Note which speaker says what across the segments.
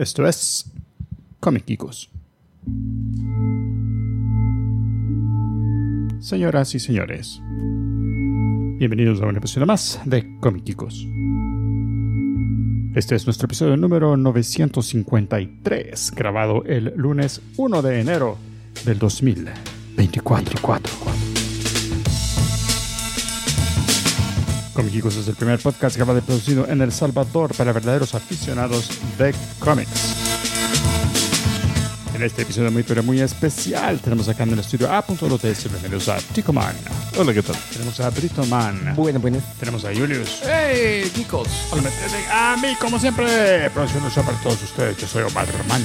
Speaker 1: Esto es Comic Señoras y señores, bienvenidos a un episodio más de Comic Este es nuestro episodio número 953, grabado el lunes 1 de enero del 2024. 24. Comicicos es el primer podcast grabado y producido en El Salvador para verdaderos aficionados de cómics. En este episodio muy pero muy especial tenemos acá en el estudio a Punto Lotes y bienvenidos a Tico Man.
Speaker 2: Hola, ¿qué tal?
Speaker 1: Tenemos a Brito Man.
Speaker 3: Bueno, bueno.
Speaker 1: Tenemos a Julius.
Speaker 3: ¡Hey, chicos!
Speaker 1: A mí, como siempre, producción de show para todos ustedes. Yo soy Omar Román.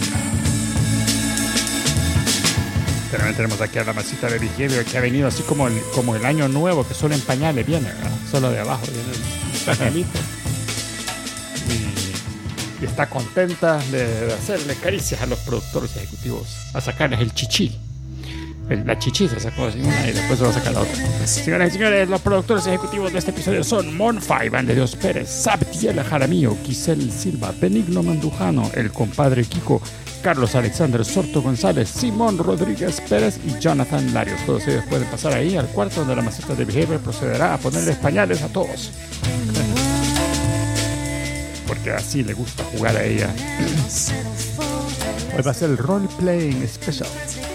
Speaker 1: También tenemos aquí a la masita de Behavior que ha venido así como el, como el año nuevo, que solo en pañales viene, ¿verdad? Solo de abajo viene el pañalito. Y, y está contenta de, de hacerle caricias a los productores ejecutivos, a sacarles el chichi. El- la chichi se sacó así una y después se va a sacar la otra. Señoras y señores, los productores ejecutivos de este episodio son Monfy, Van de Dios Pérez, Sabtiel Jaramillo, Giselle Silva, Benigno Mandujano, el compadre Kiko, Carlos Alexander Sorto González, Simón Rodríguez Pérez y Jonathan Larios. Todos ellos pueden pasar ahí al cuarto donde la maceta de Behavior procederá a ponerles pañales a todos. Porque así le gusta jugar a ella. Hoy va a ser el role playing special.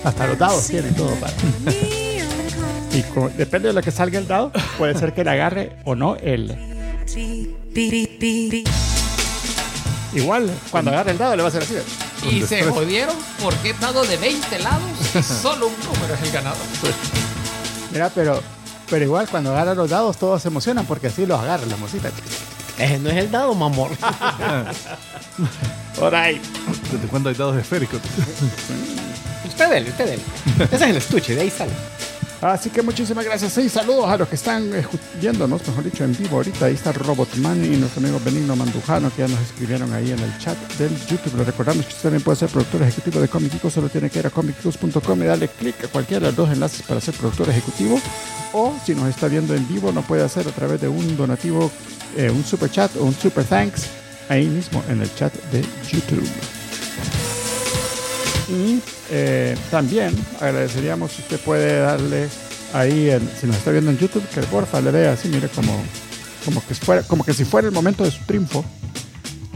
Speaker 1: Hasta los dados tienen todo para. Y depende de lo que salga el dado, puede ser que le agarre o no él. Igual, cuando agarre el dado le va a hacer así.
Speaker 3: Y se jodieron porque he dado de 20 lados y solo un número es el ganador.
Speaker 1: Mira, pero, pero igual cuando agarra los dados todos se emocionan porque así los agarra la mosita.
Speaker 4: Ese no es el dado, mamor.
Speaker 1: Por ahí.
Speaker 2: ¿Desde cuándo hay dados esféricos?
Speaker 4: usted dele, usted dele. Ese es el estuche, de ahí sale.
Speaker 1: Así que muchísimas gracias y saludos a los que están viéndonos, mejor dicho, en vivo ahorita. Ahí está Robotman y nuestro amigo Benigno Mandujano que ya nos escribieron ahí en el chat del YouTube. Recordamos que usted también puede ser productor ejecutivo de Comic Geekos, solo tiene que ir a comicgeekos.com y darle clic a cualquiera de los dos enlaces para ser productor ejecutivo. O si nos está viendo en vivo, lo puede hacer a través de un donativo, eh, un super chat o un super thanks ahí mismo en el chat de YouTube. Y eh, también agradeceríamos si usted puede darle ahí, en- si nos está viendo en YouTube, que porfa le dé así, mire, como, como, que, fuera, como que si fuera el momento de su triunfo.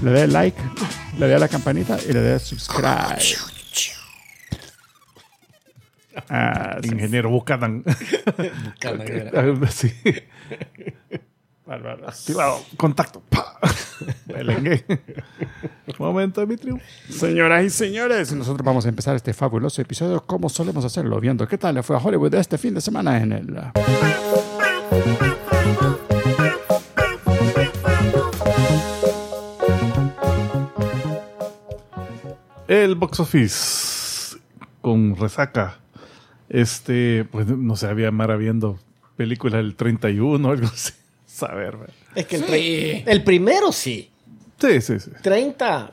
Speaker 1: Le dé like, le dé a la campanita y le dé subscribe. Ah, sí,
Speaker 2: Ingeniero Buchanan. sí. Activado. Contacto. Momento de mi triunfo.
Speaker 1: Señoras y señores, nosotros vamos a empezar este fabuloso episodio como solemos hacerlo, viendo qué tal le fue a Hollywood este fin de semana en el... uh,
Speaker 2: El box office con resaca. Este, pues no sé, había Mara viendo películas del 31 o algo así. Saber, ¿verdad?
Speaker 4: Es que el,
Speaker 3: Sí.
Speaker 4: el primero sí.
Speaker 2: Sí, sí, sí.
Speaker 4: 30.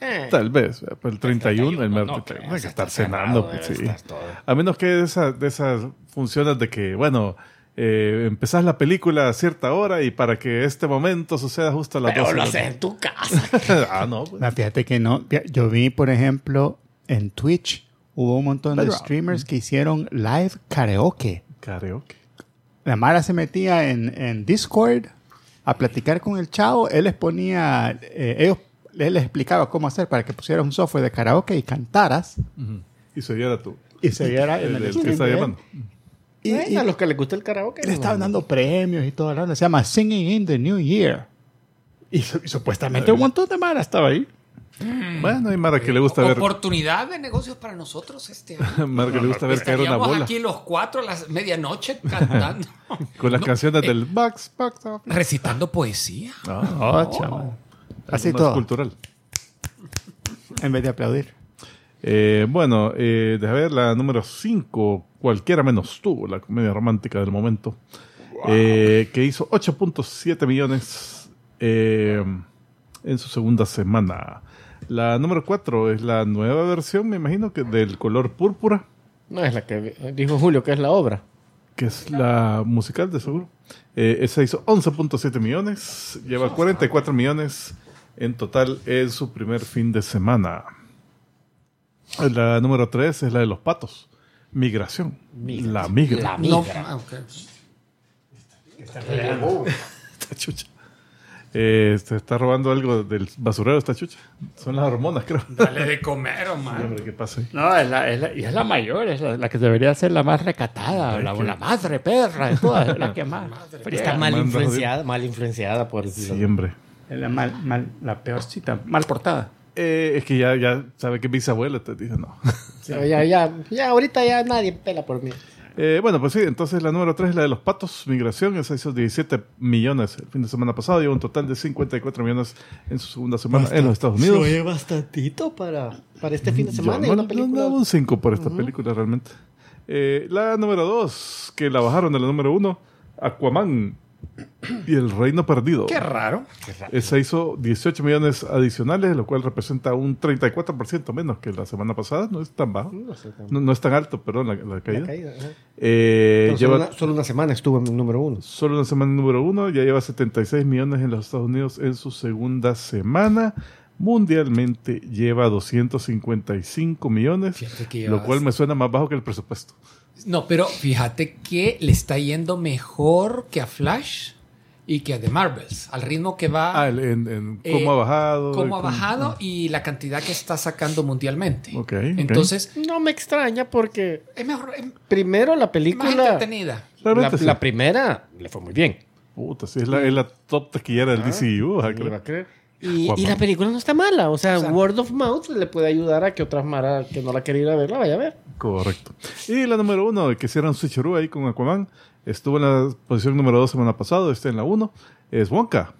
Speaker 4: eh,
Speaker 2: Tal vez, pero el 31, el
Speaker 3: no,
Speaker 2: mero
Speaker 3: no,
Speaker 2: 31,
Speaker 3: creas,
Speaker 2: hay que estar cenando,
Speaker 3: cerrado,
Speaker 2: pues, sí. A menos que de, esa- de esas funciones de que, bueno, eh, empezás la película a cierta hora y para que este momento suceda justo a las
Speaker 4: pero
Speaker 2: 12.
Speaker 4: lo
Speaker 2: de la
Speaker 4: haces en tu casa.
Speaker 2: ah, no, pues.
Speaker 1: No, fíjate que no. Yo vi, por ejemplo, en Twitch hubo un montón de
Speaker 2: Pero-
Speaker 1: streamers que hicieron live karaoke.
Speaker 2: Karaoke.
Speaker 1: La Mara se metía en, en Discord a platicar con el chavo. Él les ponía, eh, ellos, él les explicaba cómo hacer para que pusieras un software de karaoke y cantaras.
Speaker 2: Y se diera tú.
Speaker 1: y se viera en
Speaker 2: El,
Speaker 1: el,
Speaker 2: el que está llamando.
Speaker 1: Y,
Speaker 4: a los que les gusta el karaoke.
Speaker 1: le estaban dando premios y todo. Se llama Singing in the New Year. Y, y supuestamente un montón de Mara estaba ahí.
Speaker 2: Bueno, hay Mara que le gusta ver,
Speaker 3: Oportunidad de negocios para nosotros este año.
Speaker 2: Mara que le gusta ver caer una bola
Speaker 3: aquí los cuatro a las medianoche cantando.
Speaker 2: con las
Speaker 3: No,
Speaker 2: canciones
Speaker 3: eh,
Speaker 2: del Box Box Office.
Speaker 3: Recitando poesía.
Speaker 2: Ah,
Speaker 1: Oh, chaval. Así
Speaker 2: más
Speaker 1: todo.
Speaker 2: cultural.
Speaker 1: En vez de aplaudir.
Speaker 2: Eh, bueno, eh, deja ver la número 5, cualquiera menos tú, la comedia romántica del momento, eh, que hizo 8.7 millones eh, en su segunda semana. La número 4 es la nueva versión, me imagino que del color púrpura,
Speaker 4: No es la que dijo Julio, que es la obra.
Speaker 2: que es la musical de seguro. Eh, esa hizo 11.7 millones, lleva 44 millones en total en su primer fin de semana. La número 3 es la de los patos. Migración. La migra.
Speaker 4: La
Speaker 3: No,
Speaker 4: migra.
Speaker 3: ah, ok.
Speaker 2: Esta chucha. Eh, se está robando algo del basurero esta chucha. Son las hormonas, creo.
Speaker 3: Dale de comer, Omar.
Speaker 2: Hombre, ¿qué pasa ahí?
Speaker 5: No, es la, es la- y es la mayor, es la, la que debería ser la más recatada, la, la madre perra de todas, la que más.
Speaker 4: Está mal influenciada, mal influenciada por
Speaker 2: Siempre.
Speaker 5: Es la, mal, mal- la peorcita, mal portada.
Speaker 2: Eh, es que ya, ya sabe que bisabuela, te dice no.
Speaker 4: Ya, ya, ya, ahorita ya nadie pela por mí.
Speaker 2: Eh, bueno, pues sí, entonces la número 3 es la de los patos, migración, esa hizo 17 millones el fin de semana pasado, lleva un total de 54 millones en su segunda semana en los Estados Unidos.
Speaker 4: Oye, bastantito para, para este fin de
Speaker 2: Yo
Speaker 4: semana. y
Speaker 2: no,
Speaker 4: una
Speaker 2: no
Speaker 4: película.
Speaker 2: daba un 5 por esta película realmente. Eh, la número 2, que la bajaron de la número 1, Aquaman y el Reino Perdido.
Speaker 3: Qué raro.
Speaker 2: Esa hizo 18 millones adicionales, lo cual representa un 34% menos que la semana pasada. No es tan bajo.
Speaker 4: No sé, tan-
Speaker 2: No, no es tan alto, perdón, la, la caída.
Speaker 4: la caída.
Speaker 2: Eh, lleva
Speaker 4: solo, una, solo una semana estuvo en el número uno.
Speaker 2: solo una semana número uno, ya lleva 76 millones en los Estados Unidos en su segunda semana. Mundialmente lleva 255 millones, lo cual me suena más bajo que el presupuesto.
Speaker 3: No, pero fíjate que le está yendo mejor que a Flash y que a The Marvels. Al ritmo que va,
Speaker 2: Ah, el- en, en
Speaker 3: Eh,
Speaker 2: cómo ha bajado.
Speaker 3: cómo ha
Speaker 2: cómo-
Speaker 3: bajado y la cantidad que está sacando mundialmente.
Speaker 2: Ok, ok.
Speaker 3: Entonces,
Speaker 4: No me extraña porque
Speaker 3: es mejor, es
Speaker 4: primero la
Speaker 3: más
Speaker 4: película.
Speaker 3: entretenida.
Speaker 4: La,
Speaker 2: sí.
Speaker 4: la primera le fue muy bien.
Speaker 2: Puta, sí, es la, es la top taquillera del DCU.
Speaker 4: a creer. Y, la película no está mala. O sea,
Speaker 3: Exacto.
Speaker 4: word of mouth le puede ayudar a que otras maras que no la querían ir a ver la vaya a ver.
Speaker 2: Correcto. Y la número uno, que hicieron switcheroo ahí con Aquaman, estuvo en la posición número dos semana pasada, está en la uno, es Wonka.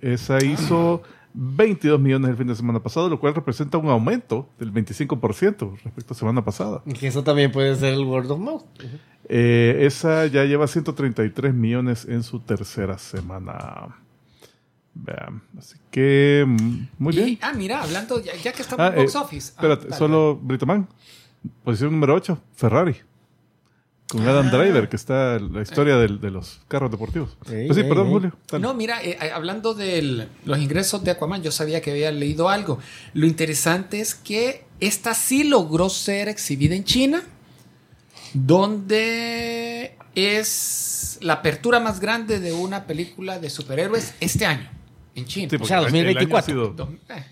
Speaker 2: Esa hizo 22 millones el fin de semana pasado, lo cual representa un aumento del 25% respecto a semana pasada.
Speaker 4: Y que eso también puede ser el word of mouth.
Speaker 2: Eh, esa ya lleva 133 millones en su tercera semana. Así que mm, muy
Speaker 3: Y-
Speaker 2: bien.
Speaker 3: ah, mira, hablando, ya, ya que estamos
Speaker 2: Ah,
Speaker 3: en box
Speaker 2: eh,
Speaker 3: office. Ah,
Speaker 2: Espérate,
Speaker 3: dale,
Speaker 2: solo Britoman. Posición número 8, Ferrari. Con Adam
Speaker 3: Ah.
Speaker 2: Driver, que está la historia de los carros deportivos.
Speaker 4: Ey,
Speaker 2: pues sí,
Speaker 4: ey,
Speaker 2: perdón,
Speaker 4: ey.
Speaker 2: Julio.
Speaker 3: dale. No, mira, eh, eh, hablando de los ingresos de Aquaman, yo sabía que había leído algo. Lo interesante es que esta sí logró ser exhibida en China, donde es la apertura más grande de una película de superhéroes este año, en China.
Speaker 2: Sí,
Speaker 4: O sea,
Speaker 2: el-
Speaker 4: 2024.
Speaker 2: El año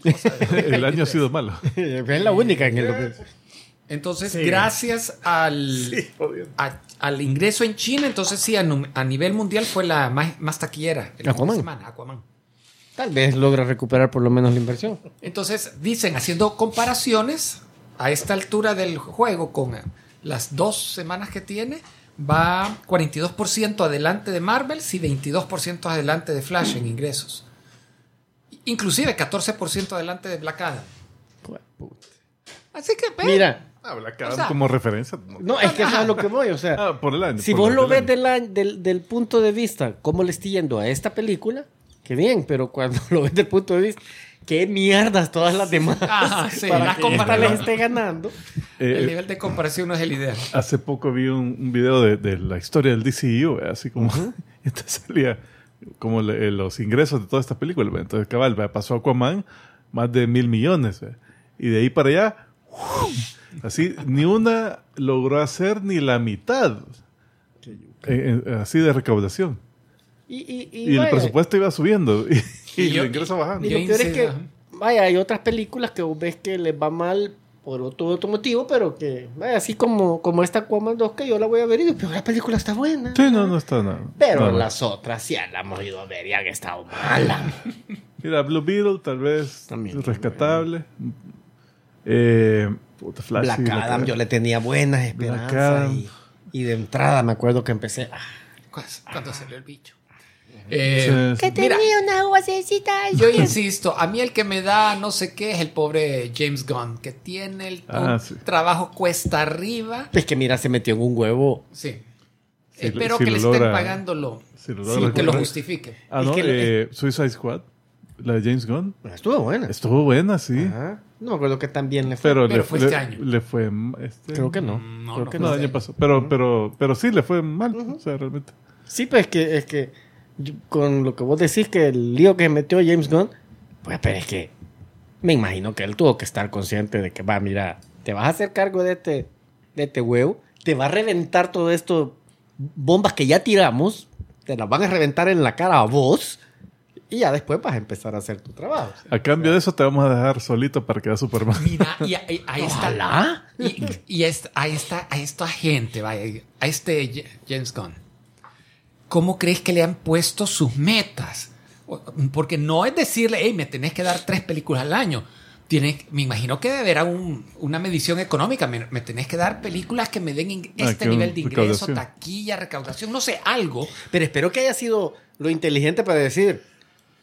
Speaker 3: eh,
Speaker 2: ha sido, el año ha
Speaker 3: 2023.
Speaker 2: sido malo.
Speaker 4: es la única en el.
Speaker 3: Entonces, gracias al, a- al ingreso en China, entonces sí, a, nivel mundial fue la más, más taquillera. El fin de
Speaker 4: Aquaman.
Speaker 3: semana, Aquaman.
Speaker 4: Tal vez logra recuperar por lo menos la inversión.
Speaker 3: Entonces, dicen, haciendo comparaciones a esta altura del juego con las dos semanas que tiene, va 42% adelante de Marvels y 22% adelante de Flash en ingresos. Inclusive 14% adelante de Black Adam. Así que, ve,
Speaker 4: Mira,
Speaker 2: Habla
Speaker 3: O sea-
Speaker 2: como referencia. No.
Speaker 4: no, es que eso es a lo que voy. O sea,
Speaker 2: Ah, por el año.
Speaker 4: si
Speaker 2: por
Speaker 4: vos
Speaker 2: el
Speaker 4: lo ves del, año- del, del punto de vista, cómo le estoy yendo a esta película, qué bien, pero cuando lo ves del punto de vista, qué mierdas todas las demás
Speaker 3: Ajá, sí,
Speaker 4: para que esta les esté ganando.
Speaker 2: Eh,
Speaker 3: el nivel de comparación no es el ideal.
Speaker 2: Hace poco vi un, un video de, de la historia del DCU, eh, así como entonces salía como le- eh, los ingresos de toda esta película. Entonces, cabal, eh, pasó Aquaman más de mil millones. Y de ahí para allá, ¡uf! así, ni una logró hacer ni la mitad. eh, eh, así de recaudación.
Speaker 4: Y, y, y
Speaker 2: Y, el
Speaker 4: vaya,
Speaker 2: presupuesto iba subiendo y, y
Speaker 3: Y yo-
Speaker 2: el ingreso bajando.
Speaker 4: y
Speaker 3: yo
Speaker 4: lo peor es que, vaya, hay otras películas que vos ves que les va mal por otro, otro motivo, pero que, así como, como esta Aquaman 2 que yo la voy a ver y digo, pero la película está buena.
Speaker 2: Sí, no, no está nada.
Speaker 4: Pero las otras sí la hemos ido a ver y han estado malas.
Speaker 2: Mira, Blue Beetle tal vez
Speaker 4: También.
Speaker 2: rescatable. Eh, puta, Flash,
Speaker 4: Black Adam, yo le tenía buenas esperanzas. Y, y de entrada me acuerdo que empecé. ah,
Speaker 3: Cu- Cuando salió el bicho. Eh,
Speaker 2: Sí, sí.
Speaker 3: Mira,
Speaker 6: una vocecita.
Speaker 3: yo insisto, a mí el que me da no sé qué es el pobre James Gunn, que tiene el
Speaker 2: Ah, sí.
Speaker 3: trabajo cuesta arriba.
Speaker 4: Es que mira, se metió en un huevo.
Speaker 3: Sí.
Speaker 2: Si lo-
Speaker 3: Espero
Speaker 2: si
Speaker 3: que
Speaker 2: lo
Speaker 3: le estén pagándolo.
Speaker 2: si lo
Speaker 3: Sí,
Speaker 2: logra
Speaker 3: que lo justifique.
Speaker 2: Ah,
Speaker 4: Es
Speaker 2: no,
Speaker 4: que
Speaker 2: eh, Suicide Squad, la de James Gunn.
Speaker 4: Estuvo buena.
Speaker 2: Estuvo buena, sí.
Speaker 4: Ajá. No me acuerdo que tan bien le fue.
Speaker 2: Pero,
Speaker 3: Pero
Speaker 2: le,
Speaker 3: fue
Speaker 2: le-
Speaker 3: este año.
Speaker 2: le fue. Este,
Speaker 4: Creo que no.
Speaker 3: No,
Speaker 4: Creo
Speaker 3: no
Speaker 4: que
Speaker 2: No,
Speaker 4: no.
Speaker 2: el año pasado. Pero, pero, pero sí le fue mal. O sea, realmente.
Speaker 4: Sí, pues es que, es que con lo que vos decís que el lío que metió James Gunn, Pues, pero es que me imagino que él tuvo que estar consciente de que, va, mira, te vas a hacer cargo de este, de este huevo, te va a reventar todo esto, bombas que ya tiramos, te las van a reventar en la cara a vos, y ya después vas a empezar a hacer tu trabajo.
Speaker 2: A cambio de eso te vamos a dejar solito para que Superman.
Speaker 3: Mira, y, ahí- ahí está.
Speaker 4: Ojalá.
Speaker 3: Y, y es- ahí está, a esta gente, vaya, a este James Gunn. ¿Cómo crees que le han puesto sus metas? Porque no es decirle, hey, me tenés que dar tres películas al año. Tienes, me imagino que deberá un- una medición económica. Me, me tenés que dar películas que me den
Speaker 2: Ah,
Speaker 3: este nivel de ingreso, taquilla, recaudación, no sé, algo.
Speaker 4: Pero espero que haya sido lo inteligente para decir,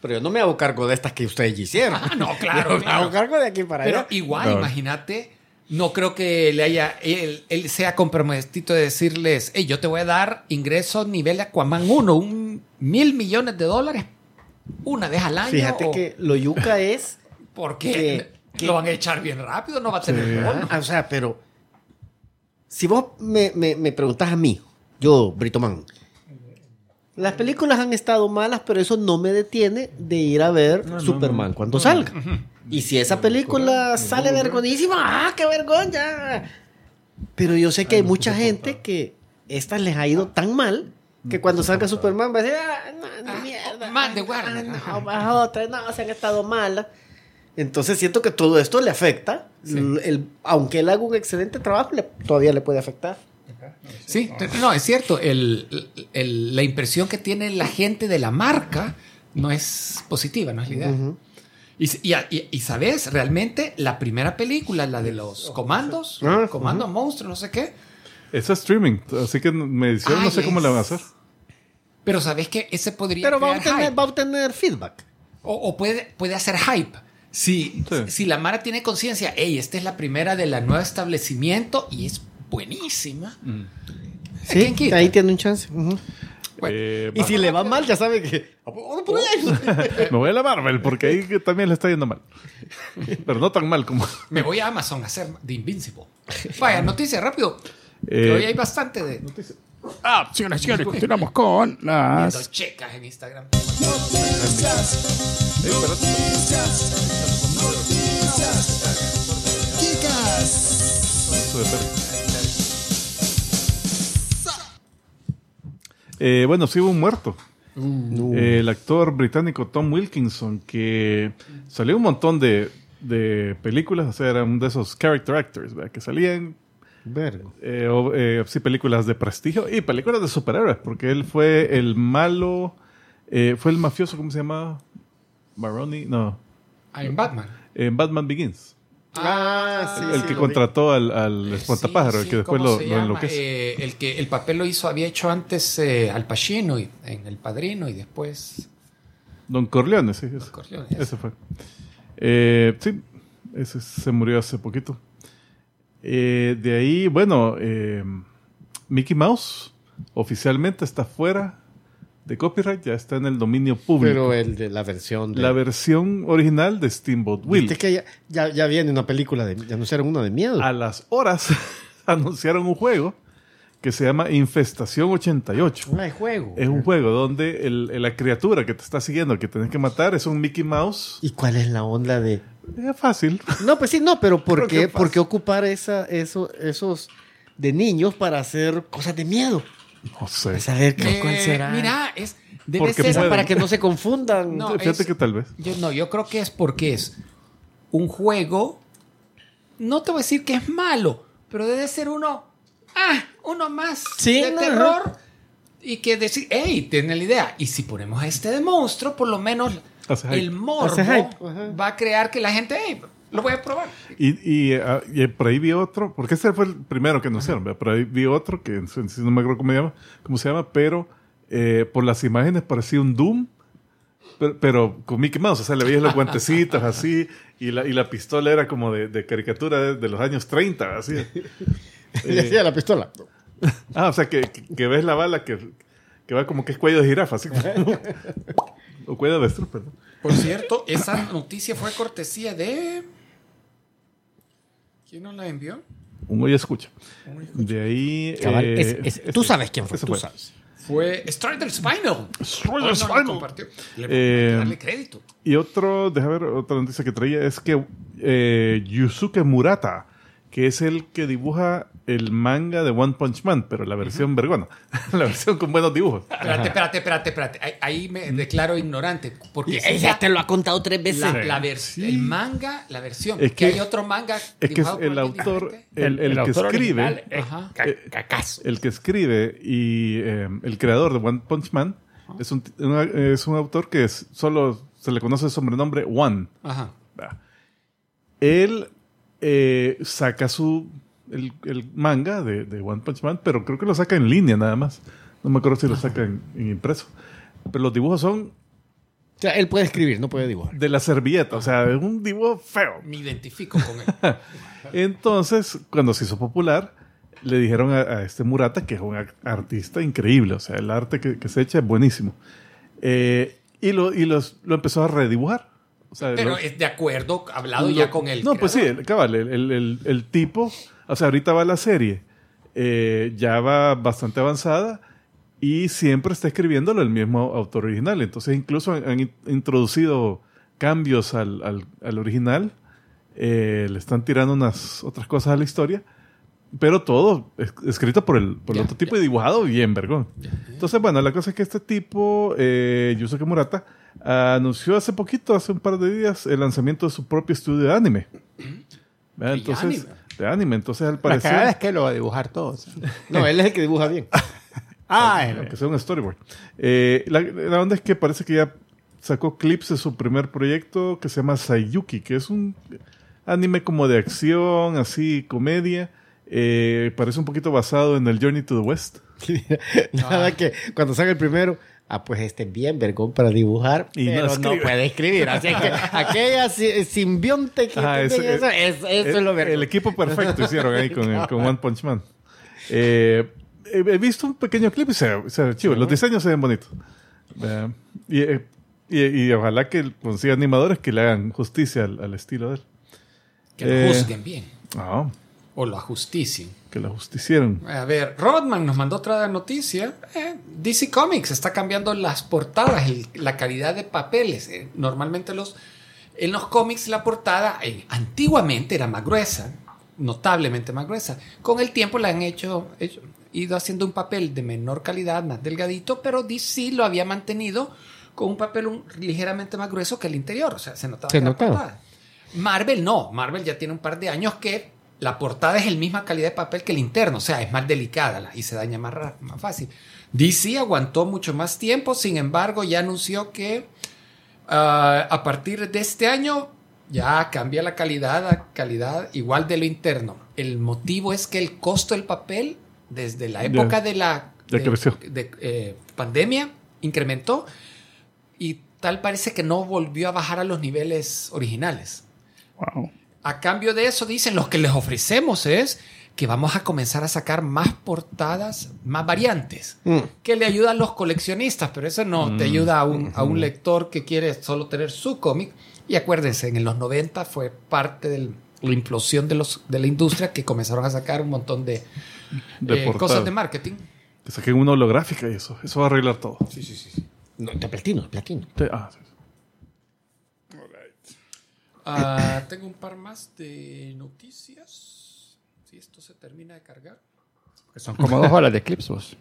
Speaker 4: pero yo no me hago cargo de estas que ustedes ya hicieron.
Speaker 3: Ah, no, claro,
Speaker 4: Yo me
Speaker 3: claro.
Speaker 4: hago cargo de aquí para
Speaker 3: Pero
Speaker 4: allá.
Speaker 3: igual,
Speaker 2: Claro.
Speaker 3: imagínate, no creo que le haya, él, él sea comprometido de decirles, hey, yo te voy a dar ingresos nivel Aquaman 1, un mil millones de dólares una vez al año.
Speaker 4: Fíjate
Speaker 3: o-
Speaker 4: que lo yuca es
Speaker 3: Porque
Speaker 4: que- que-
Speaker 3: lo van a echar bien rápido, no va a tener bono.
Speaker 4: Ah, o sea, pero si vos me, me, me preguntas a mí, yo, Britoman, las películas han estado malas, pero eso no me detiene de ir a ver Superman cuando salga. Y si esa película sale vergonísima, ¡ah, qué vergüenza! Pero yo sé que hay mucha gente que estas les ha ido tan mal que cuando salga Superman va a decir, ¡ah, no, no,
Speaker 3: Ah,
Speaker 4: mierda!
Speaker 3: más de
Speaker 4: ah,
Speaker 3: Warner,
Speaker 4: no, más otras, no, se han estado malas. Entonces siento que todo esto le afecta. El- el- aunque él haga un excelente trabajo, le- todavía le puede afectar.
Speaker 3: Sí, no, es cierto. El- el- la impresión que tiene la gente de la marca no es positiva, no es la idea. Y- y- y, sabes, realmente la primera película, la de los comandos,
Speaker 4: Ah,
Speaker 3: comandos monstruos, no sé qué.
Speaker 2: Eso es streaming, así que medición no
Speaker 3: Ay,
Speaker 2: sé cómo le van a hacer.
Speaker 3: Pero sabes que ese podría
Speaker 4: Pero va a, obtener,
Speaker 3: hype.
Speaker 4: va a obtener feedback.
Speaker 3: O, o puede, puede hacer hype. Si,
Speaker 2: Sí.
Speaker 3: si la Mara tiene conciencia, hey, esta es la primera de la nueva establecimiento y es buenísima.
Speaker 4: Sí,
Speaker 3: ¿Quién quita?
Speaker 4: ahí tiene un chance. Ujú.
Speaker 3: Bueno,
Speaker 2: Eh,
Speaker 4: Y si le va mal, ya sabe que.
Speaker 2: Me voy a la Marvel porque ahí también le está yendo mal. Pero no tan mal como.
Speaker 3: me voy a Amazon a hacer The Invincible. Vaya, noticia rápido.
Speaker 2: Eh,
Speaker 3: hoy hay bastante de
Speaker 5: Ah, señoras y señores, continuamos con
Speaker 3: viendo
Speaker 5: las.
Speaker 3: checas en Instagram.
Speaker 2: Eso de perro. Eh, bueno, sí hubo un muerto. Eh, el actor británico Tom Wilkinson, que salió un montón de, de películas, o sea, era uno de esos character actors, ¿verdad? que salían
Speaker 4: Vergo.
Speaker 2: eh, o, eh, sí, películas de prestigio y películas de superhéroes, porque él fue el malo, eh, fue el mafioso, ¿cómo se llamaba? Maroni, no,
Speaker 3: Ah, en Batman.
Speaker 2: en Batman Begins.
Speaker 4: Ah, sí.
Speaker 2: el
Speaker 4: sí,
Speaker 2: que
Speaker 4: vi.
Speaker 2: contrató al, al espantapájaro,
Speaker 3: Sí,
Speaker 2: el que después
Speaker 3: ¿cómo
Speaker 2: lo, lo enloquece.
Speaker 3: Eh, el que el papel lo hizo, había hecho antes eh, Al Pacino y, en El Padrino y después
Speaker 2: Don Corleone, sí. Ese,
Speaker 3: Corleone,
Speaker 2: ese fue. Eh, sí, ese se murió hace poquito. De ahí, bueno, Mickey Mouse oficialmente está fuera de copyright, ya está en el dominio público.
Speaker 4: Pero el de la versión de.
Speaker 2: La versión original de Steamboat Willie.
Speaker 4: Viste que ya, ya, ya viene una película de. Ya anunciaron una de miedo.
Speaker 2: A las horas anunciaron un juego que se llama Infestación 88.
Speaker 4: No hay juego.
Speaker 2: Es un juego donde el- la criatura que te está siguiendo, que tienes que matar, es un Mickey Mouse.
Speaker 4: ¿Y cuál es la onda de.?
Speaker 2: Es fácil.
Speaker 4: No, pues sí, no, pero ¿por qué, ¿por qué ocupar esa, eso, esos de niños para hacer cosas de miedo?
Speaker 2: No sé.
Speaker 4: A saber qué,
Speaker 3: Eh,
Speaker 4: cuál será.
Speaker 3: Mira, es debe
Speaker 2: Porque
Speaker 3: ser
Speaker 2: pueden.
Speaker 4: para que no se confundan.
Speaker 3: No,
Speaker 2: Fíjate
Speaker 3: es-
Speaker 2: que tal vez.
Speaker 3: Yo, no, yo creo que es porque es un juego. No te voy a decir que es malo, pero debe ser uno. Ah, uno más
Speaker 4: Sí,
Speaker 3: de
Speaker 4: no,
Speaker 3: terror. Y que decir, hey, tiene la idea. Y si ponemos a este de monstruo, por lo menos el morbo va a crear que la gente, hey, lo voy a probar.
Speaker 2: Y, y, y por ahí vi otro, porque ese fue el primero que anunciaron, ¿verdad? por ahí vi otro, que en sí no me acuerdo cómo, llama, cómo se llama, pero eh, por las imágenes parecía un Doom, pero, pero con Mickey Mouse, o sea, le veías los guantecitos así, y la, y la pistola era como de, de caricatura de, de los años 30, así.
Speaker 4: Y decía la pistola.
Speaker 2: Ah, o sea, que, que, ves la bala que, que va como que es cuello de jirafa, así como- o cuello de avestruz, perdón.
Speaker 3: Por cierto, esa noticia fue cortesía de. ¿Quién nos la envió?
Speaker 2: Un hoy escucha. De ahí...
Speaker 4: Cabal,
Speaker 2: eh,
Speaker 4: es- es- tú sabes quién fue, tú sabes.
Speaker 3: fue Strider Spinal.
Speaker 2: Strider
Speaker 3: Oh, no,
Speaker 2: Spinal.
Speaker 3: compartió. Le
Speaker 2: Eh,
Speaker 3: darle crédito.
Speaker 2: Y otro, déjame ver, otra noticia que traía es que eh, Yusuke Murata, que es el que dibuja el manga de One Punch Man, pero la versión vergona, la versión con buenos dibujos.
Speaker 3: Espérate, espérate, espérate, espérate. Ahí, ahí me declaro ignorante. Porque
Speaker 4: Eh, Ya te lo ha contado tres veces.
Speaker 3: la, la el manga, la versión.
Speaker 2: Es
Speaker 3: que
Speaker 2: que-
Speaker 3: hay otro manga.
Speaker 2: Es que es el autor, el, el que
Speaker 5: autor
Speaker 2: escribe,
Speaker 5: original
Speaker 3: Ajá.
Speaker 2: Eh,
Speaker 5: cacazo.
Speaker 2: el que escribe y eh, el creador de One Punch Man es un, una- es un autor que es- solo se le conoce el sobrenombre One.
Speaker 3: Ajá.
Speaker 2: Él eh, saca su el, el manga de, de One Punch Man, pero creo que lo saca en línea nada más. No me acuerdo si lo saca en, en impreso. Pero los dibujos son
Speaker 4: O sea, él puede escribir, no puede dibujar.
Speaker 2: de la servilleta, o sea, es un dibujo feo.
Speaker 3: Me identifico con él.
Speaker 2: Entonces, cuando se hizo popular, le dijeron a, a este Murata que es un ar- artista increíble, o sea, el arte que, que se echa es buenísimo. Eh, y lo, y los, lo empezó a redibujar. O sea,
Speaker 3: Pero es de acuerdo, hablado
Speaker 2: lo-
Speaker 3: ya con él.
Speaker 2: No, pues sí, el, cabal, el, el- el- el tipo, o sea, ahorita va la serie, eh, ya va bastante avanzada y siempre está escribiéndolo el mismo autor original. Entonces, incluso han, han in- introducido cambios al, al- al original, eh, le están tirando unas otras cosas a la historia, pero todo es- escrito por el, por el otro tipo y dibujado bien, vergón. Entonces, bueno, la cosa es que este tipo, eh, Yusuke Murata, anunció hace poquito, hace un par de días, el lanzamiento de su propio estudio de anime. ¿Verdad?
Speaker 3: ¿De
Speaker 2: Entonces,
Speaker 3: anime?
Speaker 2: de anime. Entonces, al
Speaker 5: La cagada es
Speaker 2: parecer,
Speaker 5: que lo va a dibujar todos.
Speaker 4: No, él es el que dibuja bien.
Speaker 5: Ah,
Speaker 2: aunque sea un storyboard. Eh, la, la onda es que parece que ya sacó clips de su primer proyecto que se llama Sayuki, que es un anime como de acción, así, comedia. Eh, parece un poquito basado en el Journey to the West.
Speaker 4: Nada que cuando salga el primero, ah, pues este es bien vergón para dibujar,
Speaker 2: Y no
Speaker 4: pero no,
Speaker 2: escribe.
Speaker 4: puede escribir. Así que aquella si- simbionte que
Speaker 2: Ah, ese-
Speaker 4: eso, es, eso es
Speaker 2: el,
Speaker 4: lo
Speaker 2: el
Speaker 4: vergón.
Speaker 2: equipo perfecto hicieron ahí con, el- con One Punch Man. Eh, he visto un pequeño clip y se, se ve chivo. Los diseños se ven bonitos. Eh, y, eh, y- y ojalá que consiga animadores que le hagan justicia al, al estilo de él.
Speaker 3: Que lo
Speaker 2: Eh,
Speaker 3: juzguen bien.
Speaker 2: Ah,
Speaker 3: O lo ajusticien.
Speaker 2: que lo justicieron.
Speaker 3: A ver, Rodman nos mandó otra noticia. Eh, DC Comics está cambiando las portadas, el- la calidad de papeles. Eh, normalmente los, en los cómics la portada eh, antiguamente era más gruesa, notablemente más gruesa. Con el tiempo la han hecho, hecho- ido haciendo un papel de menor calidad, más delgadito, pero DC lo había mantenido con un papel un- ligeramente más grueso que el interior. O sea, se notaba
Speaker 4: Se
Speaker 3: que
Speaker 4: notaba.
Speaker 3: portada. Marvel no, Marvel ya tiene un par de años que la portada es la misma calidad de papel que el interno, o sea, es más delicada y se daña más, más fácil. DC aguantó mucho más tiempo, sin embargo, ya anunció que ah, a partir de este año ya cambia la calidad a calidad igual de lo interno. El motivo es que el costo del papel desde la época de la de- de, eh, pandemia incrementó y tal parece que no volvió a bajar a los niveles originales.
Speaker 5: wow.
Speaker 3: A cambio de eso, dicen, lo que les ofrecemos es que vamos a comenzar a sacar más portadas, más variantes,
Speaker 4: Mm.
Speaker 3: que le ayuda a los coleccionistas, pero eso no te ayuda a un, a un lector que quiere solo tener su cómic. Y acuérdense, en los 90 fue parte de la implosión de, los, de la industria que comenzaron a sacar un montón de,
Speaker 2: De
Speaker 3: eh, cosas de marketing.
Speaker 2: Que saquen una holográfica y eso. Eso va a arreglar todo.
Speaker 3: Sí, sí, sí. sí.
Speaker 4: No, de platino, de platino.
Speaker 2: Te- ah, sí.
Speaker 3: Ah, tengo un par más de noticias. Si esto se termina de cargar.
Speaker 5: Son como dos horas de clips, vos.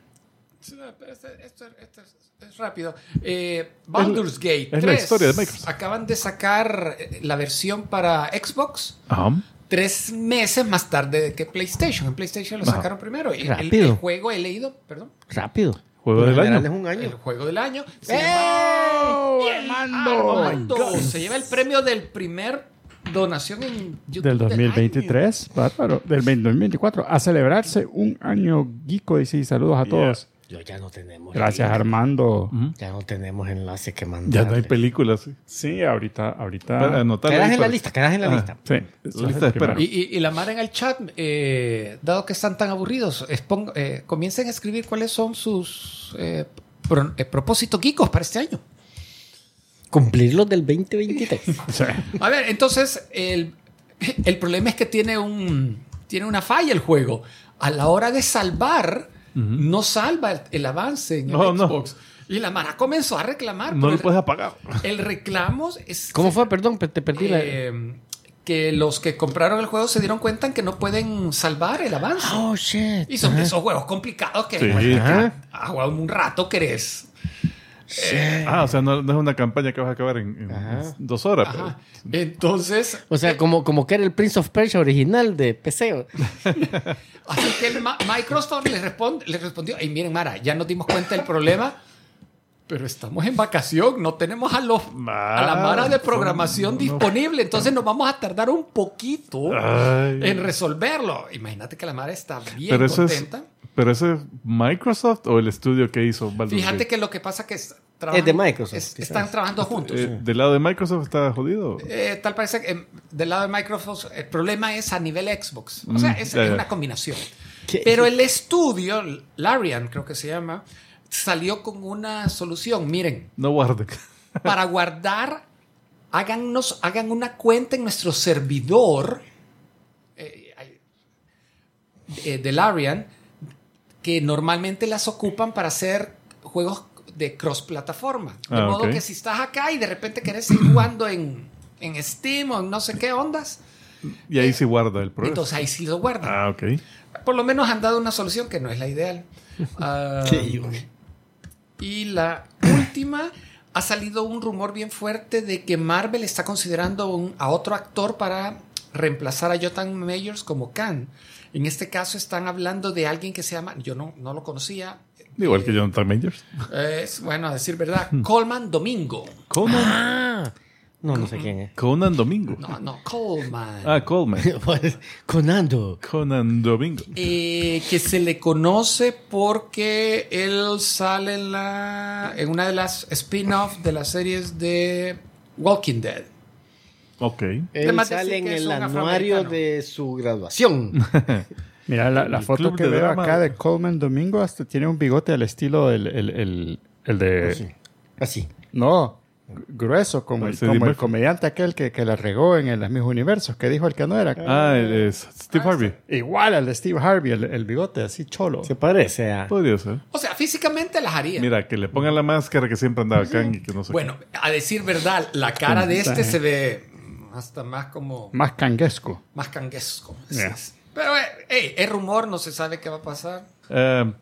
Speaker 3: Este- Esto, esto es, rápido. Eh, Baldur's Gate
Speaker 2: es la
Speaker 3: 3
Speaker 2: historia de Microsoft.
Speaker 3: acaban de sacar eh, la versión para Xbox
Speaker 2: Ajá.
Speaker 3: tres meses más tarde que PlayStation. En PlayStation lo
Speaker 2: Ajá.
Speaker 3: sacaron primero. El, el juego he leído, perdón,
Speaker 4: Rápido.
Speaker 2: Juego del año.
Speaker 4: es un
Speaker 3: el
Speaker 4: año.
Speaker 3: juego del año. Se
Speaker 5: ¡Eh!
Speaker 3: llama-
Speaker 5: Armando!
Speaker 3: Armando. Se lleva el premio del primer donación en YouTube
Speaker 5: Del
Speaker 3: año.
Speaker 5: 2023, bárbaro. Del 2024. A celebrarse un año geeko. Dice y saludos a todos.
Speaker 4: Yo ya no tenemos.
Speaker 5: Gracias,
Speaker 4: link.
Speaker 5: Armando.
Speaker 4: Ya no tenemos enlace que mandar.
Speaker 2: Ya no hay películas. Sí.
Speaker 5: Sí, ahorita, ahorita.
Speaker 2: Anotar
Speaker 4: Quedas en la lista, quedas en la
Speaker 2: Ah.
Speaker 4: lista.
Speaker 5: Sí.
Speaker 2: La lista de espera.
Speaker 3: Y, y- y la Mara en el chat, eh, dado que están tan aburridos, eh, comiencen a escribir cuáles son sus eh, pro- eh, propósitos geekos para este año.
Speaker 4: Cumplir los del 2023.
Speaker 5: Sí.
Speaker 3: A ver, entonces, el, el problema es que tiene, un, tiene una falla el juego. A la hora de salvar no salva el, el avance en el
Speaker 2: no.
Speaker 3: Xbox. Y la Mara comenzó a reclamar.
Speaker 2: No
Speaker 3: pero
Speaker 2: lo
Speaker 3: el-
Speaker 2: puedes apagar.
Speaker 3: El reclamo es
Speaker 4: ¿Cómo fue? Perdón, te perdí la...
Speaker 3: eh, que los que compraron el juego se dieron cuenta que no pueden salvar el avance.
Speaker 4: Oh, shit.
Speaker 3: Y son de esos juegos complicados que
Speaker 2: Sí.
Speaker 3: pues, a un rato querés.
Speaker 2: Ah, o sea, no, no es una campaña que vas a acabar en, en dos horas. pues.
Speaker 3: Ajá. Entonces,
Speaker 4: O sea, como, como que era el Prince of Persia original de PC.
Speaker 3: así que el Microsoft les, responde, les respondió, y miren Mara, ya nos dimos cuenta del problema, pero estamos en vacación, no tenemos a, los, a la Mara de programación
Speaker 2: no.
Speaker 3: disponible, entonces nos vamos a tardar un poquito
Speaker 2: Ay.
Speaker 3: en resolverlo. Imagínate que la Mara está bien
Speaker 2: Pero eso es,
Speaker 3: contenta.
Speaker 2: Pero eso es Microsoft o el estudio que hizo Baldur's
Speaker 3: Fíjate
Speaker 2: Gate?
Speaker 3: que lo que pasa es que es-
Speaker 4: Es de Microsoft,
Speaker 3: es- están trabajando juntos.
Speaker 2: Eh, del lado de Microsoft está jodido.
Speaker 3: Eh, tal parece que eh, del lado de Microsoft el problema es a nivel Xbox. O sea,
Speaker 2: Mm,
Speaker 3: es,
Speaker 2: ya,
Speaker 3: es una combinación.
Speaker 4: ¿Qué?
Speaker 3: Pero el estudio, Larian creo que se llama, salió con una solución. Miren,
Speaker 2: No guarden.
Speaker 3: para guardar, háganos, hagan una cuenta en nuestro servidor eh, eh, de Larian que normalmente las ocupan para hacer juegos de cross plataforma. De
Speaker 2: Ah,
Speaker 3: modo que si estás acá y de repente querés seguir jugando en, en Steam o en no sé qué ondas,
Speaker 2: Y ahí sí guarda el progreso.
Speaker 3: entonces ahí sí lo guardan.
Speaker 2: Ah, ok.
Speaker 3: Por lo menos han dado una solución que no es la ideal. Ah,
Speaker 4: Sí.
Speaker 3: y la última, ha salido un rumor bien fuerte de que Marvel está considerando un- a otro actor para reemplazar a Jonathan Majors como Khan. En este caso están hablando de alguien que se llama, yo no, no lo conocía,
Speaker 2: Igual que Jonathan Majors.
Speaker 3: es bueno, a decir verdad, Coleman Domingo.
Speaker 2: Conan,
Speaker 4: Ah. No, no sé quién es.
Speaker 2: Conan Domingo.
Speaker 3: No, no, Coleman.
Speaker 2: Ah, Coleman.
Speaker 4: Pues, Conando.
Speaker 2: Conan Domingo.
Speaker 3: Eh, que se le conoce porque él sale en, la, en una de las spin-off de las series de Walking Dead.
Speaker 2: Ok.
Speaker 4: Él sale en el anuario de su graduación.
Speaker 1: Mira, la, la
Speaker 2: El
Speaker 1: foto que veo
Speaker 2: drama.
Speaker 1: acá de Coleman Domingo hasta tiene un bigote al estilo el, el, el, el de...
Speaker 4: Así. Así.
Speaker 1: No, grueso, como, el,
Speaker 2: Parece
Speaker 1: como el comediante aquel que, que la regó en el mismos universos, que dijo el que no era.
Speaker 2: Ah, es Steve Harvey.
Speaker 1: Igual al de Steve Harvey, el, el bigote así cholo.
Speaker 4: Se parece a...
Speaker 2: Podría ser.
Speaker 3: O sea, físicamente las haría.
Speaker 2: Mira, que le pongan la máscara que siempre andaba acá y que no sé.
Speaker 3: Bueno, a decir verdad, la cara de este se ve hasta más como
Speaker 1: Más canguesco.
Speaker 3: más canguesco.
Speaker 1: Yeah.
Speaker 3: Pero, eh, hey, es rumor, no se sabe qué va a pasar.
Speaker 2: Eh,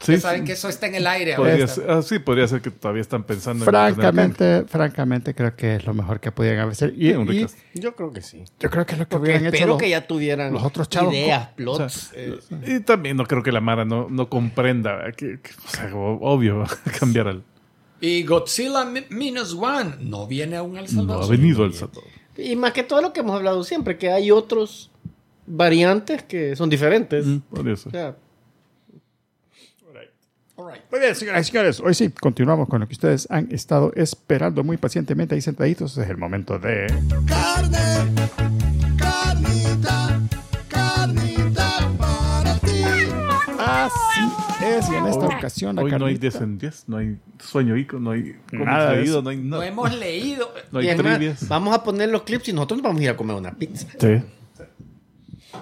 Speaker 2: sí,
Speaker 3: saben
Speaker 2: sí,
Speaker 3: que eso está en el aire
Speaker 2: podría ser, ah, sí, podría ser que todavía están pensando en tener
Speaker 1: Francamente, francamente creo que es lo mejor que podían hacer. Y, y.
Speaker 4: Yo creo que sí.
Speaker 1: yo creo que es lo que
Speaker 4: Porque
Speaker 1: hubieran hecho
Speaker 4: espero
Speaker 1: los-
Speaker 4: que ya tuvieran
Speaker 1: los otros chavos
Speaker 4: ideas,
Speaker 2: O
Speaker 4: plots.
Speaker 2: sea,
Speaker 4: eh,
Speaker 2: Y también no creo que la Mara no, no comprenda que, que, o sea, o- obvio cambiar al.
Speaker 3: Y Godzilla Mi- Minus One no viene aún al
Speaker 2: No
Speaker 3: Salvador.
Speaker 2: ha venido El Salvador.
Speaker 4: Y más que todo lo que hemos hablado siempre, que hay otros variantes que son diferentes.
Speaker 2: Mm, Podría ser.
Speaker 4: O sea,
Speaker 3: All right.
Speaker 1: Muy bien, señoras y señores, hoy sí, continuamos con lo que ustedes han estado esperando muy pacientemente ahí sentaditos. Es el momento de...
Speaker 7: carne, carnita, carnita para ti.
Speaker 1: Así y en esta ocasión la
Speaker 2: Hoy no hay descendies, no hay sueño ico, no hay
Speaker 1: Nada
Speaker 2: leído, no hay
Speaker 3: No
Speaker 2: nada.
Speaker 3: hemos leído.
Speaker 2: No hay trivias.
Speaker 4: vamos a poner los clips y nosotros nos vamos a ir a comer una pizza.
Speaker 2: Sí.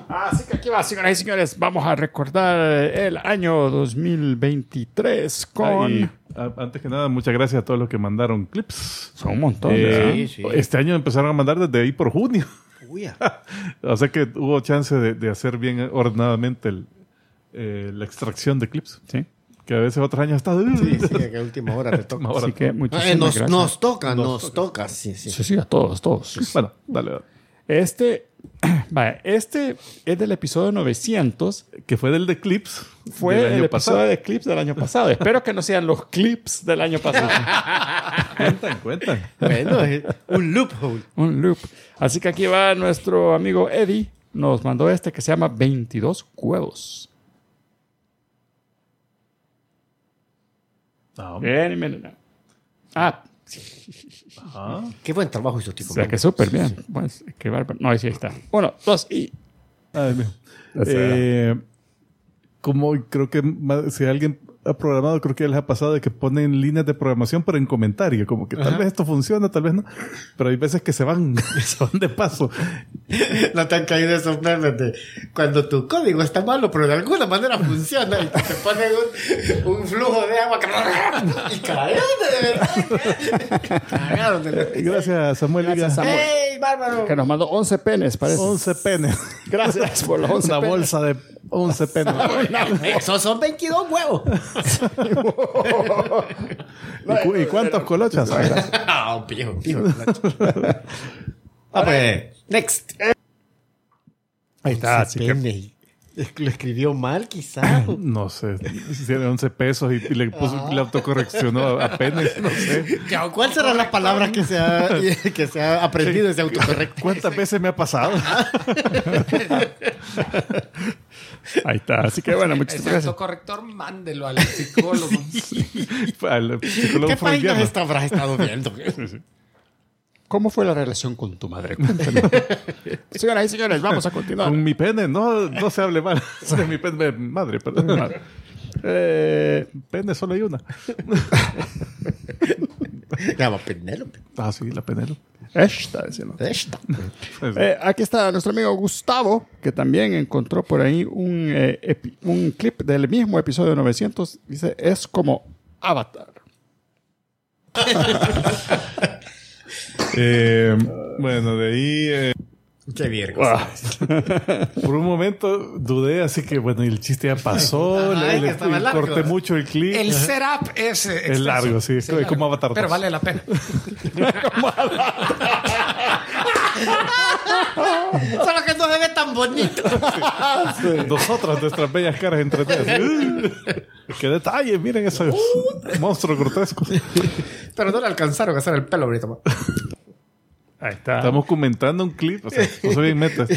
Speaker 1: Así que aquí va, señoras y señores, vamos a recordar el año 2023 con...
Speaker 2: Antes que nada, muchas gracias a todos los que mandaron clips.
Speaker 1: Son un montón.
Speaker 2: Eh.
Speaker 4: Sí, sí.
Speaker 2: Este año empezaron a mandar desde ahí por junio.
Speaker 4: Ah.
Speaker 2: o sea que hubo chance de, de hacer bien ordenadamente el, eh, la extracción de clips.
Speaker 1: Sí.
Speaker 2: Que a veces otros años está.
Speaker 4: sí, sí, que a última hora te toca.
Speaker 2: Ahora
Speaker 1: Así que muchísimas
Speaker 4: Eh, nos,
Speaker 1: gracias.
Speaker 4: nos toca,
Speaker 2: Nos
Speaker 4: nos, toca. Sí, sí.
Speaker 1: Sí, sí, a todos, todos.
Speaker 2: Bueno, dale, dale.
Speaker 1: Este, vaya, este es del episodio 900.
Speaker 2: Que fue del de clips.
Speaker 1: Fue
Speaker 2: del
Speaker 1: el episodio
Speaker 2: pasado.
Speaker 1: de clips del año pasado. Espero que no sean los clips del año pasado.
Speaker 2: Cuentan, cuentan.
Speaker 4: Bueno, es un loophole.
Speaker 1: Un loop. Así que aquí va nuestro amigo Eddie. Nos mandó este que se llama 22 huevos.
Speaker 2: Ah,
Speaker 1: Bien, bien, bien. Ah,
Speaker 2: ah.
Speaker 4: Qué buen trabajo hizo
Speaker 1: o
Speaker 4: tipo.
Speaker 1: sea que súper bien. Pues, qué bárbaro. No, ahí sí está. Uno, dos y...
Speaker 2: Ay.
Speaker 1: O
Speaker 2: Eh, como creo que si alguien ha programado, creo que ya les ha pasado de que ponen líneas de programación, pero en comentario, como que tal vez esto funciona, tal vez no. Pero hay veces que se van, se van de paso.
Speaker 4: No te han caído esos memes de cuando tu código está malo, pero de alguna manera funciona y te ponen un, un flujo de agua que- y cagaron de verdad. Cagaron de verdad.
Speaker 2: Gracias, Samuel.
Speaker 1: Gracias, Samuel.
Speaker 4: ¡Ey, bárbaro!
Speaker 1: Que nos mandó 11 penes, parece.
Speaker 2: 11 penes.
Speaker 1: Gracias por los 11
Speaker 2: Una
Speaker 1: penes.
Speaker 2: bolsa de 11 penes.
Speaker 4: Esos son 22 huevos.
Speaker 2: ¿Y, cu- y cuántos colochas?
Speaker 4: Ah, un pijo, un pijo. Ah, pues, next.
Speaker 2: Ahí está. Así que-.
Speaker 4: Lo escribió mal, quizás.
Speaker 2: no sé, si tiene 11 pesos y, le, puso, le autocorreccionó a, a penes, no sé.
Speaker 4: ¿Cuáles serán las palabras que se ha, que se ha aprendido ese autocorrecto?
Speaker 2: ¿Cuántas veces me ha pasado?
Speaker 1: Ahí está. Así que bueno, muchas
Speaker 3: Ese
Speaker 1: gracias.
Speaker 3: autocorrector, mándelo al psicólogo.
Speaker 2: Al psicólogo
Speaker 4: ¿Qué páginas habrás estado viendo?
Speaker 1: ¿Cómo fue la relación con tu madre? Señoras y señores, vamos a continuar.
Speaker 2: Con mi pene, no, no se hable mal. De mi pene, madre, perdón. Eh, pene solo hay una.
Speaker 4: Llama Penélope.
Speaker 2: Ah, sí, la penelo.
Speaker 1: Esta, decían.
Speaker 4: Esta.
Speaker 1: Eh, aquí está nuestro amigo Gustavo, que también encontró por ahí un, eh, epi- un clip del mismo episodio 900. Dice, es como Avatar.
Speaker 2: Eh, bueno, de ahí, eh,
Speaker 4: Qué bien.
Speaker 2: por un momento dudé, así que bueno, y el chiste ya pasó.
Speaker 4: Ay,
Speaker 2: le, le- corté mucho el clip.
Speaker 3: El setup es. extenso.
Speaker 2: largo, sí, es como Avatar
Speaker 3: Pero
Speaker 2: 2.
Speaker 3: vale la pena.
Speaker 4: Solo que no se ve tan bonito.
Speaker 2: Nosotros, nuestras bellas caras entre ¡Qué detalle! Miren esos monstruos grotescos.
Speaker 3: Pero no le alcanzaron a hacer el pelo ahorita.
Speaker 1: Ahí está.
Speaker 2: Estamos comentando un clip. O sea, no soy bien metas.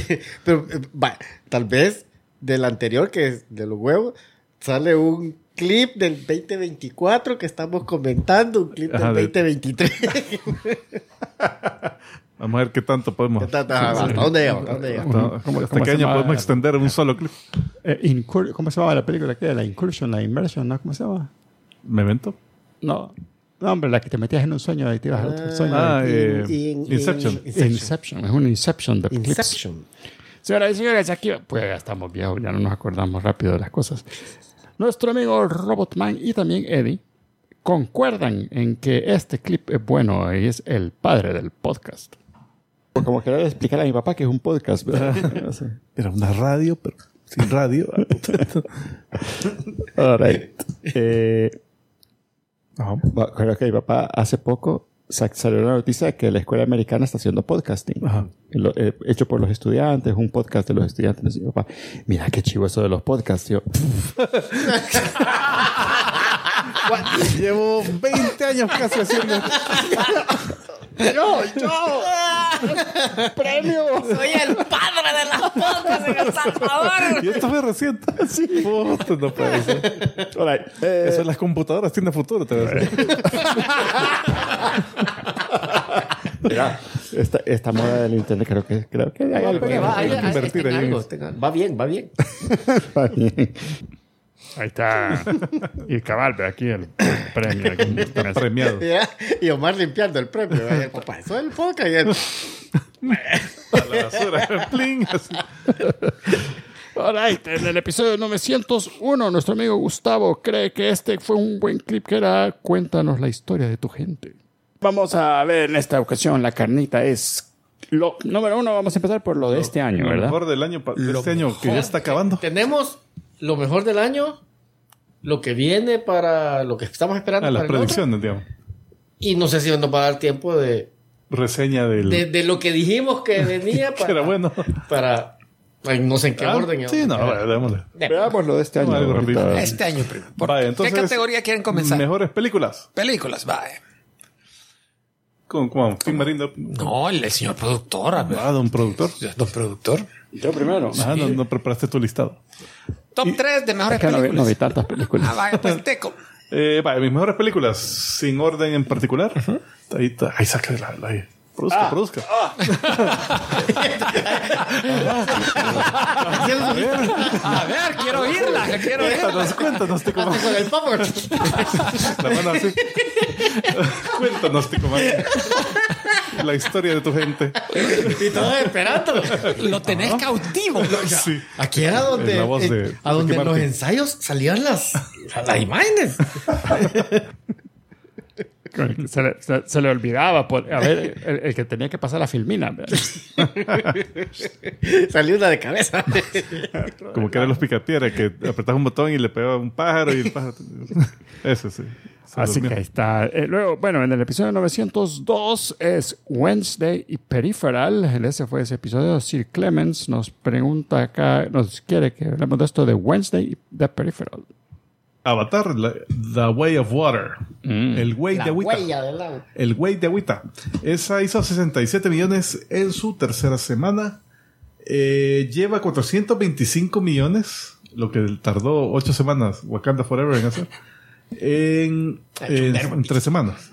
Speaker 4: Pero, eh, va, tal vez del anterior, que es de los huevos, sale un clip del 2024 que estamos comentando, un clip
Speaker 2: Ajá,
Speaker 4: del
Speaker 2: de-
Speaker 4: 2023.
Speaker 2: Vamos a ver qué tanto podemos.
Speaker 4: ¿Hasta hasta dónde llega? ¿Hasta dónde llega?
Speaker 2: Hasta,
Speaker 1: ¿Cómo-
Speaker 2: hasta
Speaker 1: cómo
Speaker 2: qué año
Speaker 1: llama?
Speaker 2: podemos extender un solo clip.
Speaker 1: Eh, Incur- ¿Cómo se llama la película? ¿Qué? La Incursion, la Immersion, ¿no? ¿Cómo se llama?
Speaker 2: ¿Me evento?
Speaker 1: No. No, hombre, la que te metías en un sueño y te ibas a otro sueño.
Speaker 2: Ah, eh,
Speaker 4: in-
Speaker 2: Inception.
Speaker 4: in-
Speaker 1: Inception. Es un Inception de clips.
Speaker 4: Inception.
Speaker 1: Señoras y señores, aquí, pues ya estamos viejos, ya no nos acordamos rápido de las cosas. Nuestro amigo Robotman y también Eddie concuerdan en que este clip es bueno y es el padre del podcast. Como querer explicar a mi papá que es un podcast, ¿verdad?
Speaker 2: Era una radio, pero sin radio.
Speaker 1: All right. Eh, creo que mi papá hace poco sa- salió la noticia de que la escuela americana está haciendo podcasting.
Speaker 2: Ajá.
Speaker 1: Lo- eh, hecho por los estudiantes, un podcast de los estudiantes. Mi papá, mira qué chivo eso de los podcasts. Yo,
Speaker 2: Llevo 20 años casi haciendo.
Speaker 1: ¡Yo! ¡Yo! ¡Premio!
Speaker 8: Soy el padre de las podcasts en El Salvador.
Speaker 2: Y esto fue reciente. Sí. Puta, no puede ser.
Speaker 1: All right. Eh,
Speaker 2: Eso en las computadoras tiene futuro, te voy a decir.
Speaker 1: mira, esta, esta moda del internet creo que, creo que hay algo.
Speaker 4: Va,
Speaker 2: hay que
Speaker 4: hay- hay-
Speaker 2: invertir en
Speaker 4: algo, Va bien, va bien.
Speaker 1: Está bien. Ahí está. Y cabal, ve aquí el premio. aquí.
Speaker 2: Premiado.
Speaker 4: Mira, Y Omar limpiando el premio. ¿eh? Papá, eso es el podcast. y
Speaker 2: A la basura. Pling, así.
Speaker 1: All right. En el episodio 901, nuestro amigo Gustavo cree que este fue un buen clip que era Cuéntanos la historia de tu gente. Vamos a ver en esta ocasión, la carnita es... Lo, número uno, vamos a empezar por lo de este año,
Speaker 2: Lo
Speaker 1: ¿verdad?
Speaker 2: mejor del año, de este año que ya está acabando.
Speaker 4: Tenemos lo mejor del año, lo que viene para lo que estamos esperando.
Speaker 2: A las
Speaker 4: para el otro.
Speaker 2: predicciones, digamos.
Speaker 4: Y no sé si nos va a dar tiempo de,
Speaker 2: Reseña del.
Speaker 4: de, de lo que dijimos que venía
Speaker 2: que
Speaker 4: para.
Speaker 2: era bueno.
Speaker 4: para ay, no sé en qué
Speaker 2: Ah,
Speaker 4: orden.
Speaker 2: sí, no, vale, démosle.
Speaker 1: Veamos lo de este año.
Speaker 3: Este año primero. ¿Por
Speaker 2: Vaya,
Speaker 3: qué categoría quieren comenzar?
Speaker 2: Mejores películas.
Speaker 3: Películas, vaya.
Speaker 2: ¿Cómo? cómo? Tim Marindo.
Speaker 3: No, el señor productor, a ver.
Speaker 2: Ah, don productor.
Speaker 3: Don productor.
Speaker 1: Yo primero.
Speaker 2: Ah, no, no preparaste tu listado.
Speaker 3: Top 3 de mejores
Speaker 1: Es que no vi,
Speaker 3: películas.
Speaker 1: no vi tantas películas.
Speaker 3: Ah, vaya, pues teco.
Speaker 2: Eh, vaya, mis mejores películas, sin orden en particular. Ahí, está- ahí saca la, la- Produzca, produzca.
Speaker 3: A ver, quiero oírla, quiero oírla.
Speaker 2: Cuéntanos, cuéntanos, Tico.
Speaker 4: Con el popcorn.
Speaker 2: La mano así. cuéntanos, Tico. La historia de tu gente.
Speaker 4: Y todos esperando.
Speaker 3: Lo tenés cautivo.
Speaker 2: Sí.
Speaker 4: Aquí era donde,
Speaker 2: voz
Speaker 4: eh,
Speaker 2: de-
Speaker 4: a donde los ensayos salían las, las imágenes.
Speaker 1: Se le, se- se le olvidaba. por- a ver, el, el que tenía que pasar la filmina.
Speaker 4: Salió una de cabeza.
Speaker 2: Como que eran los picapiedras que apretabas un botón y le pegaba un pájaro y el pájaro. Ese sí.
Speaker 1: Así
Speaker 2: durmió.
Speaker 1: que ahí está. Eh, luego, bueno, en el episodio 902 es Wednesday y Peripheral. Ese fue ese episodio. Sir Clemens nos pregunta acá, nos quiere que hablemos de esto de Wednesday y de Peripheral.
Speaker 2: Avatar, la- The Way of Water. El güey de
Speaker 4: La
Speaker 2: agüita.
Speaker 4: huella del agua.
Speaker 2: El güey de agüita. Esa hizo 67 millones en su tercera semana. Eh, lleva 425 millones, lo que tardó 8 semanas Wakanda Forever en hacer, en, en- en 3 semanas.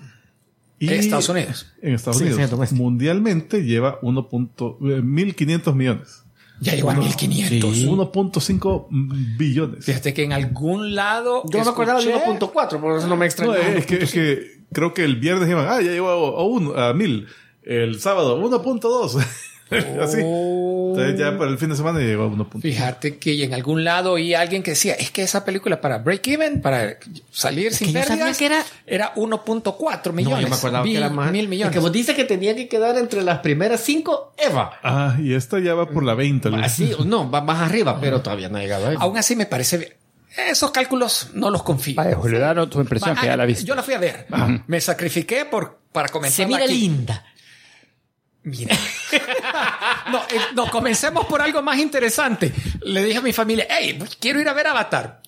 Speaker 2: Y
Speaker 3: En Estados Unidos.
Speaker 2: En Estados
Speaker 4: Sí,
Speaker 2: Unidos.
Speaker 4: sí, doméstico.
Speaker 2: Mundialmente lleva 1. punto- eh, 1.500 millones.
Speaker 3: Ya llegó a 1500.
Speaker 2: 1.5 billones.
Speaker 3: Fíjate que en algún lado.
Speaker 4: Yo no me acordaba
Speaker 3: escuché-
Speaker 4: 1.4, por eso no me extrañó.
Speaker 2: No, es, que, es que creo que el viernes iban, ah, ya llegó a, a, un- a mil. El sábado, 1.2. Así. Entonces ya para el fin de semana llegó a 1.2.
Speaker 3: Fíjate que en algún lado oí a alguien que decía, es que esa película para break even, para salir sin
Speaker 4: yo sabía
Speaker 3: pérdidas,
Speaker 4: que era-
Speaker 3: era 1.4
Speaker 4: No,
Speaker 3: millones.
Speaker 4: yo me acordaba
Speaker 3: Mil-
Speaker 4: que era más.
Speaker 3: Mil millones.
Speaker 4: Que vos dices que tenía que quedar entre las primeras cinco Eva.
Speaker 2: Ah, y esta ya va por la 20. algo así.
Speaker 4: No, va más arriba, pero todavía no ha llegado ahí.
Speaker 3: Aún así me parece bien. Esos cálculos no los confío.
Speaker 1: Vaya, Julio, danos tu impresión
Speaker 3: Va-
Speaker 1: que ya la
Speaker 3: ah,
Speaker 1: viste.
Speaker 3: Yo la fui a ver. Me sacrifiqué por, para comenzar.
Speaker 4: Se mira
Speaker 3: aquí.
Speaker 4: linda.
Speaker 3: Mira. no, eh, no, comencemos por algo más interesante. Le dije a mi familia, hey, quiero ir a ver Avatar.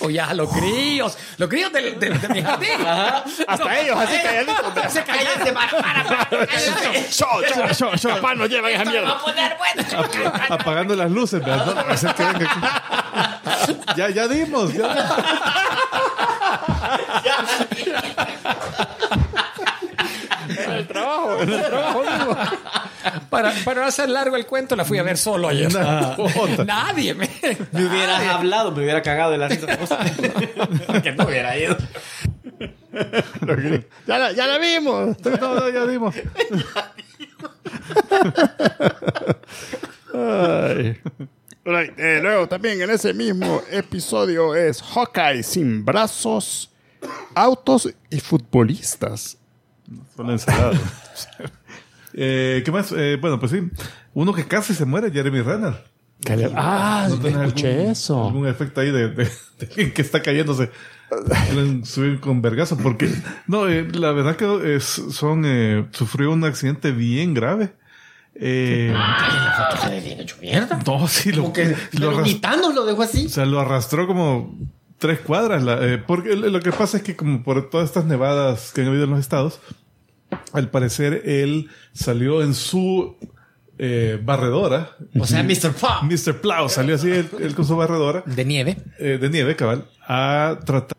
Speaker 3: Oye, a los críos, los críos del- del- de, mi jardín.
Speaker 1: Hasta ellos, así calladitos.
Speaker 3: Se cállate, para.
Speaker 1: Yo, yo, yo, yo. Papá, no llevan esa
Speaker 9: Va a
Speaker 1: mierda.
Speaker 9: poner bueno.
Speaker 2: Apagando las luces, ¿verdad? No, aquí. ya, ya dimos. Ya.
Speaker 1: En el trabajo, en el trabajo mismo.
Speaker 3: Para, para no hacer largo el cuento, la fui a ver solo ayer.
Speaker 2: Jota.
Speaker 3: Nadie me.
Speaker 4: Me hubieras hablado, me hubiera cagado de la risa. que no hubiera ido.
Speaker 1: Ya la, ya la vimos.
Speaker 2: No, no, ya.
Speaker 1: Ay. Right, eh, luego también en ese mismo episodio es Hawkeye sin brazos, autos y futbolistas.
Speaker 2: La ensalada. eh, ¿Qué más? Eh, bueno, pues sí. Uno que casi se muere, Jeremy Renner.
Speaker 1: Ah,
Speaker 2: ¿No
Speaker 1: escuché
Speaker 2: algún-
Speaker 1: eso.
Speaker 2: Algún efecto ahí de, de- que está cayéndose. Quieren subir con vergazo porque no eh, la verdad que es, son eh, sufrió un accidente bien grave eh,
Speaker 4: Se le viene hecho mierda.
Speaker 2: no sí lo,
Speaker 4: que
Speaker 2: lo
Speaker 4: Thanos lo dejó así.
Speaker 2: o sea lo arrastró como tres cuadras la- eh, porque lo que pasa es que como por todas estas nevadas que han habido en los estados al parecer él salió en su eh, barredora
Speaker 4: O sea, Mr. Pop.
Speaker 2: Mr. Plow salió así él, él con su barredora
Speaker 3: De nieve.
Speaker 2: eh, de nieve, cabal, a tratar.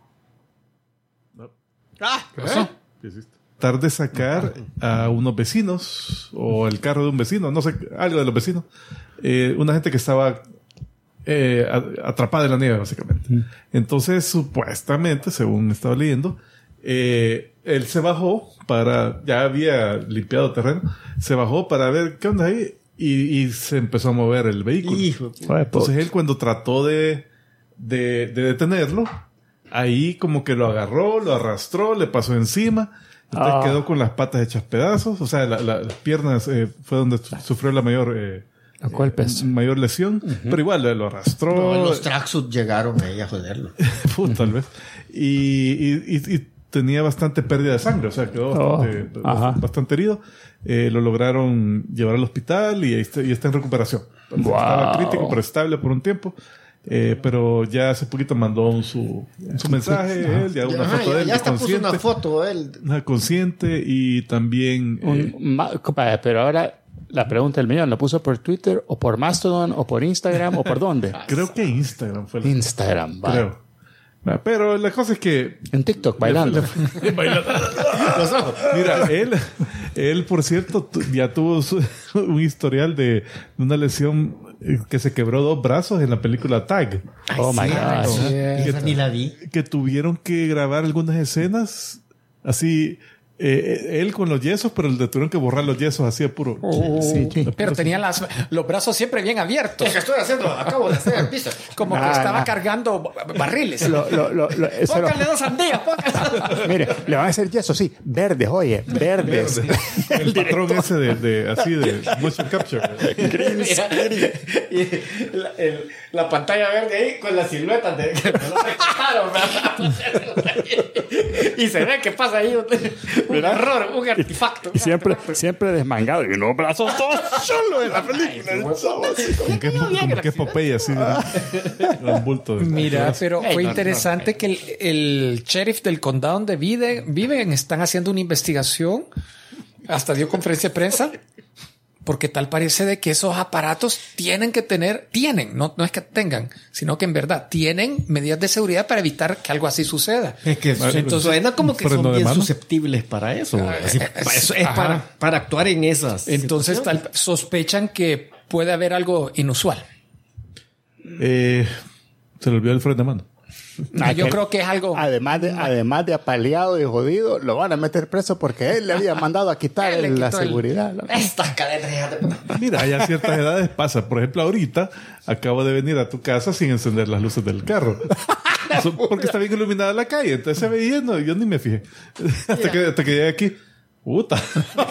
Speaker 1: ¿Qué pasó?
Speaker 2: Tratar de sacar a unos vecinos o el carro de un vecino, no sé, algo de los vecinos. Una gente que estaba eh, atrapada en la nieve, básicamente. Entonces, supuestamente, según estaba leyendo, eh, él se bajó para, ya había limpiado terreno, se bajó para ver qué onda ahí y, y se empezó a mover el vehículo.
Speaker 4: Hijo.
Speaker 2: Entonces él cuando trató de, de, de detenerlo, ahí como que lo agarró, lo arrastró, le pasó encima, entonces
Speaker 1: Ah.
Speaker 2: quedó con las patas hechas pedazos, o sea, la- la- las piernas eh, fue donde su- sufrió la mayor, eh,
Speaker 1: Los golpes.
Speaker 2: mayor lesión, pero igual eh, lo arrastró,
Speaker 4: No, los tracksuit llegaron ahí a joderlo.
Speaker 2: Puh, tal vez, y, y- y- y tenía bastante pérdida de sangre, o sea, quedó
Speaker 1: Oh,
Speaker 2: bastante,
Speaker 1: ajá.
Speaker 2: bastante herido. Eh, lo lograron llevar al hospital y, está, y está en recuperación.
Speaker 1: Wow.
Speaker 2: Estaba crítico, pero estable por un tiempo. Eh, pero ya hace poquito mandó un su, su mensaje, él, ya una
Speaker 4: Ajá,
Speaker 2: foto
Speaker 4: ya,
Speaker 2: de él
Speaker 4: ya hasta puso
Speaker 2: consciente,
Speaker 4: una foto él.
Speaker 2: Consciente y también eh,
Speaker 1: Un ma- compadre, pero ahora la pregunta del millón, ¿lo puso por Twitter o por Mastodon o por Instagram o por dónde?
Speaker 2: creo que Instagram fue el
Speaker 1: Instagram, va.
Speaker 2: creo. Pero la cosa es que
Speaker 1: En TikTok, bailando.
Speaker 4: Los ojos.
Speaker 2: Mira, él, él por cierto, ya tuvo su- un historial de una lesión eh, que se quebró dos brazos en la película Tag.
Speaker 1: oh my God.
Speaker 4: Esa ni la vi.
Speaker 2: Que tuvieron que grabar algunas escenas así, eh, él con los yesos, pero le tuvieron que borrar los yesos así a puro.
Speaker 1: Sí, sí.
Speaker 3: Pero tenía las, los brazos siempre bien abiertos.
Speaker 4: estoy haciendo? Acabo de hacer pizza.
Speaker 3: Como que estaba cargando ba- barriles.
Speaker 1: Lo- lo- lo- lo- eso lo-
Speaker 3: Póngale dos sandías, póngale.
Speaker 1: mire, le van a hacer yeso, sí. Verdes, oye, verdes.
Speaker 2: El patrón ese de, de- así de motion capture.
Speaker 4: Mira, y la, el- la pantalla verde ahí con la silueta de que ¿verdad? y se ve que pasa ahí un, error, un artefacto.
Speaker 1: Y siempre, siempre desmangado. Y unos brazos todos chulos en la película.
Speaker 2: Como que, como que es Popeye así. de- Un bulto. de-
Speaker 3: Mira, pero fue interesante que el, el sheriff del condado donde vive, viven están haciendo una investigación. Hasta dio conferencia de prensa. Porque tal parece de que esos aparatos tienen que tener, tienen, no, no es que tengan, sino que en verdad tienen medidas de seguridad para evitar que algo así suceda.
Speaker 4: Es que entonces, suena como que son bien susceptibles para eso. Así, para eso es
Speaker 3: ajá.
Speaker 4: para, para actuar en esas.
Speaker 3: Entonces tal, sospechan que puede haber algo inusual.
Speaker 2: Eh, se le olvidó el freno de mano.
Speaker 3: Ah, Yo creo que es algo.
Speaker 1: Además de, además de apaleado y jodido, lo van a meter preso porque él le había mandado a quitar
Speaker 3: le
Speaker 1: la
Speaker 3: el-
Speaker 1: seguridad. ¿no?
Speaker 4: Estas cadenas, hijas de puta.
Speaker 2: Mira, ya a ciertas edades pasa. Por ejemplo, ahorita acabo de venir a tu casa sin encender las luces del carro. Porque está bien iluminada la calle. Entonces se veía, no, yo ni me fijé. Hasta que, hasta que llegué aquí. Puta,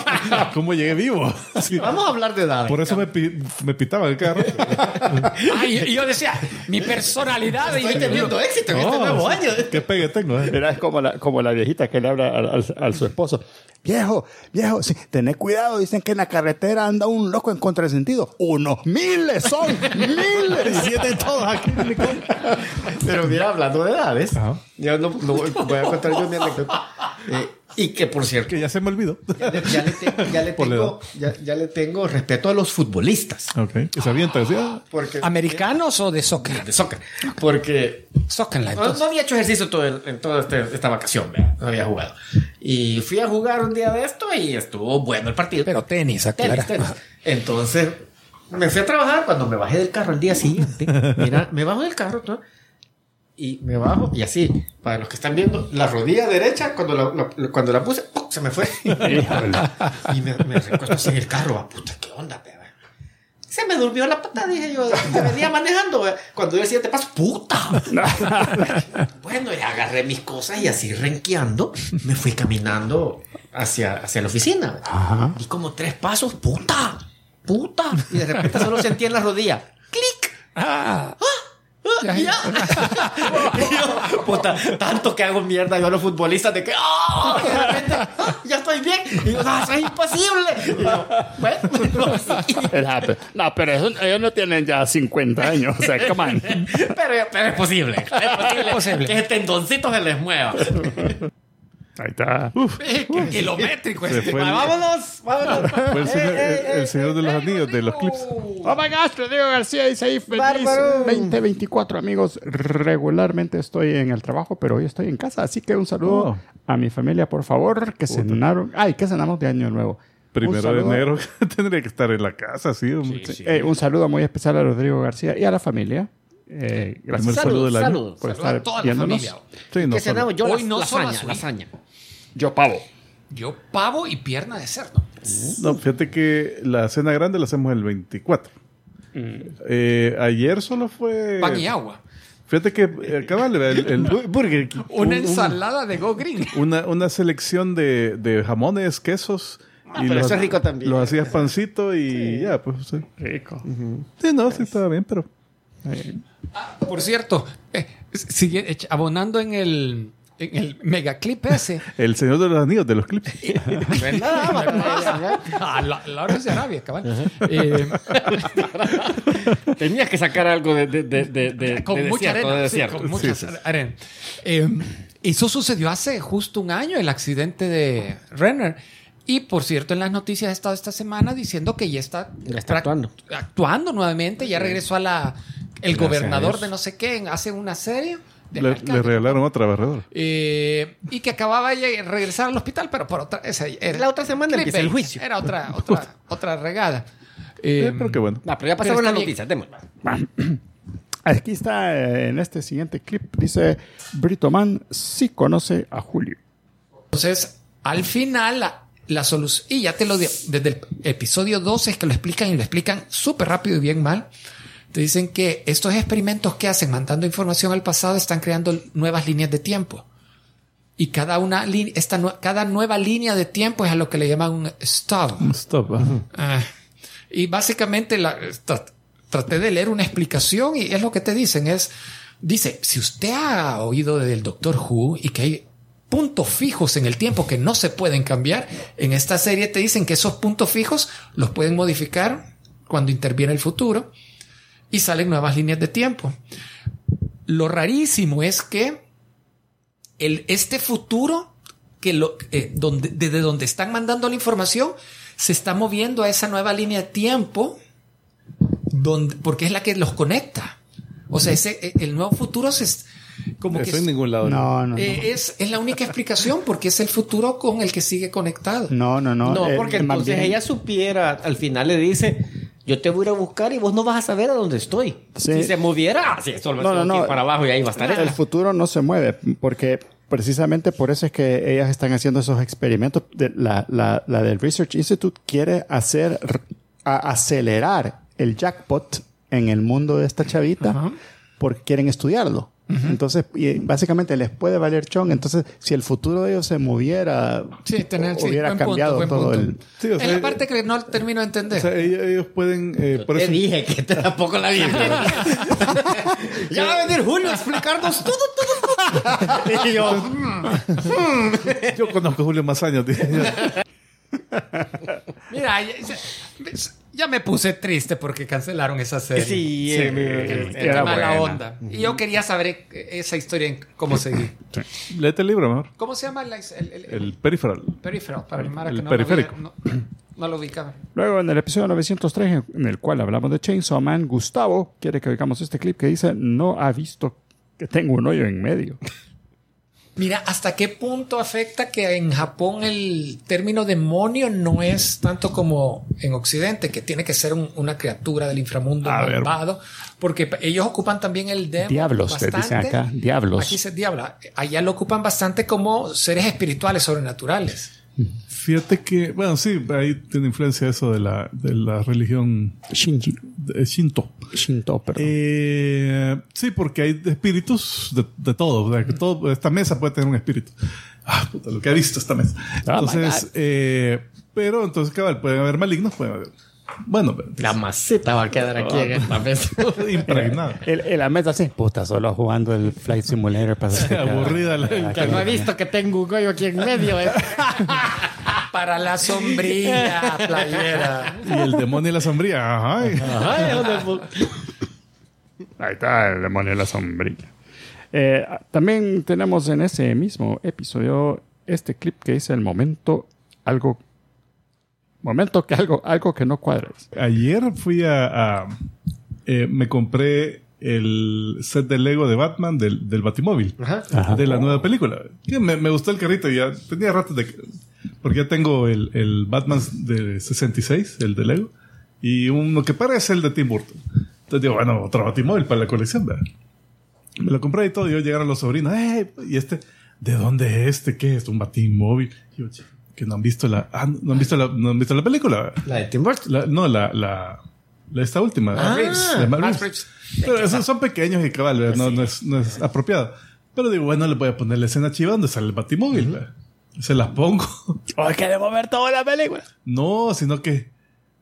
Speaker 2: ¿cómo llegué vivo? Sí.
Speaker 4: Vamos a hablar de edad.
Speaker 2: Por eso me, me pitaba el carro.
Speaker 3: Ay, y yo decía, mi personalidad. y-
Speaker 4: Estoy teniendo éxito en este nuevo año.
Speaker 2: Qué pegue tengo, eh.
Speaker 1: Es como la, como la viejita que le habla al, al- al su esposo. Viejo, viejo, sí, tened cuidado. Dicen que en la carretera anda un loco en contrasentido. Unos miles son, miles.
Speaker 2: Y siete todos aquí.
Speaker 4: Pero mira, hablando de edades,
Speaker 2: Ajá.
Speaker 4: yo no, voy a contar yo mi anécdota. Eh, y que por cierto,
Speaker 2: Que ya se me olvidó.
Speaker 4: ya le, ya le te- ya le tengo, ya, ya le tengo respeto a los futbolistas.
Speaker 2: Ok. Que se avienta. así, ah.
Speaker 4: Porque,
Speaker 3: ¿Americanos o de soccer?
Speaker 4: de soccer. Porque
Speaker 3: Soccer,
Speaker 4: no, no había hecho ejercicio todo el- en toda este- esta vacación, ¿verdad? no había jugado. Y fui a jugar un día de esto y estuvo bueno el partido.
Speaker 3: Pero tenis, aclara.
Speaker 4: Tenis, tenis. Entonces, me fui a trabajar cuando me bajé del carro el día siguiente. Mira, me bajo del carro, ¿no? Y me bajo, y así, para los que están viendo, la rodilla derecha, cuando la, la- cuando la puse, ¡pum! se me fue. y me, me recuesto así en el carro, ah, puta, ¿qué onda, pe? Se me durmió la pata, dije yo, que venía manejando. ve. Cuando yo el siguiente paso, ¡puta! bueno, y agarré mis cosas y así renqueando, me fui caminando hacia, hacia la oficina. Y como tres pasos, ¡puta! ¡puta! Y de repente solo sentí en la rodilla, ¡clic!
Speaker 3: Ah,
Speaker 4: ¡Ah, ya! Y yo, puta, tanto que hago mierda yo a los futbolistas de que. Y de repente, ¡ah! ya estoy bien. Y yo, ¡no, eso es imposible! Y yo, bueno, sí.
Speaker 1: It happened. No, pero eso- ellos no tienen ya 50 años. O sea, come on.
Speaker 4: pero, pero es posible. Es posible,
Speaker 3: posible.
Speaker 4: que ese tendoncito se les mueva.
Speaker 1: Ahí está.
Speaker 3: qué kilométrico
Speaker 2: Se
Speaker 3: este.
Speaker 2: fue el,
Speaker 4: vámonos, vámonos.
Speaker 2: fue el señor, el- el señor de los anillos, de los clips.
Speaker 1: Oh my gosh, Rodrigo García dice ahí feliz
Speaker 4: Bárbaro.
Speaker 1: 2024 amigos. Regularmente estoy en el trabajo, pero hoy estoy en casa, así que un saludo
Speaker 2: Oh.
Speaker 1: a mi familia, por favor, que cenaron. Ay, que cenamos de año nuevo.
Speaker 2: Primero de
Speaker 1: saludo-
Speaker 2: enero tendría que estar en la casa, sí. hombre.
Speaker 1: Eh, un saludo muy especial a Rodrigo García y a la familia. Eh,
Speaker 2: Primer
Speaker 1: gracias
Speaker 2: saludo del año.
Speaker 4: saludos.
Speaker 1: por
Speaker 3: Saludo a
Speaker 1: estar
Speaker 3: toda la familia.
Speaker 2: Sí, no
Speaker 4: ¿Qué
Speaker 2: solo-
Speaker 4: cenamos? Yo
Speaker 3: Hoy
Speaker 4: la-
Speaker 3: no solo
Speaker 4: lasaña, lasaña.
Speaker 1: Yo pavo.
Speaker 3: Yo pavo y pierna de cerdo.
Speaker 2: No, fíjate que la cena grande la hacemos el 24. Eh, ayer solo fue.
Speaker 3: Pan y agua.
Speaker 2: Fíjate que eh, cabal, el- el-
Speaker 4: Burger King.
Speaker 3: Una ensalada de Go Green.
Speaker 2: una, una selección de, de jamones, quesos.
Speaker 4: Ah, pero eso es rico también.
Speaker 2: Los hacías pancito y ya, pues. Sí.
Speaker 1: Rico.
Speaker 2: Sí, no, sí estaba bien, pero.
Speaker 3: Por cierto, eh, sigue abonando en el, en el megaclip ese.
Speaker 2: El señor de los anillos, de los clips.
Speaker 4: Nada más.
Speaker 3: Ah, la, Lawrence de Arabia, cabal. Eh,
Speaker 4: Tenías que sacar algo de, de, de, de, de-
Speaker 3: con
Speaker 4: de
Speaker 3: mucha
Speaker 4: desierto,
Speaker 3: arena.
Speaker 4: de
Speaker 3: sí, con mucha
Speaker 2: Sí, sí.
Speaker 3: arena. Eh, eso sucedió hace justo un año, el accidente de Renner. Y por cierto, en las noticias ha estado esta semana diciendo que ya está,
Speaker 4: Ya está actuando.
Speaker 3: actuando nuevamente. Ya regresó a la el
Speaker 2: Gracias a
Speaker 3: gobernador de no sé qué hace una serie.
Speaker 2: Le, regalaron otra barredora.
Speaker 3: Eh, y que acababa de regresar al hospital, pero por otra. Esa era,
Speaker 4: La otra semana empieza el juicio.
Speaker 3: Era otra, otra, otra regada.
Speaker 2: Eh,
Speaker 3: Eh,
Speaker 2: pero qué bueno.
Speaker 4: No, pero ya pasaron las noticias.
Speaker 1: Aquí está en este siguiente clip. Dice: Brito Man sí conoce a Julio.
Speaker 3: Entonces, al final, la, la solución. Y ya te lo digo, desde el episodio 12 es que lo explican y lo explican súper rápido y bien mal. Te dicen que estos experimentos que hacen mandando información al pasado están creando nuevas líneas de tiempo. Y cada, una, esta, cada nueva línea de tiempo es a lo que le llaman un stop.
Speaker 2: Stop. ajá.
Speaker 3: Ah, y básicamente la, tra- traté de leer una explicación y es lo que te dicen. Es, dice, si usted ha oído del Doctor Who y que hay puntos fijos en el tiempo que no se pueden cambiar, en esta serie te dicen que esos puntos fijos los pueden modificar cuando interviene el futuro y salen nuevas líneas de tiempo. Lo rarísimo es que el, este futuro que lo, eh, donde, desde donde están mandando la información se está moviendo a esa nueva línea de tiempo donde, porque es la que los conecta. O sea, ese, eh, el nuevo futuro se, es- como que
Speaker 2: Eso en
Speaker 3: es,
Speaker 2: ningún lado.
Speaker 1: No, no, no.
Speaker 3: eh, es, es la única explicación porque es el futuro con el que sigue conectado.
Speaker 1: No, no, no.
Speaker 4: No, porque entonces
Speaker 1: bien-
Speaker 4: ella supiera, al final le dice, yo te voy a ir a buscar y vos no vas a saber a dónde estoy.
Speaker 1: Sí.
Speaker 4: Si se moviera, ah, sí, solo
Speaker 1: No, no, no.
Speaker 4: para abajo y ahí va a estar.
Speaker 1: El
Speaker 4: ella.
Speaker 1: futuro no se mueve porque precisamente por eso es que ellas están haciendo esos experimentos. De- La, la, la del Research Institute quiere hacer, a- acelerar el jackpot en el mundo de esta chavita porque quieren estudiarlo. Entonces, y básicamente les puede valer chong. Entonces, si el futuro de ellos se moviera,
Speaker 3: Sí, tener,
Speaker 1: o-
Speaker 3: sí,
Speaker 1: hubiera
Speaker 3: punto,
Speaker 1: cambiado todo
Speaker 3: punto.
Speaker 1: el...
Speaker 2: Sí, o
Speaker 3: es
Speaker 2: sea,
Speaker 3: la parte que no termino de entender.
Speaker 2: O sea, ellos, ellos pueden. eh, por
Speaker 4: Te
Speaker 2: eso,
Speaker 4: dije que te tampoco la vi. ya va a venir Julio a explicarnos todo, todo, todo. y yo,
Speaker 2: yo conozco a Julio más años. dije.
Speaker 3: Mira, ya, me puse triste porque cancelaron esa serie.
Speaker 4: sí,
Speaker 1: Sí,
Speaker 4: eh,
Speaker 3: Qué
Speaker 1: era
Speaker 3: mala
Speaker 1: buena.
Speaker 3: onda. Y yo quería saber esa historia en cómo seguir.
Speaker 2: Léete el libro, mejor.
Speaker 3: ¿Cómo se llama la- el, el- el
Speaker 2: El peripheral.
Speaker 3: peripheral? Para el Mara
Speaker 2: el
Speaker 3: que no
Speaker 2: periférico.
Speaker 3: Lo había- no, no lo ubicaba.
Speaker 1: Luego, en el episodio 903, en el cual hablamos de Chainsaw Man, Gustavo quiere que oigamos este clip que dice, no ha visto que tengo un hoyo en medio.
Speaker 3: Mira, ¿hasta qué punto afecta que en Japón el término demonio no es tanto como en Occidente, que tiene que ser un- una criatura del inframundo
Speaker 2: A ver.
Speaker 3: Porque ellos ocupan también el demon
Speaker 1: Diablos, te dicen acá, diablos.
Speaker 3: Aquí dice diablo. Allá lo ocupan bastante como seres espirituales sobrenaturales.
Speaker 2: Fíjate que, bueno, sí, ahí tiene influencia eso de la, de la religión
Speaker 1: Shinji.
Speaker 2: de Shinto.
Speaker 1: Shinto, perdón.
Speaker 2: Eh, sí, porque hay espíritus de, de todo. O sea, que todo. Esta mesa puede tener un espíritu. Ah, puta, lo que ha visto esta mesa.
Speaker 1: Oh,
Speaker 2: Entonces, eh, pero entonces, cabal, pueden haber malignos, pueden haber. Bueno.
Speaker 4: La maceta va a quedar aquí en esta mesa.
Speaker 2: impregnada.
Speaker 1: El, el- la mesa así, puta, solo jugando el Flight Simulator para que-
Speaker 2: Aburrida la-
Speaker 4: que no he visto que tengo un hoyo aquí en medio. eh.
Speaker 3: Para la sombrilla, playera.
Speaker 2: Y el demonio y la sombría. Ajá.
Speaker 4: Ay, ¿dónde fue?
Speaker 1: Ahí está el demonio de la sombrilla. Eh, también tenemos en ese mismo episodio este clip que dice el momento algo momento que algo algo que no cuadra.
Speaker 2: Ayer fui a. a- eh, me compré el set de Lego de Batman del, del Batimóvil.
Speaker 4: Ajá.
Speaker 2: De la nueva película. Me, me gustó el carrito. Ya tenía rato de. que- Porque ya tengo el, el Batman de 66, el de Lego. Y uno que parece el de Tim Burton. Entonces digo, bueno, otro Batimóvil para la colección. ¿verdad? Me lo compré y todo. Y yo llegaron los sobrinos. ¡Eh! Y este, ¿de dónde es este? ¿Qué es? Un Batimóvil. Y yo, "Chico, que no han visto la. Ah, no han visto la, no han visto la película.
Speaker 4: La de Tim Burton.
Speaker 2: La- no, la, la, la- esta última.
Speaker 3: Reeves.
Speaker 2: de Matt Reeves. Pero esos son pequeños y cabal, ¿verdad? no, no es, no es apropiado. Pero digo, bueno, le voy a poner la escena chiva donde sale el batimóvil. ¿verdad? Se las pongo.
Speaker 1: ¡Oh, que debo ver toda la película!
Speaker 2: No, sino que.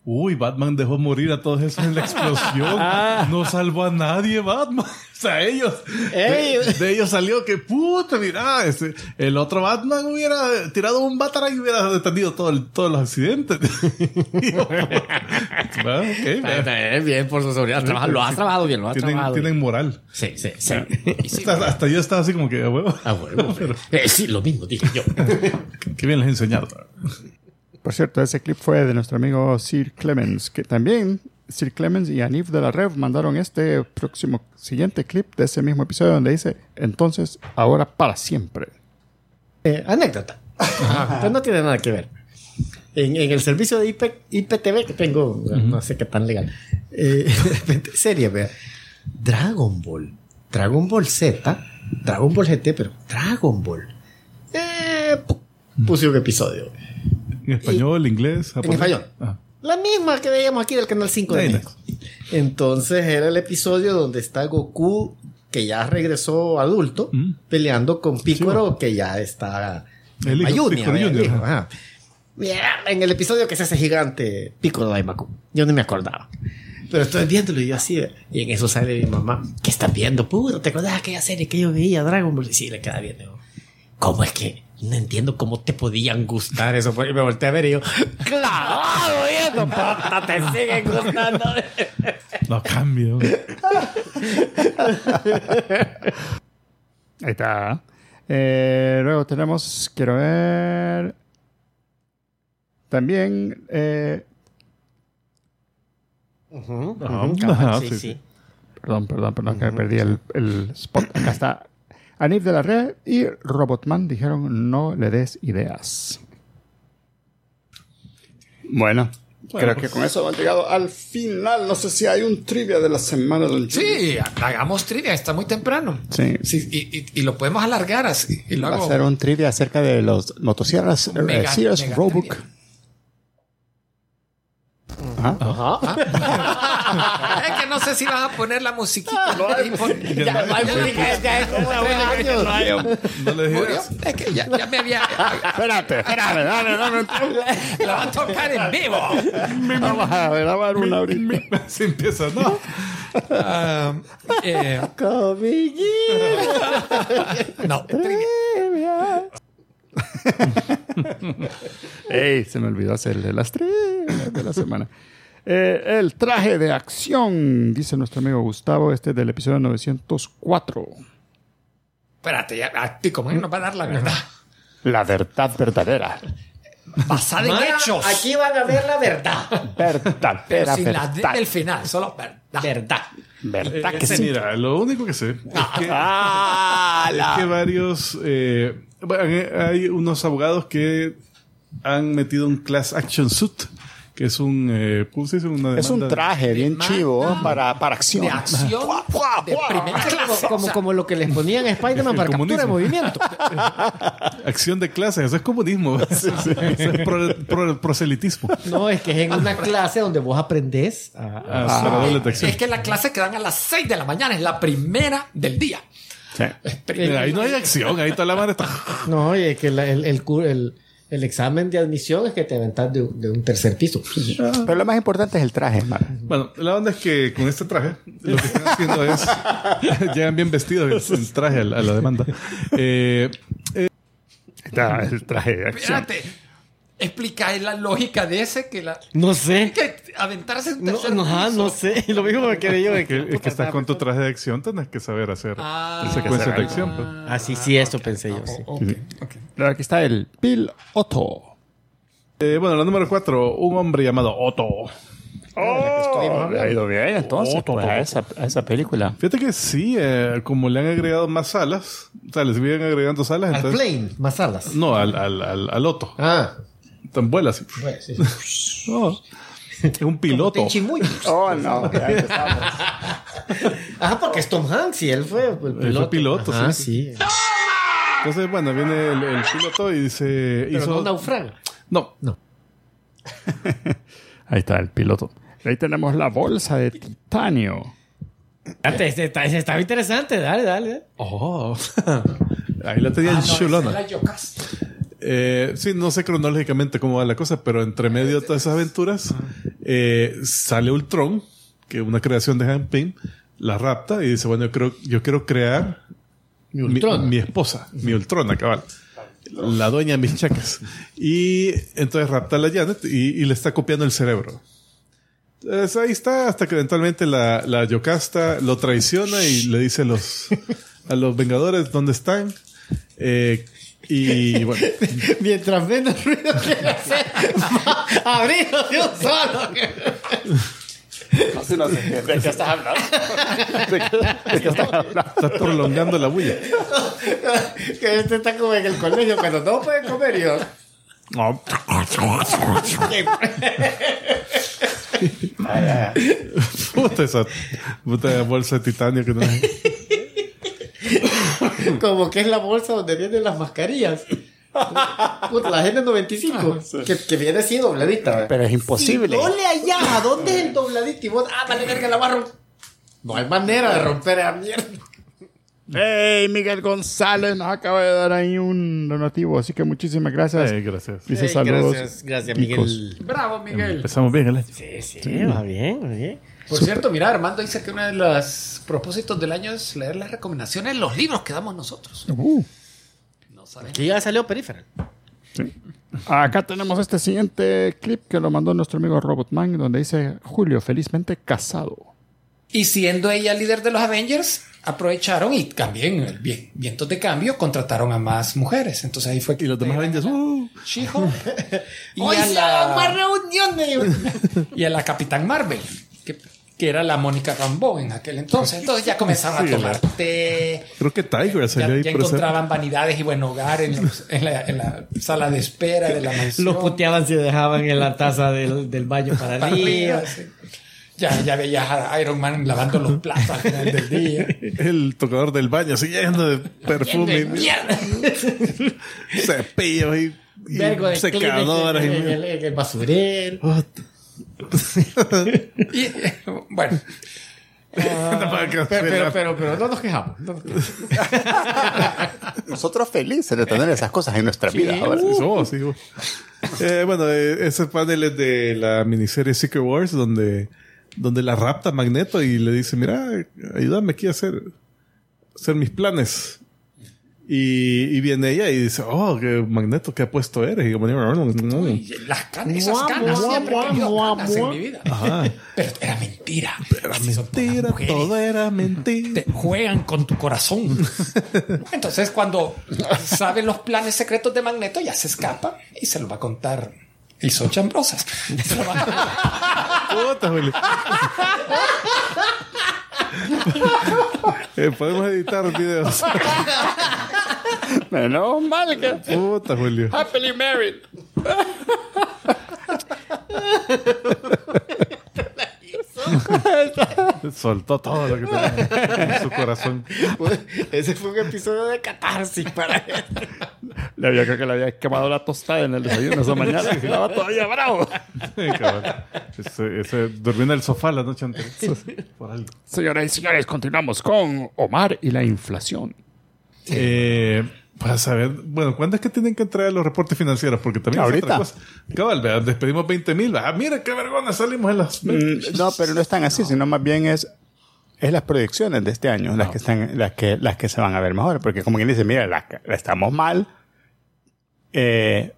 Speaker 2: Uy, Batman dejó morir a todos esos en la explosión. No salvó a nadie, Batman. O sea, ellos.
Speaker 4: Ey.
Speaker 2: De, de ellos salió que, puta, mira, este, el otro Batman hubiera tirado un Batarang y hubiera detenido todo el- todos los accidentes.
Speaker 4: Bien por su seguridad. Trabaja- Lo has trabajado bien, lo has
Speaker 2: tienen,
Speaker 4: trabajado
Speaker 2: tienen
Speaker 4: bien.
Speaker 2: moral.
Speaker 4: Sí, sí, sí.
Speaker 2: hasta, hasta yo estaba así como que, a huevo.
Speaker 4: Ah, bueno. Eh, sí, lo mismo dije yo.
Speaker 2: Qué bien les he enseñado.
Speaker 1: Por cierto, ese clip fue de nuestro amigo Sir Clemens, que también Sir Clemens y Anif de la Rev mandaron este próximo siguiente clip de ese mismo episodio donde dice, entonces, ahora para siempre.
Speaker 4: Eh, anécdota. Pues no tiene nada que ver. En, en el servicio de IP, IPTV que tengo, no sé qué tan legal. Eh, serie, vea. Dragon Ball. Dragon Ball Z. Dragon Ball GT, pero Dragon Ball. Eh, pu- puse un episodio.
Speaker 2: En español, inglés,
Speaker 4: En
Speaker 2: japonés.
Speaker 4: español.
Speaker 2: Ah.
Speaker 4: La misma que veíamos aquí del canal 5 de México. Entonces era el episodio donde está Goku, que ya regresó adulto,
Speaker 2: Mm.
Speaker 4: peleando con Piccolo, que ya está
Speaker 2: El hijo,
Speaker 4: Mayunia,
Speaker 2: Piccolo Junior,
Speaker 4: hijo, ajá. En el episodio que se hace gigante, Piccolo Daimaku. Yo no me acordaba. Pero estoy viéndolo y yo así, y en eso sale mi mamá. ¿Qué estás viendo? Puro, ¿te acordás de aquella serie que yo veía, Dragon Ball? Y sí, le queda bien. digo, ¿Cómo es que no entiendo cómo te podían gustar eso? Y me volteé a ver y yo, clavado viendo, puta, te siguen gustando.
Speaker 2: No cambio.
Speaker 1: Ahí está. Eh, luego tenemos, quiero ver. También, eh,
Speaker 4: sí.
Speaker 2: sí.
Speaker 1: perdón, perdón, perdón, que me perdí el, el spot. Acá está. Anif de la Red y Robotman dijeron no le des ideas. Bueno, creo que con eso hemos llegado al final. No sé si hay un trivia de la semana del
Speaker 3: Sí, hagamos trivia, está muy temprano.
Speaker 1: Sí.
Speaker 3: Sí, y, y- y lo podemos alargar así. Y
Speaker 1: Va a ser un trivia acerca de los motosierras eh,
Speaker 3: Mega-
Speaker 1: Sears
Speaker 3: mega
Speaker 1: Roebuck.
Speaker 3: trivia.
Speaker 1: Ajá.
Speaker 3: es que no sé si vas a poner la musiquita. Pon-
Speaker 4: Ya no hay música desde hace como tres años.
Speaker 2: No le digas.
Speaker 3: Es que ya, ya me había.
Speaker 1: Espérate, espérate, dale, dale,
Speaker 3: La va a tocar en vivo.
Speaker 1: Vamos a grabar una ahorita.
Speaker 2: Así empieza, ¿no?
Speaker 3: Ah, eh, no, trivia.
Speaker 1: Ey, se me olvidó hacerle las trivias de la semana. Eh, el traje de acción, dice nuestro amigo Gustavo, este es del episodio 904.
Speaker 3: Espérate, ya, a ti, como él nos va a dar la verdad.
Speaker 1: La verdad verdadera.
Speaker 3: Basada en hechos.
Speaker 4: Aquí van a ver la verdad.
Speaker 1: Verdadera,
Speaker 3: pero sin la D
Speaker 1: verdad.
Speaker 3: del final, solo verdad.
Speaker 4: Verdad.
Speaker 1: Verdad
Speaker 2: Eh,
Speaker 1: que sí.
Speaker 2: Mira, lo único que sé es que,
Speaker 1: Ah,
Speaker 2: es
Speaker 1: la-
Speaker 2: que varios. eh, hay unos abogados que han metido un class action suit, que es un. Eh, ¿Cómo se dice? Una
Speaker 1: Es un traje bien
Speaker 3: Demanda
Speaker 1: chivo para, para acción.
Speaker 3: De acción de primera
Speaker 4: Como,
Speaker 3: clase.
Speaker 4: como,
Speaker 3: O sea,
Speaker 4: como lo que les ponían a Spider-Man para captura de
Speaker 2: comunismo.
Speaker 4: movimiento.
Speaker 2: Acción de clase, eso es comunismo. Eso es pro- pro- proselitismo.
Speaker 4: No, es que es en una clase donde vos aprendés a,
Speaker 2: Ah, para doble detección.
Speaker 3: es que la clase que dan a las 6 de la mañana es la primera del día.
Speaker 1: Sí.
Speaker 2: Mira, ahí no hay acción, ahí toda la madre está.
Speaker 4: No, y es que la- el, el, el- el examen de admisión es que te aventas de, de un tercer piso.
Speaker 1: Pero lo más importante es el traje, Mara.
Speaker 2: Bueno, la onda es que con este traje, lo que están haciendo es. llegan bien vestidos en traje a la, demanda. Eh,
Speaker 1: Ahí está el traje de acción.
Speaker 3: Espérate. Explica la lógica de ese que la.
Speaker 4: No sé.
Speaker 3: Que aventarse un
Speaker 4: No,
Speaker 3: tercer
Speaker 4: no, ajá,
Speaker 3: piso.
Speaker 4: no sé. Lo mismo me quedé yo. de
Speaker 2: que, es que estás con tu traje de acción, tenés que saber hacer
Speaker 3: Ah.
Speaker 2: secuencias de acción. pues.
Speaker 4: Ah, sí, sí, eso pensé yo. Sí.
Speaker 1: Aquí está el Bill Otto.
Speaker 2: Eh, bueno, la número cuatro, un hombre llamado Otto.
Speaker 1: Oh, ha ido bien entonces
Speaker 2: Otto,
Speaker 1: pues, a, esa, a esa película.
Speaker 2: Fíjate que sí, eh, como le han agregado más salas, o sea, le siguen agregando salas,
Speaker 4: Al
Speaker 2: entonces.
Speaker 4: plane, más alas.
Speaker 2: No, al, al, al, al Otto.
Speaker 4: Ah,
Speaker 2: Tan vuela así.
Speaker 4: bueno, sí, sí.
Speaker 2: No, es un piloto.
Speaker 1: Oh, no. ya empezamos.
Speaker 4: Ajá, porque es Tom Hanks y él fue el piloto.
Speaker 2: fue piloto,
Speaker 4: Ajá,
Speaker 2: sí.
Speaker 4: sí.
Speaker 2: Entonces, bueno, viene el, el piloto y dice.
Speaker 4: Pero
Speaker 2: hizo-
Speaker 4: no naufraga.
Speaker 2: no,
Speaker 1: Ahí está el piloto. Ahí tenemos la bolsa de titanio.
Speaker 4: Espérate, ese está, estaba interesante. Dale, dale.
Speaker 2: Oh. Ahí la tenían
Speaker 3: Ah, no, esa
Speaker 2: chulona.
Speaker 3: es la Yocasta.
Speaker 2: Eh, sí, no sé cronológicamente cómo va la cosa, pero entre medio de todas esas aventuras eh, sale Ultron, que es una creación de Han Pym, la rapta y dice, bueno, yo, creo, yo quiero crear
Speaker 4: Mi
Speaker 2: mi,
Speaker 4: Ultron.
Speaker 2: mi esposa, mi Ultrona, cabal. La dueña de mis chacas. Y entonces rapta a la Janet y, y le está copiando el cerebro. Entonces ahí está, hasta que eventualmente la, la Yocasta lo traiciona y le dice a los, a los Vengadores dónde están. Eh, y bueno,
Speaker 4: Mientras menos ruido quiere hacer, de un solo.
Speaker 1: No sé qué.
Speaker 5: ¿De qué estás hablando?
Speaker 1: ¿De qué, de qué estás hablando?
Speaker 2: Estás prolongando la bulla.
Speaker 4: que este está como en el colegio cuando no pueden comer yo.
Speaker 2: No. Puta esa puta bolsa de titanio que no.
Speaker 4: Como que es la bolsa donde vienen las mascarillas. Puta, la N95. que, que viene así dobladita. ¿verdad?
Speaker 1: Pero es imposible.
Speaker 4: Y dole allá, ¿a dónde es el dobladito? Y vos, ah, vale, verga, la romper. No hay manera de romper esa mierda.
Speaker 5: Hey, Miguel González nos acaba de dar ahí un donativo, así que muchísimas gracias.
Speaker 2: Eh, gracias.
Speaker 5: Dice saludos.
Speaker 4: Gracias, gracias,
Speaker 5: picos.
Speaker 4: Miguel.
Speaker 3: Bravo, Miguel.
Speaker 2: Empezamos bien el año.
Speaker 4: Sí, sí, va bien, va bien.
Speaker 3: Por cierto, mira, Armando dice que uno de los propósitos del año es leer las recomendaciones, los libros que damos nosotros.
Speaker 5: Uh,
Speaker 3: No saben.
Speaker 4: Aquí ya salió Peripheral.
Speaker 5: sí. Acá tenemos este siguiente clip que lo mandó nuestro amigo Robotman, donde dice Julio felizmente casado.
Speaker 3: Y siendo ella líder de los Avengers, aprovecharon y también el vi- vientos de cambio contrataron a más mujeres. Entonces ahí fue que
Speaker 2: Y los demás Avengers, uh,
Speaker 3: y,
Speaker 4: Hoy
Speaker 3: a la,
Speaker 4: reuniones.
Speaker 3: y a la Capitán Marvel, que, que era la Mónica Rambeau en aquel entonces. Entonces ya comenzaban
Speaker 2: Sí,
Speaker 3: a tomar té.
Speaker 2: creo que Tiger
Speaker 3: Ya,
Speaker 2: salió ahí
Speaker 3: ya
Speaker 2: por esa-
Speaker 3: encontraban vanidades y buen hogar en, los- en la, en la sala de espera de la mansión.
Speaker 4: Los puteaban si dejaban en la taza del, del baño para
Speaker 3: Para
Speaker 4: arriba.
Speaker 3: arriba, sí. Ya, ya veías a Iron Man lavando los platos al final del día.
Speaker 2: El tocador del baño, así lleno de perfume,
Speaker 3: Mierda.
Speaker 2: cepillos y, y secadoras.
Speaker 4: En, en el basurero.
Speaker 3: Y, bueno,
Speaker 2: No puedo
Speaker 4: Pero, pero, pero, pero no nos quejamos. no nos quejamos.
Speaker 1: Nosotros felices de tener esas cosas en nuestra vida ahora.
Speaker 2: Sí, somos, sí, somos. Eh, bueno, eh, ese panel es de la miniserie Secret Wars, donde, donde la rapta Magneto y le dice, mira, ayúdame aquí a hacer, hacer mis planes. Y, y viene ella y dice, oh, que Magneto, qué apuesto eres. Y como, "Mm".
Speaker 3: y las canas, esas canas,
Speaker 4: mua,
Speaker 3: siempre
Speaker 4: mua,
Speaker 3: he tenido
Speaker 4: mua,
Speaker 3: canas en mi vida.
Speaker 2: Ajá.
Speaker 3: Pero era mentira.
Speaker 2: Era mentira, todo era mentira.
Speaker 3: Te juegan con tu corazón. Entonces, cuando sabe los planes secretos de Magneto, ya se escapa y se lo va a contar. Y son chambrosas. Se lo va a-
Speaker 2: Puta, Julio. Eh, podemos editar videos.
Speaker 5: Menos mal que
Speaker 2: Puta, Julio.
Speaker 5: happily married.
Speaker 2: Soltó todo lo que tenía en su corazón.
Speaker 4: Ese fue un episodio de catarsis para él.
Speaker 5: Le había, creo que le había quemado la tostada en el desayuno esa mañana. y estaba todavía bravo.
Speaker 2: Cabal. Ese, ese durmió en el sofá la noche anterior. Por algo.
Speaker 5: Señoras y señores, continuamos con Omar y la inflación.
Speaker 2: Eh, vas a ver, bueno, ¿cuándo es que tienen que entregar los reportes financieros? Porque también es
Speaker 1: Ahorita.
Speaker 2: otra cosa. Cabal, despedimos 20 mil. Ah, mira qué vergüenza, salimos en las.
Speaker 1: Mm, No, pero no están así, sino más bien es, es las proyecciones de este año las que están, las que, las que se van a ver mejor. Porque como quien dice, mira, la, la estamos mal. Eh,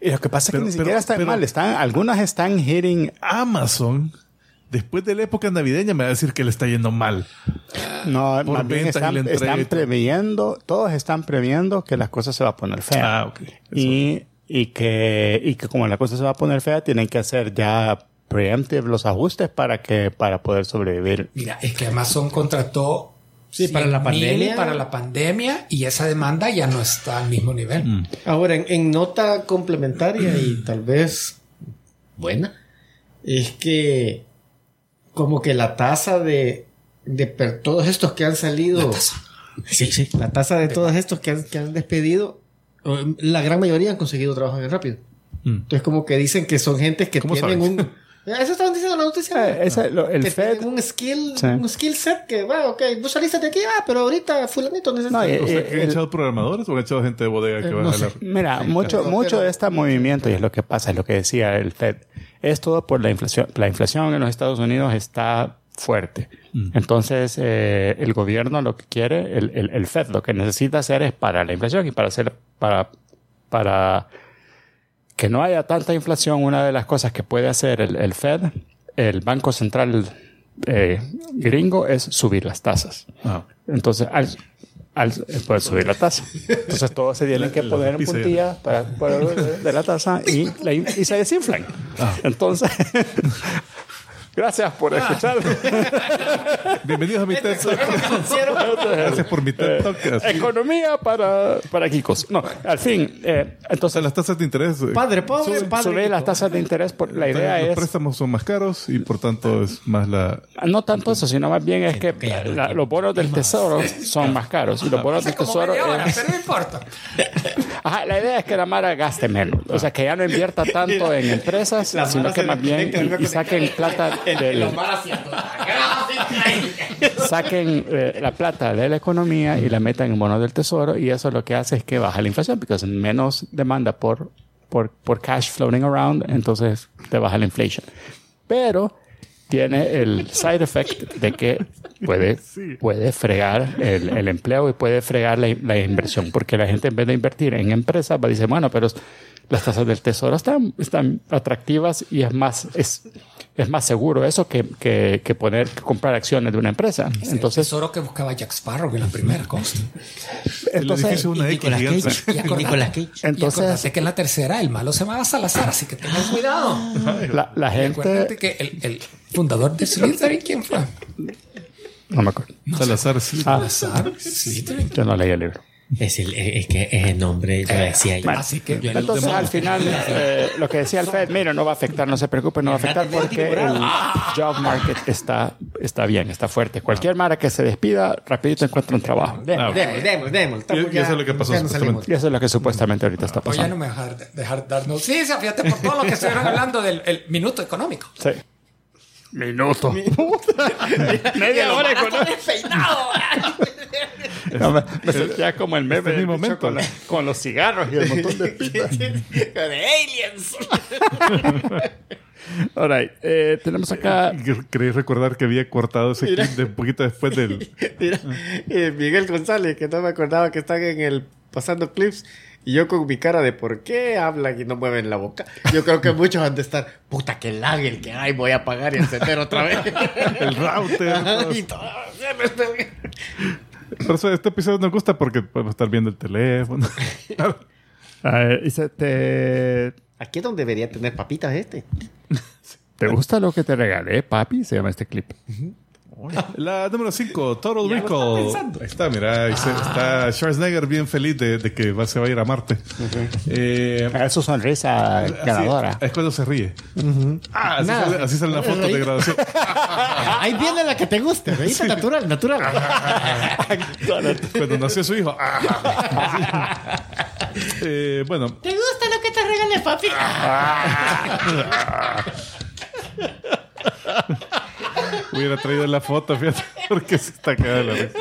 Speaker 1: y lo que pasa es que ni
Speaker 2: pero-
Speaker 1: siquiera están
Speaker 2: pero-
Speaker 1: mal, están, algunas están hitting,
Speaker 2: Amazon, después de la época navideña, me va a decir que le está yendo mal.
Speaker 1: no,
Speaker 2: Por
Speaker 1: más bien están, están previendo, todos están previendo que las cosas se van a poner feas.
Speaker 2: Ah, ok. Eso.
Speaker 1: Y, y que, y que como la cosa se va a poner fea, tienen que hacer ya preemptive los ajustes para que, para poder sobrevivir.
Speaker 3: Mira, es que Amazon contrató
Speaker 4: Sí, para la
Speaker 3: 100,000
Speaker 4: pandemia.
Speaker 3: para la pandemia y esa demanda ya no está al mismo nivel.
Speaker 2: Mm.
Speaker 4: Ahora, en, en nota complementaria y tal vez buena, es que como que la tasa de, de per- todos estos que han salido...
Speaker 3: La tasa.
Speaker 4: Sí, sí. La tasa de todos estos que han, que han despedido, eh, la gran mayoría han conseguido trabajo bien rápido.
Speaker 2: Mm.
Speaker 4: Entonces como que dicen que son gente que
Speaker 2: ¿Cómo
Speaker 4: tienen
Speaker 2: sabes?
Speaker 4: un... Eso estaban diciendo en la noticia.
Speaker 1: Eh, esa- lo- el
Speaker 4: que
Speaker 1: Fed-
Speaker 4: un skill,
Speaker 1: Sí.
Speaker 4: un skill set que, bueno, ok, vos saliste de aquí, ah, pero ahorita fulanito necesita...
Speaker 1: No, y-
Speaker 2: O sea,
Speaker 1: Eh,
Speaker 2: han
Speaker 1: el-
Speaker 2: echado programadores o han echado gente de bodega que
Speaker 4: Eh,
Speaker 2: va
Speaker 4: no
Speaker 2: a jalar?
Speaker 1: Mira, mucho,
Speaker 4: pero-
Speaker 1: mucho
Speaker 4: pero-
Speaker 1: de este movimiento, y es lo que pasa, es lo que decía el Fed, es todo por la inflación. La inflación en los Estados Unidos está fuerte. Entonces, eh, el gobierno lo que quiere, el, el, el Fed lo que necesita hacer es para la inflación y para hacer, para, para que no haya tanta inflación, una de las cosas que puede hacer el, el Fed, el Banco Central eh, gringo, es subir las tasas.
Speaker 2: Ah,
Speaker 1: Entonces, al, al poder subir la tasa. Entonces, todos se tienen que poner en
Speaker 2: pizza ya.
Speaker 1: puntilla para, para- de la tasa y, y se desinflan.
Speaker 2: Ah.
Speaker 1: Entonces, Gracias por escuchar.
Speaker 2: Bienvenidos a mi TED Talk. Gracias por mi TED Talk. Así.
Speaker 1: Economía para, para geekos. No, al fin, eh,
Speaker 2: O
Speaker 1: entonces
Speaker 2: sea, las tasas de interés. eh,
Speaker 4: Padre pobre,
Speaker 1: sube,
Speaker 4: padre
Speaker 1: sube las tasas de interés. Por, la idea
Speaker 2: los
Speaker 1: es
Speaker 2: préstamos son más caros y por tanto es más la.
Speaker 1: no tanto eso, sino más bien es que la- los bonos del tesoro son más caros y los bonos del tesoro
Speaker 3: pero no importa.
Speaker 1: Ajá, la idea es que la Mara gaste menos. O sea, que ya no invierta tanto en empresas,
Speaker 4: La
Speaker 1: sino que más bien y, y saquen plata del, saquen eh, la plata de la economía y la metan en bonos del tesoro y eso lo que hace es que baja la inflación porque es menos demanda por, por, por cash floating around, entonces te baja la inflación. Pero tiene el side effect de que puede, puede fregar el, el empleo y puede fregar la, la inversión porque la gente en vez de invertir en empresas va a decir, bueno, pero las tasas del tesoro están, están atractivas y es más, es, es más seguro eso que, que, que poner, que comprar acciones de una empresa.
Speaker 3: Entonces,
Speaker 1: Entonces,
Speaker 3: tesoro que buscaba Jack Sparrow en la primera cosa.
Speaker 2: El
Speaker 1: entonces,
Speaker 2: edificio es una
Speaker 4: Y
Speaker 2: X
Speaker 4: Nicolas. Cage. Y Nicolas Cage.
Speaker 3: y
Speaker 1: entonces
Speaker 3: acordate que en la tercera el malo se llamaba Salazar, así que tengan cuidado.
Speaker 1: la, la
Speaker 3: Acuérdate
Speaker 1: gente...
Speaker 3: que el, el fundador de Slytherin, ¿quién fue?
Speaker 1: No me acuerdo.
Speaker 2: Salazar sí.
Speaker 1: Ah,
Speaker 3: Salazar, Slytherin.
Speaker 1: yo no leí el libro.
Speaker 4: Es, el, es que es el nombre, yo decía yo.
Speaker 3: Así que
Speaker 4: Yo-
Speaker 1: Entonces, al final, eh, lo que decía el Fed, mira, no va a afectar, no se preocupe, no va a afectar porque el job market está, está bien, está fuerte. Cualquier mara que se despida, rapidito encuentra un trabajo.
Speaker 4: Demos, demos, demos,
Speaker 2: Y- y eso es lo que pasó
Speaker 4: salimos.
Speaker 1: Y eso es lo que supuestamente ahorita está
Speaker 3: Pues ya no
Speaker 1: pasando.
Speaker 3: me dejar, dejar dar noticias, fíjate por todo lo que estuvieron hablando del el minuto económico.
Speaker 1: Sí. Minuto. Media hora. No, me, me sentía como el meme
Speaker 2: Este
Speaker 1: del
Speaker 2: momento.
Speaker 1: Con, la- con los cigarros y el montón de
Speaker 4: aliens.
Speaker 1: All right, eh, tenemos acá
Speaker 2: Queréis recordar que había cortado ese clip de un poquito después del.
Speaker 4: Mira, eh, Miguel González, que no me acordaba que están en el pasando clips. Y yo con mi cara de por qué hablan y no mueven la boca. Yo creo que muchos han de estar, puta que lag el que hay, voy a apagar y encender otra vez.
Speaker 2: El router.
Speaker 4: y todo.
Speaker 2: Por eso este episodio nos gusta porque podemos estar viendo el teléfono.
Speaker 1: a ver, dice, ¿te,
Speaker 4: Aquí es donde debería tener papitas este.
Speaker 1: ¿te gusta lo que te regalé, papi? Se llama este clip.
Speaker 2: La número 5, Total Recall. Ahí está, mira, ahí se- está Schwarzenegger bien feliz de, de que va- se va a ir a Marte. Eh,
Speaker 1: Es su sonrisa
Speaker 2: así-
Speaker 1: ganadora.
Speaker 2: es cuando se ríe. Ah, así,
Speaker 4: Nada.
Speaker 2: sale, así sale la foto de graduación.
Speaker 4: Ahí viene la que te guste, ¿veis? Natural, natural.
Speaker 2: Cuando nació su hijo. Ah. Eh, bueno,
Speaker 4: ¿Te gusta lo que te regalé, papi?
Speaker 2: Hubiera traído la foto, fíjate, porque se está cagada la risa.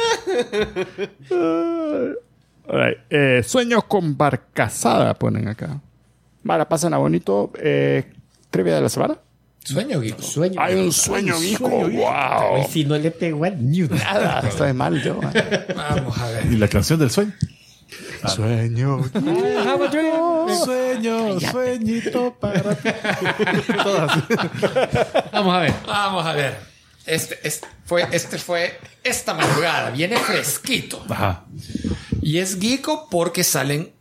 Speaker 1: All right, eh, sueño con barcazada ponen acá. Vale, pasen a bonito. Eh, trivia de la semana.
Speaker 3: Sueño, Guico.
Speaker 4: Sueño.
Speaker 1: Hay un sueño, hijo. Wow.
Speaker 4: Hoy sí no le pegó a ni.
Speaker 1: Nada, estoy mal yo. eh.
Speaker 3: Vamos a ver.
Speaker 2: Y la canción del sueño.
Speaker 1: Sueño.
Speaker 2: Sueño, sueñito para ti. Todas.
Speaker 4: Vamos a ver.
Speaker 3: Vamos a ver. Este, este fue, este fue esta madrugada. Viene fresquito.
Speaker 2: Ajá.
Speaker 3: Y es geeko porque salen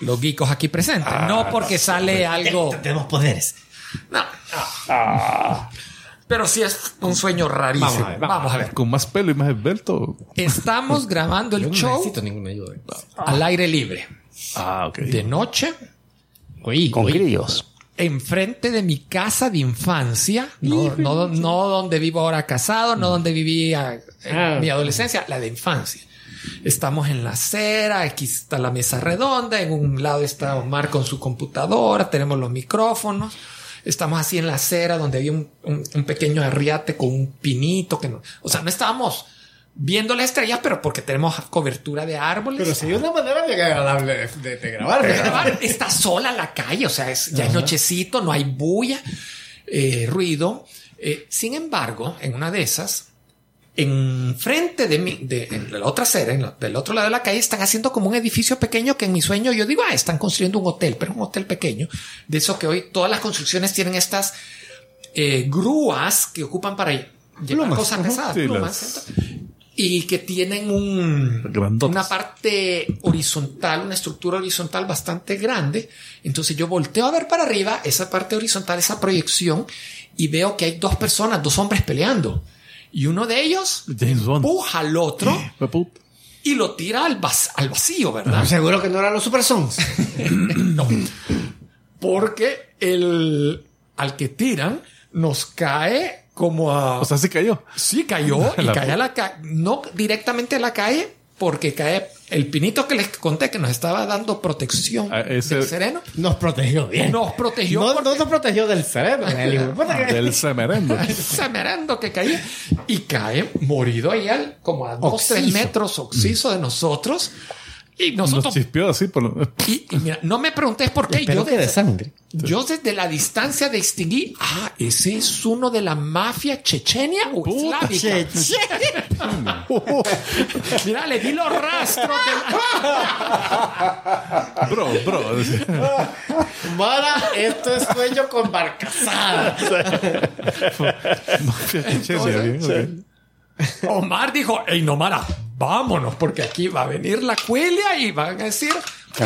Speaker 3: los geekos aquí presentes. no porque sale algo.
Speaker 4: Tenemos poderes.
Speaker 3: No. Pero sí es un sueño rarísimo.
Speaker 4: Vamos a ver,
Speaker 3: Vamos a ver.
Speaker 2: Con más pelo y más esbelto.
Speaker 3: Estamos grabando el
Speaker 4: Yo no
Speaker 3: show
Speaker 4: necesito ninguna ayuda.
Speaker 3: al aire libre.
Speaker 2: Ah, ok.
Speaker 3: De noche,
Speaker 4: Oí,
Speaker 1: Con
Speaker 4: oí.
Speaker 1: grillos.
Speaker 3: enfrente de mi casa de infancia. No, no, no donde vivo ahora casado, no donde vivía en
Speaker 4: Ah.
Speaker 3: mi adolescencia, la de infancia. Estamos en la acera, aquí está la mesa redonda, en un lado está Omar con su computadora, tenemos los micrófonos. Estamos así en la acera donde había un, un- un pequeño arriate con un pinito que no, o sea, no estábamos viendo las estrellas, pero porque tenemos cobertura de árboles.
Speaker 4: Pero si hay una manera bien agradable de, de- de grabar.
Speaker 3: De grabar. Está sola la calle, o sea, es, ya es nochecito, no hay bulla, eh, ruido. Eh, sin embargo, en una de esas, en frente de mi, de, en la otra acera, en la- del otro lado de la calle, están haciendo como un edificio pequeño que en mi sueño yo digo, ah, están construyendo un hotel, pero un hotel pequeño. De eso que hoy todas las construcciones tienen estas eh, grúas que ocupan para llevar
Speaker 4: Plumas.
Speaker 3: cosas pesadas,
Speaker 2: Sí,
Speaker 3: plumas, y que tienen un, una parte horizontal, una estructura horizontal bastante grande. Entonces yo volteo a ver para arriba esa parte horizontal, esa proyección, y veo que hay dos personas, dos hombres peleando. Y uno de ellos
Speaker 2: James Bond.
Speaker 3: empuja al otro
Speaker 2: puta.
Speaker 3: y lo tira al, vac- al vacío, ¿verdad?
Speaker 4: Seguro que no eran los Super Sons.
Speaker 3: No. Porque el al que tiran nos cae como a.
Speaker 2: O sea, sí cayó.
Speaker 3: sí, cayó y
Speaker 2: La
Speaker 3: cae a la calle. No directamente a la calle, porque cae el pinito que les conté que nos estaba dando protección
Speaker 2: Ah, ese-
Speaker 3: del sereno.
Speaker 4: Nos protegió bien.
Speaker 3: Nos protegió
Speaker 4: No,
Speaker 3: porque-
Speaker 4: no nos protegió del el que-
Speaker 2: Del semerendo.
Speaker 3: semerando que caía y cae morido ahí al, como a dos, tres metros oxiso de nosotros. Y
Speaker 2: Nos
Speaker 3: nosotros.
Speaker 2: chispeó así por lo-
Speaker 3: Y, y mira, no me preguntes por qué. Yo
Speaker 4: que de
Speaker 3: desde,
Speaker 4: sangre.
Speaker 3: yo desde la distancia distinguí, ah, ese es uno de la mafia chechenia o islámica.
Speaker 4: Che, che.
Speaker 3: Mira, le di los rastros
Speaker 2: Bro, bro.
Speaker 4: Mara, esto es sueño con barcazada.
Speaker 2: Mafia chechenia, bien, ok.
Speaker 3: Omar dijo, hey, no, Mara, vámonos, porque aquí va a venir la cuelia y van a decir,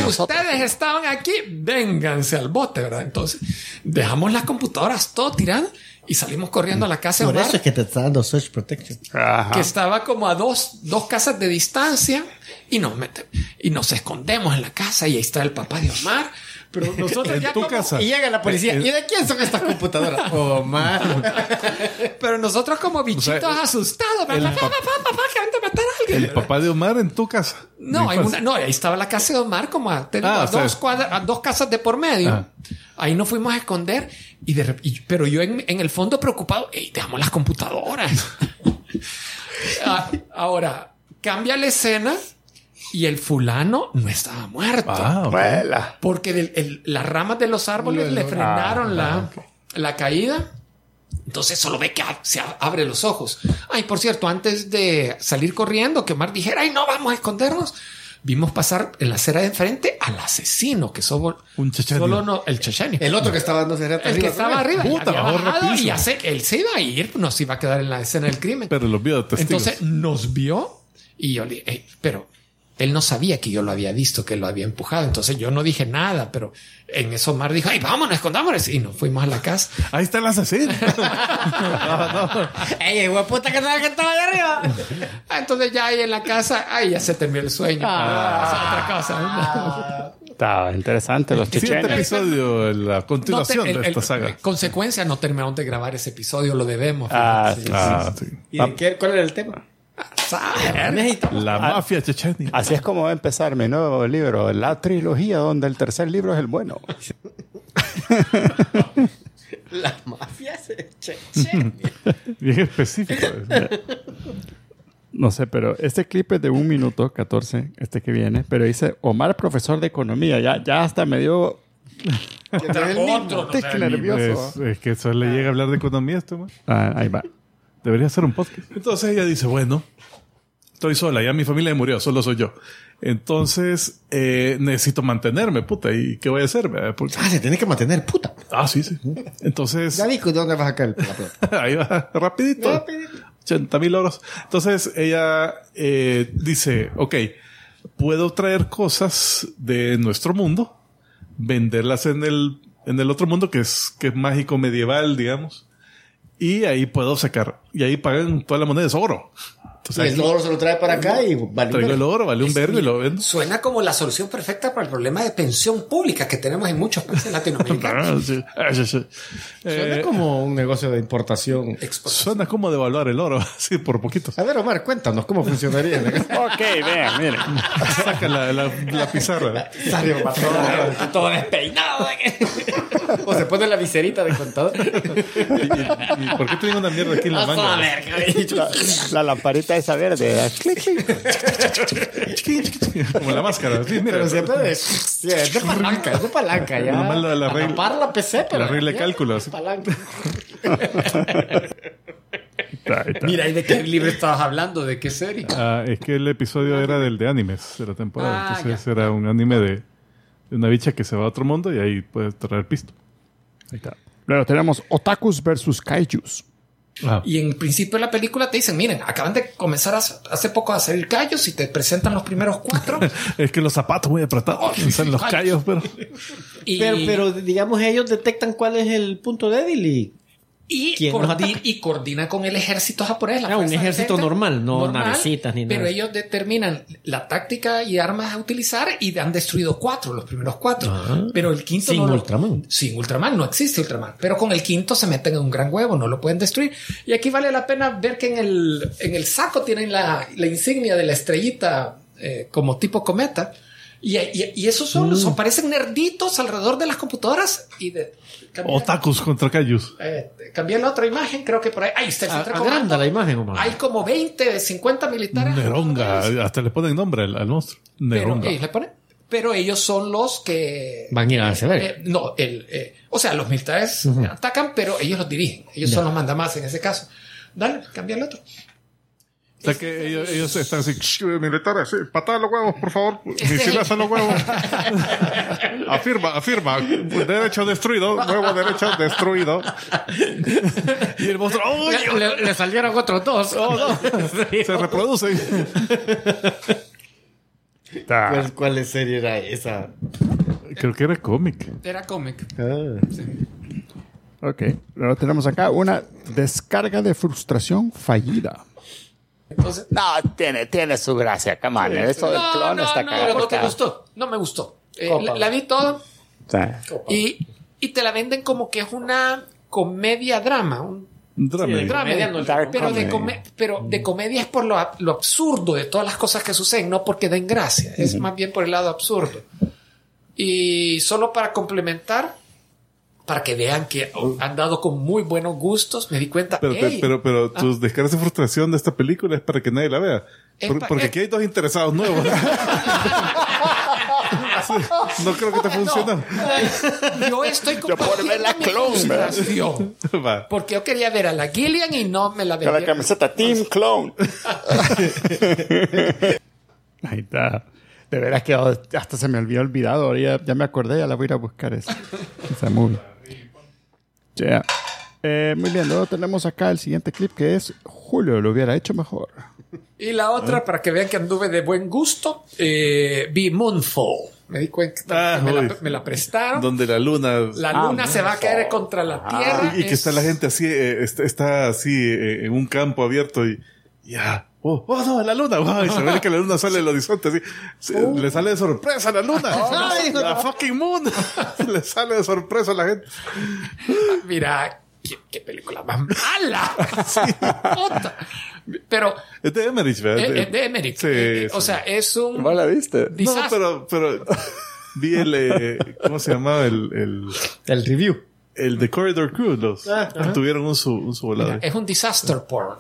Speaker 3: ustedes estaban aquí, vénganse al bote, ¿verdad? Entonces, dejamos las computadoras todo tirando y salimos corriendo a la casa de
Speaker 4: Por
Speaker 3: Omar,
Speaker 4: eso es que te está dando Search Protection.
Speaker 1: Ajá.
Speaker 3: que estaba como a dos, dos casas de distancia y nos mete, y nos escondemos en la casa y ahí está el papá de Omar. Pero nosotros
Speaker 2: En
Speaker 3: ya
Speaker 2: tu
Speaker 3: como-
Speaker 2: casa.
Speaker 4: Y llega la policía. ¿Y de quién son estas computadoras? Omar.
Speaker 3: pero nosotros como bichitos
Speaker 2: sea,
Speaker 3: asustados.
Speaker 2: el
Speaker 3: papá,
Speaker 2: pap-
Speaker 3: papá, papá, que van a matar a alguien.
Speaker 2: El papá de Omar en tu casa.
Speaker 3: No, hay una, no, ahí estaba la casa de Omar como a,
Speaker 2: Ah,
Speaker 3: a
Speaker 2: o sea,
Speaker 3: dos, cuadras, a dos casas de por medio.
Speaker 2: Ah.
Speaker 3: Ahí nos fuimos a esconder y de y- pero yo en, en el fondo preocupado, ey, dejamos las computadoras. Ah, ahora, cambia la escena y el fulano no estaba muerto.
Speaker 2: Ah, ok.
Speaker 1: Vuela.
Speaker 3: Porque del- el- las ramas de los árboles le frenaron la, la caída. Entonces solo ve que se abre los ojos. Ay, por cierto, antes de salir corriendo, que Omar dijera, ay, no, vamos a escondernos. Vimos pasar en la acera de enfrente al asesino, que solo,
Speaker 2: Un chechenio.
Speaker 3: solo no, el chechenio.
Speaker 4: El otro que estaba dando
Speaker 3: El que estaba arriba,
Speaker 2: Puta,
Speaker 3: había bajado y sé, él se iba a ir, no se iba a quedar en la escena del crimen.
Speaker 2: Pero los vio de testigos.
Speaker 3: Entonces nos vio y yo le dije, "Ey, pero él no sabía que yo lo había visto, que lo había empujado. Entonces yo no dije nada, pero en eso Omar dijo, ay, vámonos, escondámonos. Y nos fuimos a la casa.
Speaker 2: Ahí está el asesino.
Speaker 4: Ey, güey, puta que estaba que estaba allá arriba.
Speaker 3: Ah, Entonces ya ahí en la casa, ahí ya se terminó el sueño. Ah, otra cosa.
Speaker 1: Estaba interesante los
Speaker 2: Siguiente
Speaker 1: chechenes.
Speaker 2: episodio, la
Speaker 3: No
Speaker 2: continuación
Speaker 3: te- el-
Speaker 2: de esta
Speaker 3: el-
Speaker 2: saga.
Speaker 3: Consecuencia, no terminamos de grabar ese episodio, lo debemos.
Speaker 1: Ah, sí.
Speaker 2: Ah, sí.
Speaker 4: ¿Y de qué- cuál era el tema?
Speaker 3: ¿Sabe?
Speaker 2: La mafia chechenia.
Speaker 1: Así es como va a empezar mi nuevo libro, la trilogía, donde el tercer libro es el bueno.
Speaker 4: La mafia se che, che.
Speaker 2: Bien específico.
Speaker 1: No sé, pero este clip es de un minuto 14, este que viene, pero dice Omar, profesor de economía. Ya, ya hasta me dio
Speaker 3: Otro, no
Speaker 1: nervioso.
Speaker 2: Es, es que eso le llega a hablar de economía a este man.
Speaker 1: Ah, ahí va.
Speaker 2: Debería ser un podcast. Entonces ella dice, bueno, estoy sola, ya mi familia murió, solo soy yo. Entonces, eh, necesito mantenerme, puta. ¿Y qué voy a hacer? Porque-
Speaker 4: Ah, se tiene que mantener, puta.
Speaker 2: ah, sí, sí. Entonces,
Speaker 4: Ya de dónde vas a plata.
Speaker 2: ahí va, rapidito.
Speaker 4: Rapidito.
Speaker 2: 80 mil euros. Entonces ella eh, dice, ok, puedo traer cosas de nuestro mundo, venderlas en el, en el otro mundo que es, que es mágico medieval, digamos. Y ahí puedo sacar, y ahí pagan toda la moneda, es oro.
Speaker 4: Y
Speaker 2: Entonces
Speaker 4: el oro se lo trae para acá y vale.
Speaker 2: traigo el oro, vale un vergo y lo vendo.
Speaker 3: Suena como la solución perfecta para el problema de pensión pública que tenemos en muchos países latinoamericanos.
Speaker 2: Ah, sí. Ah, sí, sí.
Speaker 4: Suena
Speaker 2: Eh,
Speaker 4: como un negocio de importación.
Speaker 3: Exportación.
Speaker 2: suena como devaluar el oro, así por poquito.
Speaker 4: A ver, Omar, cuéntanos cómo funcionaría.
Speaker 1: Ok, vean, miren.
Speaker 2: Saca la, la, la pizarra.
Speaker 4: Salió patrón.
Speaker 3: Todo despeinado.
Speaker 4: O se pone la viserita de contador.
Speaker 2: ¿Y, y- y por qué tienen una mierda aquí en la manga?
Speaker 1: La, la lamparita esa verde.
Speaker 2: Como la máscara. Sí, mira.
Speaker 4: Pero siempre de, sí, es de palanca, es de palanca. Ya.
Speaker 2: Nomás la- regla-
Speaker 4: tapar la PC, pero.
Speaker 2: la regla de
Speaker 4: ya,
Speaker 2: cálculo, así.
Speaker 4: Palanca.
Speaker 3: Mira, ¿y de qué libro estabas hablando? ¿De qué serie?
Speaker 2: Ah, es que el episodio era del de animes de la temporada.
Speaker 3: Ah,
Speaker 2: Entonces era un anime de, de una bicha que se va a otro mundo y ahí puede traer pisto.
Speaker 1: Ahí está. Luego tenemos Otakus versus Kaijus.
Speaker 2: Ah,
Speaker 3: Y en principio de la película te dicen, miren, acaban de comenzar a- hace poco a salir callos y te presentan los primeros cuatro.
Speaker 2: es que los zapatos muy apretados. Están los callos, pero.
Speaker 3: y
Speaker 4: Pero, pero, digamos, ellos detectan cuál es el punto débil y
Speaker 3: Y, coordina con el ejército japonés. la
Speaker 4: Ah, un ejército normal, no navecitas ni
Speaker 3: Pero
Speaker 4: nada.
Speaker 3: ellos determinan la táctica y armas a utilizar y han destruido cuatro, los primeros cuatro.
Speaker 4: Ah.
Speaker 3: pero el quinto
Speaker 4: Sin
Speaker 3: no lo-
Speaker 4: Ultraman.
Speaker 3: sin Ultraman, no existe Ultraman. Pero con el quinto se meten en un gran huevo, no lo pueden destruir. Y aquí vale la pena ver que en el, en el saco tienen la, la insignia de la estrellita eh, como tipo cometa. Y, y- y esos son,
Speaker 4: Mm.
Speaker 3: son, parecen nerditos alrededor de las computadoras y de...
Speaker 2: Otakus contra Kaijus.
Speaker 3: eh, cambié la otra imagen, creo que por ahí. Ahí está el
Speaker 4: A-
Speaker 3: centro
Speaker 4: Agranda la imagen, Omar.
Speaker 3: Hay como 20, 50 militares.
Speaker 2: Neronga. Hasta le ponen nombre al, al monstruo.
Speaker 3: Pero,
Speaker 2: Neronga.
Speaker 3: eh, le ponen- pero ellos son los que
Speaker 4: Van a ir a Severo.
Speaker 3: eh, no, el, eh, o sea, los militares atacan, pero ellos los dirigen. Ellos son los mandamás en ese caso. Dale, cambia el otro.
Speaker 2: O sea que ellos, ellos están así, "Shh, militares, sí, patada a los huevos, por favor. Misilazo a los huevos. afirma, afirma. Derecho destruido, huevo derecho destruido. y el monstruo, ¡uy!
Speaker 4: Le, le- le salieron otros dos. Oh, no.
Speaker 2: Se reproducen.
Speaker 4: ¿Cuál, ¿Cuál serie era esa?
Speaker 2: Creo que era cómic.
Speaker 3: Era cómic.
Speaker 4: Ah.
Speaker 5: Ok, luego tenemos acá una descarga de frustración fallida.
Speaker 3: Entonces,
Speaker 1: No, tiene, tiene su gracia, come on. Eso del
Speaker 3: no,
Speaker 1: clon
Speaker 3: no,
Speaker 1: está
Speaker 3: no,
Speaker 1: cagado.
Speaker 3: no te gustó. No me gustó. Eh, la, la vi toda
Speaker 1: Sí.
Speaker 3: y, y te la venden como que es una comedia drama. Un
Speaker 2: Drama.
Speaker 4: Sí,
Speaker 3: drama,
Speaker 4: comedia
Speaker 3: pero, de come- pero de comedia es por lo, lo absurdo de todas las cosas que suceden, no porque den gracia. Es más bien por el lado absurdo. Y solo para complementar, para que vean que han dado con muy buenos gustos, me di cuenta.
Speaker 2: Pero,
Speaker 3: "Ey,
Speaker 2: pero, pero tus descargas de frustración de esta película es para que nadie la vea. Por- porque aquí hay dos interesados nuevos. No creo que te funcione.
Speaker 3: yo estoy
Speaker 1: por ver
Speaker 3: compartiendo
Speaker 1: la
Speaker 3: mi
Speaker 1: clon, ¿verdad?
Speaker 3: frustración.
Speaker 2: Va.
Speaker 3: Porque yo quería ver a la Gillian y no me la
Speaker 1: Con la camiseta Team Clone.
Speaker 5: Ahí está. De veras que hasta se me había olvidado. Ahora ya, ya me acordé, ya la voy a ir a buscar esa, esa movie. Yeah. Eh, muy bien, luego tenemos acá el siguiente clip que es Julio lo hubiera hecho mejor.
Speaker 3: Y la otra, para que vean que anduve de buen gusto, eh, vi Moonfall. Me di cuenta
Speaker 2: Ah,
Speaker 3: que me, la, me la prestaron.
Speaker 2: Donde la luna.
Speaker 3: La
Speaker 1: Ah,
Speaker 3: luna se va a caer contra la tierra.
Speaker 2: y que
Speaker 3: Es-
Speaker 2: está la gente así, eh, está, está así eh, en un campo abierto y ya. Oh, oh, no, la luna. Ay, se ve que la luna sale del horizonte así. Se- Le sale de sorpresa a la luna. Ay, la fucking moon. le sale de sorpresa a la gente.
Speaker 3: Mira, qué, qué película más mala. Puta. Pero
Speaker 2: Es de Emmerich, ¿verdad?
Speaker 3: es, es de Emmerich.
Speaker 2: Sí,
Speaker 3: Eh, eh, O
Speaker 2: sí.
Speaker 3: sea, es un
Speaker 1: ¿Vos la viste?
Speaker 2: No, pero, pero vi el, eh, ¿cómo se llamaba? El, el,
Speaker 4: El review.
Speaker 2: el de Corridor Crew. Los, tuvieron un su, un su volador.
Speaker 3: es un disaster porn.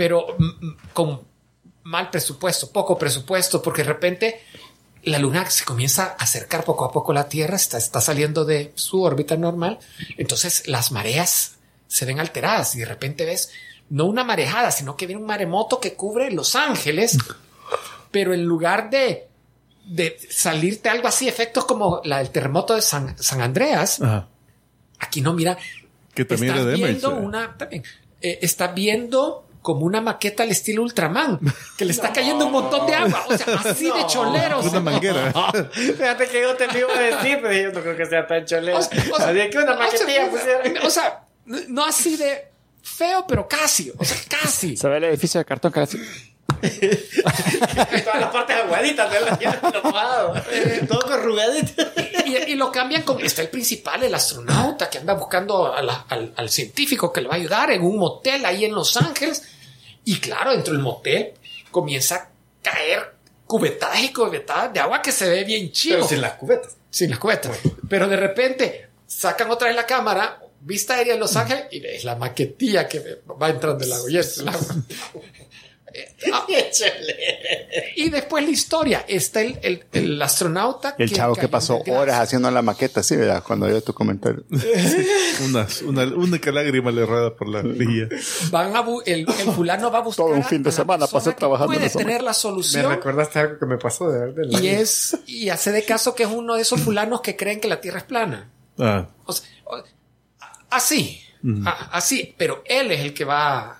Speaker 3: Pero mm, mm, con mal presupuesto, poco presupuesto, porque de repente la luna se comienza a acercar poco a poco a la Tierra, está, está saliendo de su órbita normal, entonces las mareas se ven alteradas y de repente ves no una marejada, sino que viene un maremoto que cubre Los Ángeles, pero en lugar de, de salirte algo así, efectos como la, el terremoto de San, San Andreas,
Speaker 2: Ajá.
Speaker 3: aquí no, mira,
Speaker 2: Que también
Speaker 3: estás viendo
Speaker 2: ¿verdad?
Speaker 3: una también, eh, está viendo como una maqueta al estilo Ultraman que le está cayendo un montón de agua o sea así de choleros
Speaker 2: Una manguera.
Speaker 4: Fíjate que yo te lo iba a decir, pero yo no creo que sea tan cholero.
Speaker 3: o sea, o sea,
Speaker 4: Así que una
Speaker 3: o sea,
Speaker 4: maquetilla
Speaker 3: o sea, no así de feo pero casi o sea casi
Speaker 1: Se ve el edificio de cartón así.
Speaker 4: Todas las partes aguaditas de la. Todo corrugadito.
Speaker 3: y, y lo cambian con está el principal el astronauta que anda buscando a la- al, al científico que le va a ayudar en un motel ahí en Los Ángeles y claro dentro del motel comienza a caer cubetadas y cubetadas de agua que se ve bien chido
Speaker 4: Pero sin las cubetas.
Speaker 3: Sin las cubetas. Pero de repente sacan otra vez la cámara, vista aérea de Los Ángeles, y ves la maquetilla que va entrando el agua. Y, es el agua. Y después la historia. Está el, el- el astronauta.
Speaker 1: El chavo que pasó horas haciendo la maqueta, sí, ¿verdad? Cuando dio tu comentario.
Speaker 2: Unas- una única lágrima le errada por la lejía.
Speaker 3: Van a bu- el, el fulano va a buscar.
Speaker 1: Todo un fin de semana pasé trabajando
Speaker 3: Puede tener la
Speaker 4: Me
Speaker 3: solución.
Speaker 4: recordaste algo que me pasó de verdad.
Speaker 3: Y es. Y hace de caso que es uno de esos fulanos que creen que la Tierra es plana.
Speaker 2: Ah,
Speaker 3: O sea, o- así, a- así, pero él es el que va,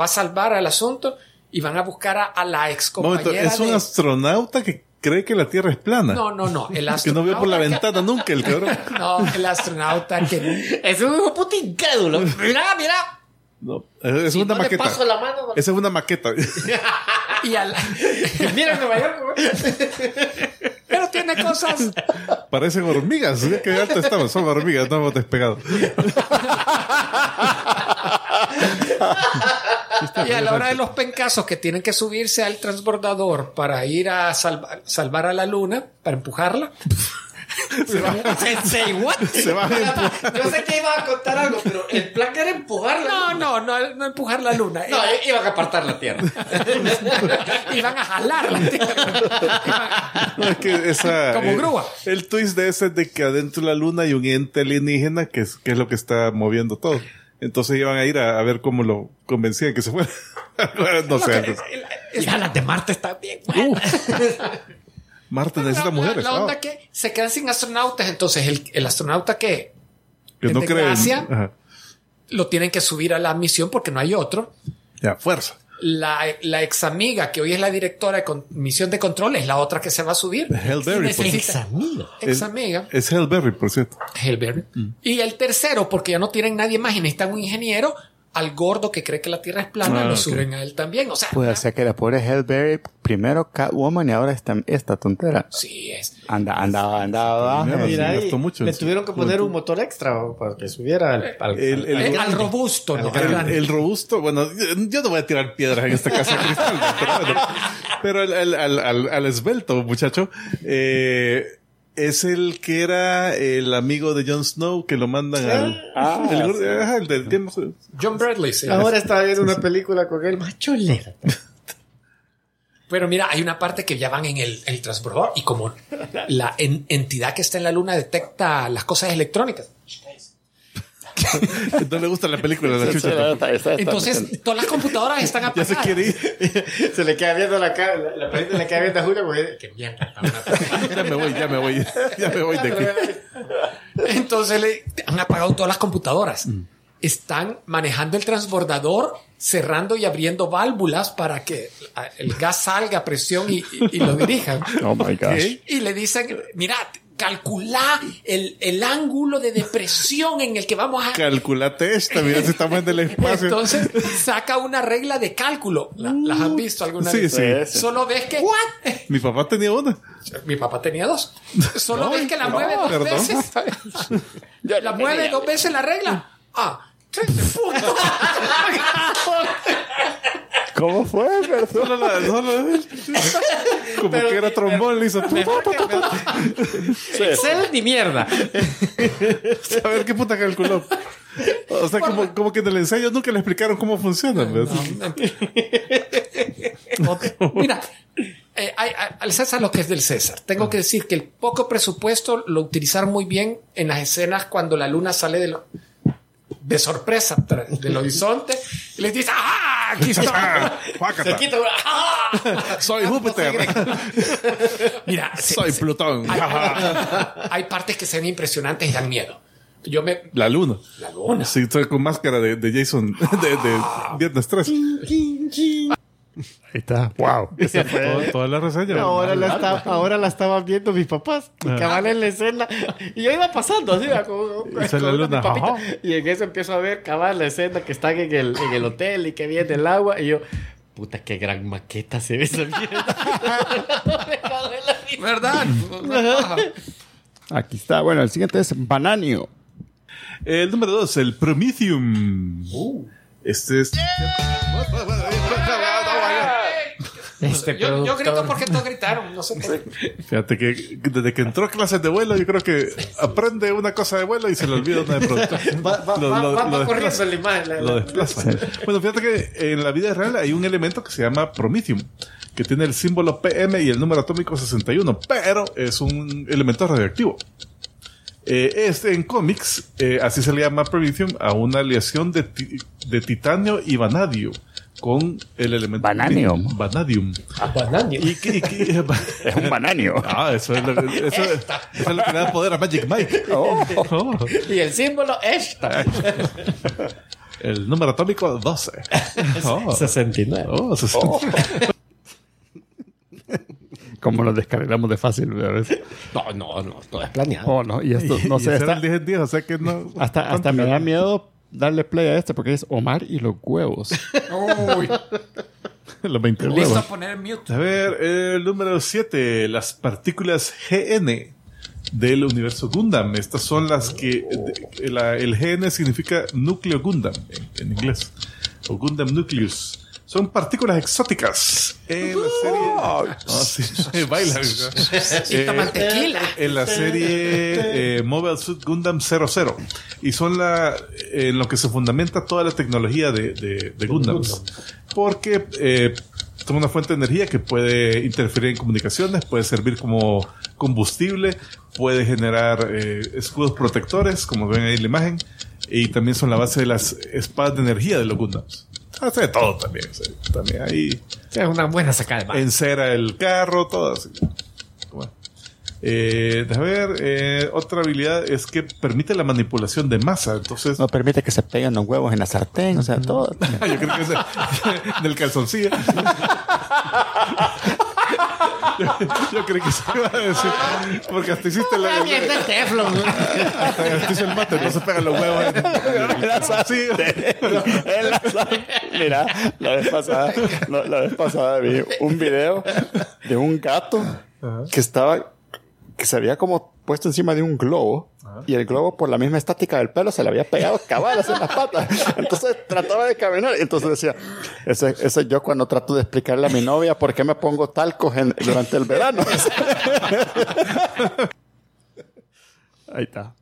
Speaker 3: va a salvar al asunto y van a buscar a, a la ex
Speaker 2: momento,
Speaker 3: compañera
Speaker 2: es un astronauta que cree que la Tierra es plana.
Speaker 3: No, no, no. El
Speaker 2: que no
Speaker 3: astronauta
Speaker 2: ve por la ventana nunca el cabrón.
Speaker 3: No, el astronauta que...
Speaker 4: Es un hijo puta incrédulo. Mira, mira.
Speaker 2: No, es
Speaker 4: Si
Speaker 2: una
Speaker 4: no le
Speaker 2: maqueta.
Speaker 4: paso la mano.
Speaker 2: Esa es una maqueta.
Speaker 3: Y al-
Speaker 4: Mira Nueva York.
Speaker 3: pero tiene cosas...
Speaker 2: Parecen hormigas. Mira qué alto estamos. Son hormigas, no hemos despegado.
Speaker 3: Y a la hora de los pencazos que tienen que subirse al transbordador para ir a salva- salvar a la luna, para empujarla. se van-
Speaker 4: Say what?
Speaker 2: Se a.
Speaker 4: Yo sé que ibas a contar algo, pero el plan era empujarla.
Speaker 3: No, no, no, no empujar la luna.
Speaker 4: No, iban a apartar la tierra.
Speaker 3: Iban a jalar la Tierra.
Speaker 2: No, es que esa,
Speaker 3: Como grúa.
Speaker 2: El twist de ese es de que adentro de la luna hay un ente alienígena que es, que es lo que está moviendo todo. Entonces iban a ir a, a ver cómo lo convencían que se fuera. no sé.
Speaker 4: Ya las de Marte están bien. buenas.
Speaker 2: Marte necesita
Speaker 3: La-
Speaker 2: mujeres.
Speaker 3: La, onda que se quedan sin astronautas, entonces el, el astronauta que
Speaker 2: que no. Ajá.
Speaker 3: lo tienen que subir a la misión porque no hay otro.
Speaker 2: Ya, fuerza.
Speaker 3: La, la ex amiga que hoy es la directora de con- misión de control es la otra que se va a subir.
Speaker 2: Hellberry, por
Speaker 3: Necesita- Ex amiga.
Speaker 2: Es Hellberry, por cierto.
Speaker 3: Hellberry. Y el tercero, porque ya no tienen nadie más y necesitan un ingeniero, al gordo que cree que la Tierra es plana,
Speaker 2: Ah,
Speaker 3: lo suben a él también. O sea,
Speaker 1: Pues o sea que la pobre Hellberry, primero Catwoman y ahora esta, esta tontera.
Speaker 3: sí es.
Speaker 1: Anda, andaba, andaba. Eh,
Speaker 2: sí,
Speaker 4: Mira, ahí
Speaker 2: gastó mucho
Speaker 4: le tuvieron que poner un motor extra para que subiera al, al-
Speaker 2: El- el-
Speaker 3: Eh,
Speaker 2: el-
Speaker 3: al robusto, ¿no?
Speaker 2: El, robusto, bueno, yo no voy a tirar piedras en esta casa de cristal, pero, bueno. Pero al- al esbelto, muchacho, eh, es el que era el amigo de Jon Snow que lo mandan al.
Speaker 1: Ah,
Speaker 2: el,
Speaker 1: sí.
Speaker 2: ajá, el de Game of Thrones.
Speaker 3: John Bradley, sí.
Speaker 4: Ahora estaba viendo una película con él más cholera.
Speaker 3: Pero mira, hay una parte que ya van en el, el transbordador y como la en- entidad que está en la luna detecta las cosas electrónicas.
Speaker 2: No le gusta la película, la
Speaker 1: sí,
Speaker 2: chucha.
Speaker 1: está- está- está-
Speaker 3: Entonces, todas las computadoras están
Speaker 2: Ya
Speaker 3: apagadas.
Speaker 2: se quiere ir.
Speaker 4: Se le queda viendo la cara, la, la película le queda viendo a Julio porque que mierda.
Speaker 2: Ya me voy, ya me voy. Ya me voy de aquí.
Speaker 3: Entonces le han apagado todas las computadoras. Están manejando el transbordador, cerrando y abriendo válvulas para que el gas salga a presión y, y- y lo dirijan.
Speaker 1: Oh my gosh.
Speaker 2: ¿Qué?
Speaker 3: Y le dicen, mira, calcula el, el ángulo de depresión en el que vamos a...
Speaker 2: Calculate esta, mira si estamos en el espacio.
Speaker 3: Entonces saca una regla de cálculo. La- ¿Las han visto alguna
Speaker 2: Sí,
Speaker 3: vez?
Speaker 2: sí.
Speaker 3: Solo ves que...
Speaker 2: Mi papá tenía una.
Speaker 3: Mi papá tenía dos. Solo ves que la mueve dos
Speaker 2: perdón.
Speaker 3: veces. La mueve dos veces la regla. Ah,
Speaker 1: ¿Cómo fue, perdón?
Speaker 2: Solo la- solo- como que era trombón, le hizo.
Speaker 4: Excel ni mierda.
Speaker 2: A ver qué puta calculó. O sea, como, como que en el ensayo nunca le explicaron cómo funciona. ¿ves?
Speaker 3: Mira, eh, hay- hay- al César lo que es del César. Tengo que decir que el poco presupuesto lo utilizaron muy bien en las escenas cuando la luna sale de, lo- de sorpresa del horizonte y les dice, ¡ah! Aquí está.
Speaker 4: Se quita ¡Ah!
Speaker 2: Soy Júpiter.
Speaker 3: Mira,
Speaker 2: Soy
Speaker 3: se-
Speaker 2: Plutón.
Speaker 3: hay, hay partes que se ven impresionantes y dan miedo. Yo me.
Speaker 2: La luna.
Speaker 3: La luna.
Speaker 2: Sí, estoy con máscara de, de Jason de, de Viernes 3.
Speaker 1: Ahí está. Wow.
Speaker 2: Toda, toda la reseña.
Speaker 4: Ahora la, está- ahora la estaban viendo mis papás. Y cabal en la escena. Y yo iba pasando así,
Speaker 2: Y la luna,
Speaker 4: papita. Y en eso empiezo a ver cabal la escena que están en el, en el hotel y que viene el agua. Y yo, puta, qué gran maqueta se ve esa mierda.
Speaker 3: ¿Verdad?
Speaker 1: Aquí está. Bueno, el siguiente es Bananio.
Speaker 2: El número 2, el Prometheum. Este es.
Speaker 4: Este
Speaker 3: yo, yo grito
Speaker 4: productor.
Speaker 3: porque todos gritaron. No sé por qué.
Speaker 2: Fíjate que desde que entró a clases de vuelo, yo creo que aprende una cosa de vuelo y se le olvida una de producto.
Speaker 4: Va, va,
Speaker 2: Lo-
Speaker 4: va,
Speaker 2: lo-
Speaker 4: va-
Speaker 2: lo
Speaker 4: va corriendo
Speaker 2: desplaza.
Speaker 4: la imagen. la-
Speaker 2: Lo
Speaker 4: la-
Speaker 2: desplaza. Bueno, fíjate que en la vida real hay un elemento que se llama Prometheum, que tiene el símbolo PM y el número atómico 61, pero es un elemento radioactivo. Eh, este en cómics, eh, así se le llama Prometheum a una aleación de, ti- de titanio y vanadio con el elemento
Speaker 1: Vanadium.
Speaker 2: vanadium.
Speaker 4: Bananio.
Speaker 2: Y, que- y que-
Speaker 1: Es un bananio.
Speaker 2: ah, eso es, lo, que- eso, eso es lo que le da poder a Magic Mike.
Speaker 1: Oh.
Speaker 2: Oh,
Speaker 4: Y el símbolo esta.
Speaker 2: el número atómico 12. Oh,
Speaker 4: 69.
Speaker 2: oh, 60.
Speaker 1: como nos descarrilamos de fácil veces.
Speaker 4: No, no, no, todo es planeado.
Speaker 1: Oh, no, y esto, no
Speaker 2: Y
Speaker 1: sé, está-
Speaker 2: el 10 en 10, o sea que no.
Speaker 1: hasta, hasta me da miedo darle play a este porque es Omar y los huevos.
Speaker 3: Uy,
Speaker 2: Los 20
Speaker 3: listo
Speaker 2: huevos.
Speaker 3: a poner mute.
Speaker 2: A ver, el número 7, las partículas GN del universo Gundam. Estas son las que. de- la- el GN significa núcleo Gundam en, en inglés. O Gundam Nucleus. Son partículas exóticas en la serie. Ah, sí, bailan.
Speaker 3: Y toma
Speaker 2: Eh,
Speaker 3: tequila.
Speaker 2: en la serie eh, Mobile Suit Gundam 00 y son la en lo que se fundamenta toda la tecnología de, de, de Gundams porque eh, son una fuente de energía que puede interferir en comunicaciones puede servir como combustible puede generar eh, escudos protectores como ven ahí en la imagen y también son la base de las espadas de energía de los Gundams hace de todo también o sea, también ahí
Speaker 3: Es una buena sacada de
Speaker 2: encera el carro, todo así. Bueno. Eh, déjame ver, eh, otra habilidad es que permite la manipulación de masa. Entonces,
Speaker 1: No permite que se peguen los huevos en la sartén, o sea, todo.
Speaker 2: yo creo que es de- del calzoncillo. yo, yo creo que se iba a decir, porque hasta hiciste la,
Speaker 4: mierda, Teflon.
Speaker 2: hasta, hasta hice el mate, entonces pegan los huevos. en-
Speaker 1: En la. Mira, la vez pasada, no, la vez pasada vi un video de un gato que estaba, que se había como puesto encima de un globo y el globo por la misma estática del pelo se le había pegado cabalas en las patas. Entonces trataba de caminar y entonces decía, ese, ese yo cuando trato de explicarle a mi novia por qué me pongo talcos en- durante el verano. Ahí está.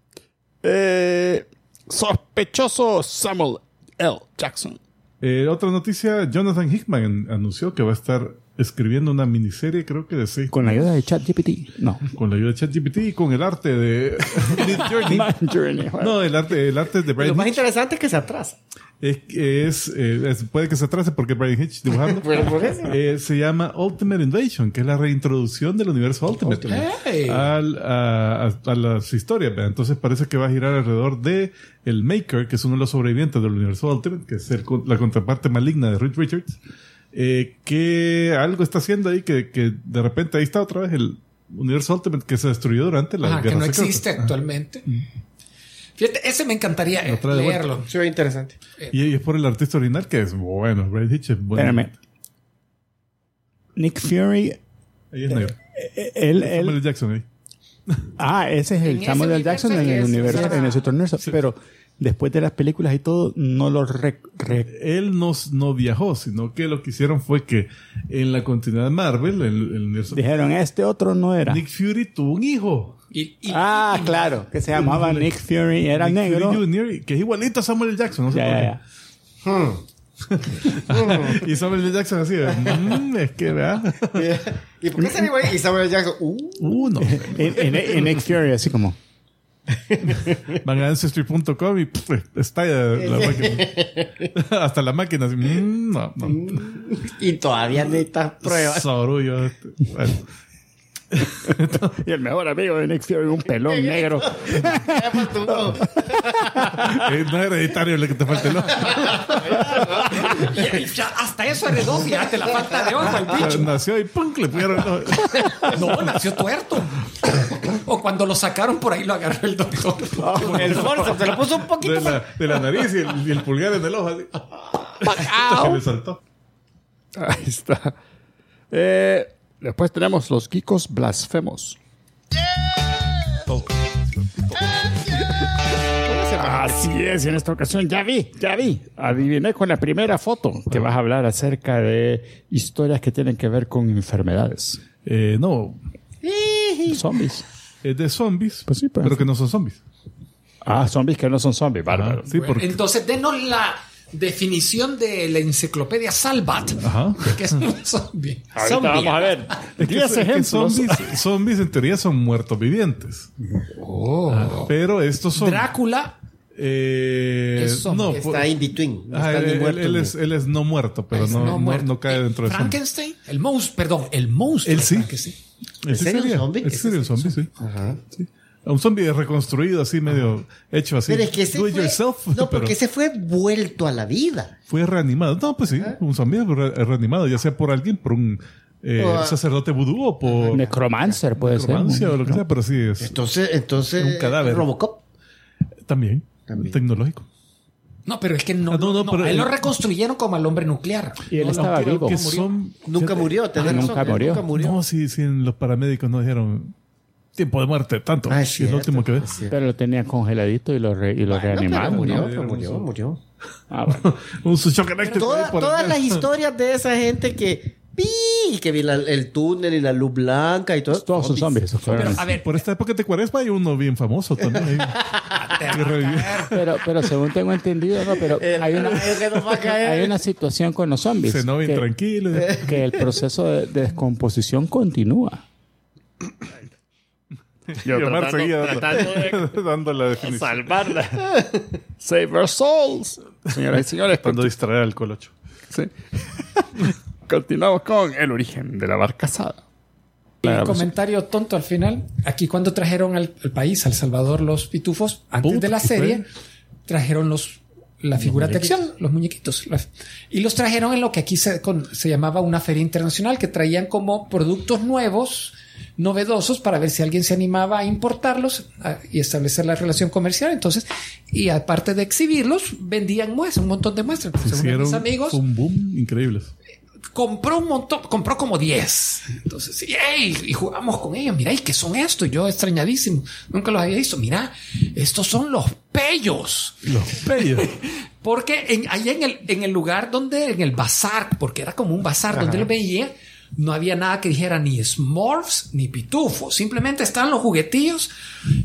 Speaker 1: Eh, sospechoso Samuel L. Jackson.
Speaker 2: Eh, otra noticia, Jonathan Hickman an- anunció que va a estar escribiendo una miniserie, creo que de seis
Speaker 1: Con la ayuda de ChatGPT. No.
Speaker 2: con la ayuda de ChatGPT y con el arte de Journey.
Speaker 1: Journey.
Speaker 2: No, el arte, el arte de
Speaker 4: Lo
Speaker 2: Brian
Speaker 4: más
Speaker 2: Hitch
Speaker 4: interesante es que se atrasa.
Speaker 2: es, es, eh, es- puede que se atrase porque Brian Hitch dibujando
Speaker 4: Pero por eso.
Speaker 2: eh, se llama Ultimate Invasion, que es la reintroducción del universo Ultimate
Speaker 3: Hey.
Speaker 2: al- a, a- a las historias. ¿verdad? Entonces parece que va a girar alrededor de el Maker, que es uno de los sobrevivientes del universo Ultimate, que es el la contraparte maligna de Reed Richards, eh, que algo está haciendo ahí que, que de repente ahí está otra vez el universo Ultimate que se destruyó durante la
Speaker 3: Ajá, que
Speaker 2: guerra
Speaker 3: no
Speaker 2: secreta.
Speaker 3: existe actualmente. Fíjate, ese me encantaría eh, leerlo.
Speaker 4: Se ve interesante.
Speaker 2: Y, y es por el artista original que es bueno. Brian Hitch es bueno.
Speaker 1: Espérame. Nick Fury,
Speaker 2: Ahí es negro.
Speaker 1: eh, él,
Speaker 2: Samuel
Speaker 1: él,
Speaker 2: L. Jackson ahí.
Speaker 1: ah, ese es el
Speaker 3: En
Speaker 1: Samuel
Speaker 3: ese
Speaker 1: L. Jackson en el
Speaker 3: que
Speaker 1: universo, en ese universo. Pero después de las películas y todo, no lo re- re-
Speaker 2: Él no, no viajó, sino que lo que hicieron fue que en la continuidad de Marvel, el, el universo,
Speaker 1: dijeron, este otro no era.
Speaker 2: Nick Fury tuvo un hijo.
Speaker 3: Y, y-
Speaker 1: ah, claro, que se llamaba Nick Fury, era
Speaker 2: Nick
Speaker 1: negro.
Speaker 2: Fury Jr., que es igualito a Samuel L. Jackson. No sé
Speaker 1: Ya,
Speaker 2: por
Speaker 1: ya,
Speaker 2: qué.
Speaker 1: ya.
Speaker 2: y Samuel L. Jackson así, mm, es que, ¿verdad?
Speaker 4: ¿Y por qué se güey? Y Samuel Jackson, uh,
Speaker 2: Uno.
Speaker 1: En, en- en Nick Fury, así como.
Speaker 2: Van a ancestry.com y pff, estalla la máquina. Hasta la máquina. Así, mm, no, no.
Speaker 4: y todavía necesitas pruebas.
Speaker 2: Sorullo. Bueno.
Speaker 1: Y el mejor amigo de Nick Fury, un pelón negro.
Speaker 2: Eh, no es hereditario lo que te falta el ojo.
Speaker 3: hasta eso heredó, fíjate, la falta de ojo al bicho.
Speaker 2: Nació y ¡pum! le pusieron el ojo.
Speaker 3: No, nació tuerto. O cuando lo sacaron por ahí lo agarró el doctor.
Speaker 4: El Forza se lo puso un poquito.
Speaker 2: de la, de la nariz y el, y el pulgar en el ojo. Así. Se le saltó.
Speaker 1: Ahí está. Eh, después tenemos los geekos blasfemos. Así es, y en esta ocasión ya vi, ya vi. Adiviné con la primera foto que vas a hablar acerca de historias que tienen que ver con enfermedades.
Speaker 2: Eh, no,
Speaker 1: Zombies.
Speaker 2: es de zombies,
Speaker 1: Pues sí, pues.
Speaker 2: pero que no son zombies.
Speaker 1: Ah, zombies que no son zombies, bárbaro.
Speaker 2: Sí, porque
Speaker 3: Entonces, denos la definición de la enciclopedia Salvat.
Speaker 2: Ajá.
Speaker 3: de que es un zombie.
Speaker 1: Ahorita
Speaker 3: Zombie.
Speaker 1: vamos a ver.
Speaker 2: es que,
Speaker 1: 10
Speaker 2: es que zombies, zombies en teoría son muertos vivientes.
Speaker 3: Oh.
Speaker 2: Pero estos son.
Speaker 3: Drácula.
Speaker 2: eh,
Speaker 3: Es zombie.
Speaker 2: no,
Speaker 4: Está
Speaker 2: por-
Speaker 4: in between. No
Speaker 2: Ajá,
Speaker 4: está
Speaker 2: él,
Speaker 4: ni muerto.
Speaker 2: él es, él es no muerto, pero no, no,
Speaker 3: muerto.
Speaker 2: no cae
Speaker 3: Eh,
Speaker 2: dentro de zombies.
Speaker 3: Frankenstein, el monstruo, perdón, el monstruo.
Speaker 2: Él sí.
Speaker 3: Frankenstein.
Speaker 2: Ese
Speaker 4: serio un
Speaker 2: sería,
Speaker 4: zombie?
Speaker 2: un
Speaker 3: Ese
Speaker 2: zombie, sí. Sí. Un zombie reconstruido así, medio hecho así.
Speaker 4: Pero es que ese
Speaker 2: Do it
Speaker 4: fue,
Speaker 2: yourself,
Speaker 4: no,
Speaker 2: pero
Speaker 4: porque ese fue vuelto a la vida.
Speaker 2: fue reanimado. No, pues sí, un zombie re- reanimado, ya sea por alguien, por un eh,
Speaker 4: O
Speaker 2: sacerdote vudú o por
Speaker 1: Necromancer puede ser.
Speaker 2: necromancia o lo que sea, pero sí es
Speaker 4: Entonces, entonces.
Speaker 2: Un cadáver.
Speaker 4: Robocop.
Speaker 2: también,
Speaker 4: También.
Speaker 2: tecnológico.
Speaker 3: No, pero es que no,
Speaker 2: Ah, no, no,
Speaker 3: no,
Speaker 2: pero
Speaker 3: a él lo reconstruyeron como al hombre nuclear.
Speaker 1: Y él
Speaker 2: No,
Speaker 1: estaba vivo.
Speaker 2: son-
Speaker 4: Nunca murió, tenés
Speaker 1: Ah, nunca murió.
Speaker 4: Nunca murió.
Speaker 2: No, sí, sí, en los paramédicos nos dijeron tiempo de muerte, tanto.
Speaker 4: Ah, es
Speaker 2: es lo
Speaker 4: cierto,
Speaker 2: último que
Speaker 4: cierto.
Speaker 1: Pero lo tenía congeladito y lo, re- y lo
Speaker 4: Bueno, pero
Speaker 1: reanimaron.
Speaker 4: murió,
Speaker 1: ¿no?
Speaker 4: pero murió, murió.
Speaker 1: Ah, bueno.
Speaker 2: Un eléctrico.
Speaker 4: Toda- todas
Speaker 2: el-
Speaker 4: las historias de esa gente que. ¡pi! Que vi la- el túnel y la luz blanca y todo.
Speaker 1: Todos son zombies.
Speaker 3: Pero, a ver,
Speaker 2: Por esta época de cuaresma hay uno bien famoso también.
Speaker 1: Pero, pero según tengo entendido, no, pero hay una, hay una situación con los zombies.
Speaker 2: Se no bien
Speaker 1: que,
Speaker 2: tranquilo.
Speaker 1: que el proceso de, de descomposición continúa.
Speaker 2: Y Omar seguía dando, dando la definición.
Speaker 1: salvarla. Save our souls. Señoras y señores,
Speaker 2: Cuando distraer al colocho.
Speaker 1: Sí. Continuamos con el origen de la barcazada.
Speaker 3: un
Speaker 1: Claro,
Speaker 3: comentario tonto al final. Aquí cuando trajeron al, al país, a El Salvador, los pitufos, antes
Speaker 2: Puta,
Speaker 3: de la
Speaker 2: ¿qué
Speaker 3: serie,
Speaker 2: fue?
Speaker 3: trajeron los la figura de acción, los muñequitos. y los trajeron en lo que aquí se, con- se llamaba una feria internacional, que traían como productos nuevos, novedosos, para ver si alguien se animaba a importarlos a- y establecer la relación comercial. Entonces, y aparte de exhibirlos, vendían muestras, un montón de muestras. Entonces, mis
Speaker 2: Hicieron
Speaker 3: amigos
Speaker 2: un boom increíble.
Speaker 3: Compró un montón, compró como 10. Entonces, y, jugamos con ellos. Mira, ¿y qué son estos? Yo extrañadísimo. Nunca los había visto. Mira, estos son los pellos.
Speaker 2: Los pellos.
Speaker 3: Porque en, allá en el, en el lugar donde, en el bazar, porque era como un bazar donde lo veía, no había nada que dijera ni Smurfs ni Pitufos. Simplemente estaban los juguetillos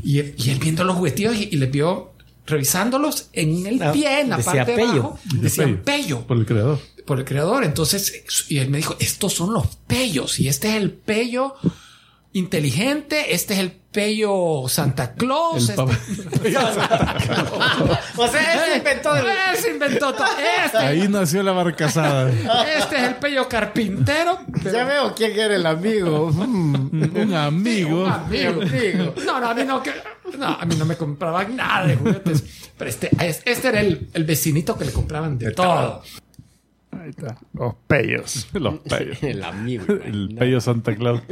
Speaker 3: y, y él viendo los juguetillos y, y les vio revisándolos en el
Speaker 4: Ah,
Speaker 3: pie, en la
Speaker 4: decía
Speaker 3: parte de abajo. Decían pello
Speaker 2: Por el creador.
Speaker 3: Por el creador. Entonces, y él me dijo, estos son los pellos y este es el pello inteligente, este es el pello Santa Claus.
Speaker 2: El
Speaker 3: este-
Speaker 4: O sea, él se inventó el-
Speaker 3: Él se inventó todo. Este,
Speaker 2: Ahí nació la barcazada.
Speaker 3: este es el pello carpintero. pero-
Speaker 4: Ya veo quién era el amigo. Mm.
Speaker 2: Un amigo.
Speaker 3: Un amigo. No, no, a mí no, que, no, a mí no me compraban nada de juguetes. Pero este, es- este era el, el vecinito que le compraban de todo.
Speaker 1: Ahí está. Los pellos.
Speaker 2: Los pellos.
Speaker 4: El amigo.
Speaker 2: El pello Santa Claus.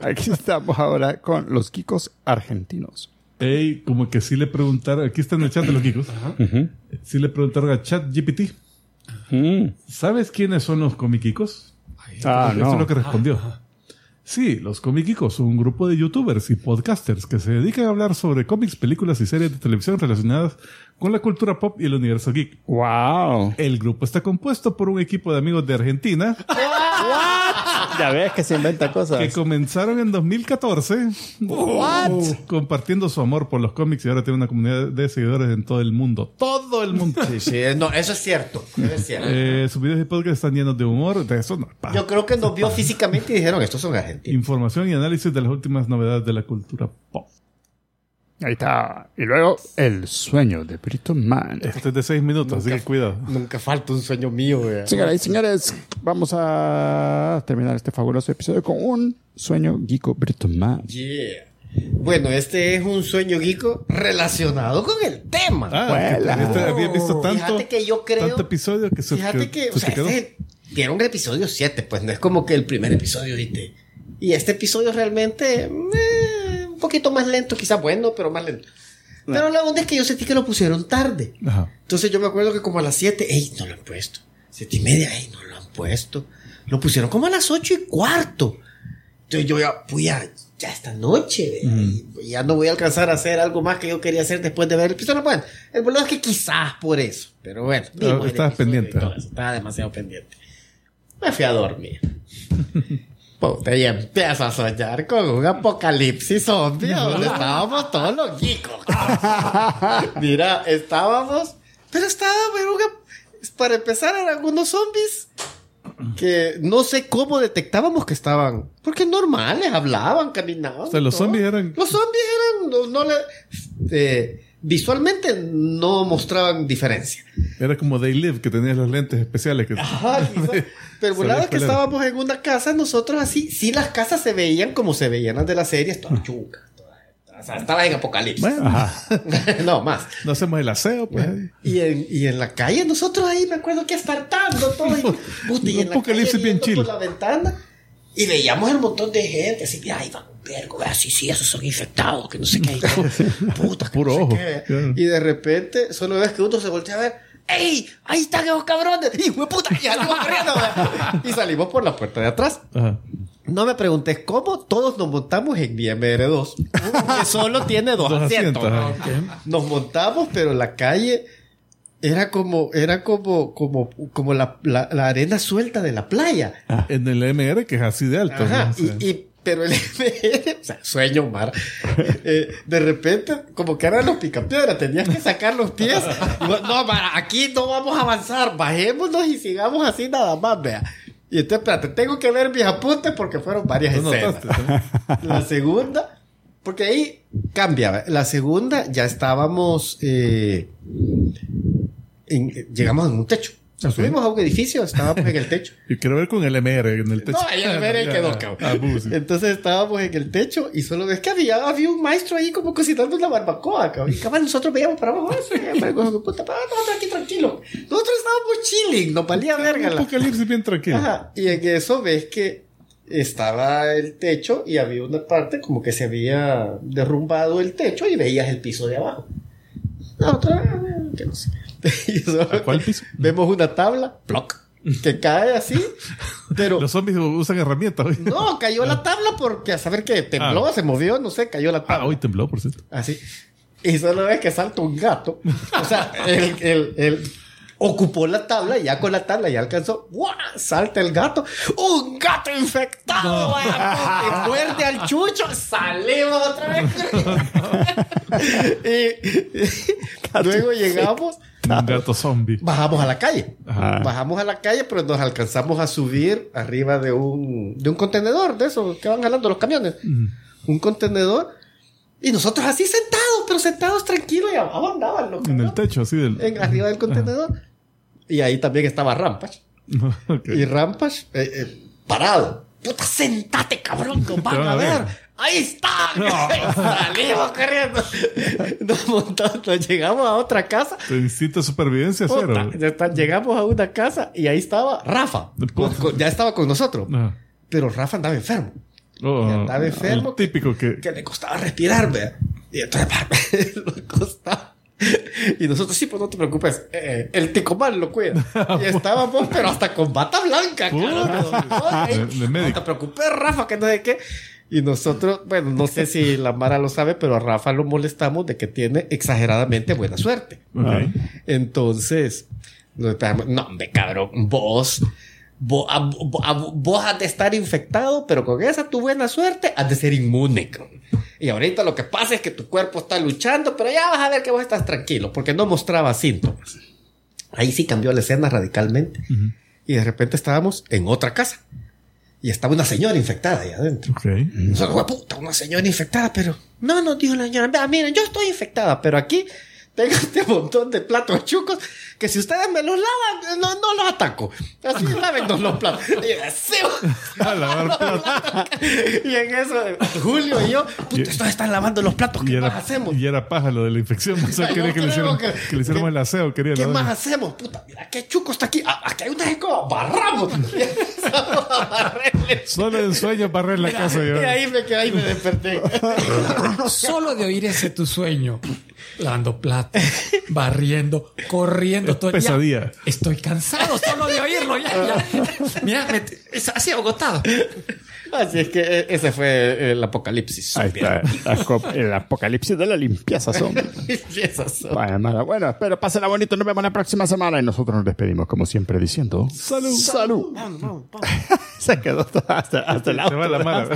Speaker 1: Aquí estamos ahora con los Kikos argentinos.
Speaker 2: Ey, como que sí le preguntaron, aquí está en el chat de los Kikos. Sí le preguntaron a Chat GPT.
Speaker 1: Mm.
Speaker 2: ¿Sabes quiénes son los comiquicos?
Speaker 1: Ah,
Speaker 2: Eso es lo que respondió. Sí, los Comiquicos son un grupo de youtubers y podcasters que se dedican a hablar sobre cómics, películas y series de televisión relacionadas con la cultura pop y el universo geek.
Speaker 1: Wow.
Speaker 2: El grupo está compuesto por un equipo de amigos de Argentina
Speaker 1: Ya ves que se inventa cosas.
Speaker 2: que comenzaron en 2014 compartiendo su amor por los cómics y ahora tiene una comunidad de seguidores en todo el mundo. Todo el mundo.
Speaker 4: Sí, sí, no, eso es cierto. Eso es cierto.
Speaker 2: Eh, sus videos y podcasts están llenos de humor, de eso no. pa.
Speaker 4: Yo creo que nos vio físicamente y dijeron, estos son argentinos.
Speaker 2: Información y análisis de las últimas novedades de la cultura pop.
Speaker 1: Ahí está. Y luego, el sueño de Brito Man.
Speaker 2: Este es de seis minutos, así que cuidado.
Speaker 4: Nunca falta un sueño mío, güey.
Speaker 1: Señoras y señores, vamos a terminar este fabuloso episodio con un sueño geeko Brito Man.
Speaker 4: Yeah. Bueno, este es un sueño geeko relacionado con el tema.
Speaker 2: Ah,
Speaker 1: Vuela.
Speaker 2: que te- había visto tanto,
Speaker 4: Fíjate que yo creo-
Speaker 2: tanto episodio que se,
Speaker 4: Fíjate que, o sea, este dieron el episodio 7, pues no es como que el primer episodio, ¿viste? Y este episodio realmente eh, un poquito más lento, quizás bueno, pero más lento. Pero la onda es que yo sentí que lo pusieron tarde.
Speaker 2: Ajá.
Speaker 4: Entonces yo me acuerdo que como a las 7, ey, no lo han puesto. Siete y media, ey, no lo han puesto. Lo pusieron como a las 8 y cuarto. Entonces yo ya, pues ya, ya esta noche, y ya no voy a alcanzar a hacer algo más que yo quería hacer después de ver el episodio. Bueno, el problema es que quizás por eso. Pero bueno, el
Speaker 2: estabas pendiente.
Speaker 4: Estaba demasiado pendiente. Me fui a dormir. Puta, y empiezo a soñar con un apocalipsis zombie donde estábamos todos los geekos. Mira, estábamos, pero estaba, pero una- para empezar eran unos zombies que no sé cómo detectábamos que estaban, porque normales, hablaban, caminaban.
Speaker 2: O sea, los
Speaker 4: todo.
Speaker 2: zombies eran-
Speaker 4: Los zombies eran, no, no le, eh, visualmente no mostraban diferencia.
Speaker 2: Era como They Live, que tenía los lentes especiales. Que...
Speaker 4: Ajá, quizá. Pero por lado que estábamos en una casa, nosotros así, sí las casas se veían como se veían las de la serie, todas chucas, todas, O sea, estabas en apocalipsis.
Speaker 2: Bueno,
Speaker 4: no, más.
Speaker 2: no hacemos el aseo, pues.
Speaker 4: Y en, y en la calle, nosotros ahí me acuerdo que estartando todo. Y, puta, y en la
Speaker 2: Apocalipsis
Speaker 4: calle
Speaker 2: bien chill.
Speaker 4: por la ventana. Y veíamos el montón de gente. Así, mira, ahí van un vergo. sí, sí, esos son infectados. Que no sé qué. Puta, que
Speaker 2: Puro
Speaker 4: no sé
Speaker 2: ojo,
Speaker 4: qué.
Speaker 2: claro.
Speaker 4: Y de repente, solo ves que uno se voltea a ver. ¡Ey! Ahí están esos cabrones. ¡Hijo de puta! Y salimos corriendo. Y salimos por la puerta de atrás.
Speaker 2: Ajá.
Speaker 4: No me preguntes cómo, todos nos montamos en mi MR2, que solo tiene dos,
Speaker 2: Dos
Speaker 4: asientos. Nos montamos, pero la calle era como, era como, como, como la, la- la arena suelta de la playa.
Speaker 2: En el MR, que es así de alto.
Speaker 4: Ajá,
Speaker 2: ¿no?
Speaker 4: Y, y- pero el MR, o sea, sueño mar, eh, de repente, como que eran los picapiedras, tenías que sacar los pies. No, Mara, aquí no vamos a avanzar, bajémonos y sigamos así nada más, vea. Y entonces, espérate, tengo que ver mis apuntes porque fueron varias
Speaker 2: ¿no
Speaker 4: escenas.
Speaker 2: notaste?
Speaker 4: La segunda, porque ahí cambia. La segunda ya estábamos, eh, en- llegamos en un techo. Subimos a un edificio, estábamos en el techo.
Speaker 2: Yo quiero ver con el MR en el techo.
Speaker 4: No, el MR quedó, cabrón.
Speaker 2: Ah, pues.
Speaker 4: Entonces estábamos en el techo y solo ves que había, había un maestro ahí como cocinando una barbacoa, cabrón. Y cabal, nosotros veíamos para abajo, hijo de puta, ah, aquí tranquilo. Nosotros estábamos chilling, nos valía verga.
Speaker 2: Un
Speaker 4: la-
Speaker 2: apocalipsis bien tranquilo.
Speaker 4: Ajá. Y en eso ves que estaba el techo y había una parte como que se había derrumbado el techo y veías el piso de abajo. Nosotros, ah, que no sé. Y solo
Speaker 2: ¿A cuál piso?
Speaker 4: Vemos una tabla, ploc, que cae así, pero
Speaker 2: Los zombies usan herramientas hoy.
Speaker 4: no, cayó la tabla porque a saber que tembló,
Speaker 2: Ah.
Speaker 4: se movió, no sé, cayó la
Speaker 2: Ah,
Speaker 4: tabla.
Speaker 2: hoy tembló, por cierto.
Speaker 4: Así. Y solo ves que salta un gato. O sea, el, el- el- ocupó la tabla y ya con la tabla ya alcanzó. ¡guau! Salta el gato. ¡Un gato infectado! vaya, Que muerde al chucho. Salimos otra vez. y, luego llegamos.
Speaker 2: Un gato zombie.
Speaker 4: Bajamos a la calle.
Speaker 1: Ajá.
Speaker 4: Bajamos a la calle, pero nos alcanzamos a subir arriba de un, de un contenedor de esos que van jalando los camiones. Un contenedor. Y nosotros así sentados, pero sentados tranquilos y abajo andaban los
Speaker 2: En el techo, así del.
Speaker 4: En- arriba del contenedor. Y ahí también estaba Rampage.
Speaker 2: Ok.
Speaker 4: Y Rampage eh, eh, parado. Puta, sentate, cabrón, que os van a ver. Ahí está. Salimos corriendo. Nos montamos, nos llegamos a otra casa.
Speaker 2: Tu instinto de supervivencia cero.
Speaker 4: llegamos a una casa y ahí estaba Rafa. Con- con- ya estaba con nosotros.
Speaker 2: Ajá.
Speaker 4: Pero Rafa andaba enfermo.
Speaker 2: Oh,
Speaker 4: Y andaba enfermo.
Speaker 2: Típico que.
Speaker 4: Que le costaba respirar, vea. Y entonces le costaba. Y nosotros, sí, pues no te preocupes. eh, el ticomal lo cuida. Y estábamos, pero hasta con bata blanca, cabrón.
Speaker 2: De- de
Speaker 4: No te preocupes, Rafa, que no sé qué. Y nosotros, bueno, no sé si la Mara lo sabe, pero a Rafa lo molestamos de que tiene exageradamente buena suerte.
Speaker 2: Ok.
Speaker 4: Entonces, nos no, hombre, cabrón, vos, vos, a- vo- a- vos has de estar infectado, pero con esa tu buena suerte has de ser inmune. Y ahorita lo que pasa es que tu cuerpo está luchando, pero ya vas a ver que vos estás tranquilo, porque no mostraba síntomas. Ahí sí cambió la escena radicalmente. Y de repente estábamos en otra casa. Y estaba una señora infectada ahí adentro.
Speaker 2: Ok.
Speaker 4: Nosotros, "Hue puta, una señora infectada, pero. No, no, dijo la señora. "Vea, miren, yo estoy infectada, pero aquí tengo este montón de platos chucos que si ustedes me los lavan, no, no los ataco. Así lávennos los platos. Y, yo, "Sí".
Speaker 2: A lavar platos.
Speaker 4: Y en eso, Julio y yo, puta, estos están lavando los platos, ¿qué
Speaker 2: era,
Speaker 4: más hacemos?
Speaker 2: y era paja lo de la infección. O sea,
Speaker 4: Yo
Speaker 2: quería que le,
Speaker 4: creo
Speaker 2: hicieran,
Speaker 4: que-
Speaker 2: que le hiciéramos
Speaker 4: que-
Speaker 2: el aseo. Quería
Speaker 4: ¿Qué más hacemos? Puta, mira qué chuco está aquí. Ah, Aquí hay una escoba, barramos.
Speaker 2: Solo en sueño para en la casa.
Speaker 4: Y
Speaker 2: yo.
Speaker 4: ahí me quedé, ahí me desperté.
Speaker 3: Solo de oír ese tu sueño. Lavando platos, barriendo, corriendo.
Speaker 2: Es
Speaker 3: todo- ya.
Speaker 2: pesadilla.
Speaker 3: estoy cansado solo de oírlo. Ya, ya. Mira, me- es así agotado.
Speaker 4: Así es que eh, ese fue el apocalipsis.
Speaker 1: Ahí está. cop- El apocalipsis de la limpieza son.
Speaker 4: Esas son.
Speaker 1: Bueno, mala. bueno, espero pásenla bonito. Nos vemos la próxima semana y nosotros nos despedimos como siempre diciendo
Speaker 2: Salud.
Speaker 1: salud. Se quedó todo hasta, hasta el
Speaker 2: Se
Speaker 1: auto.
Speaker 2: va la mala.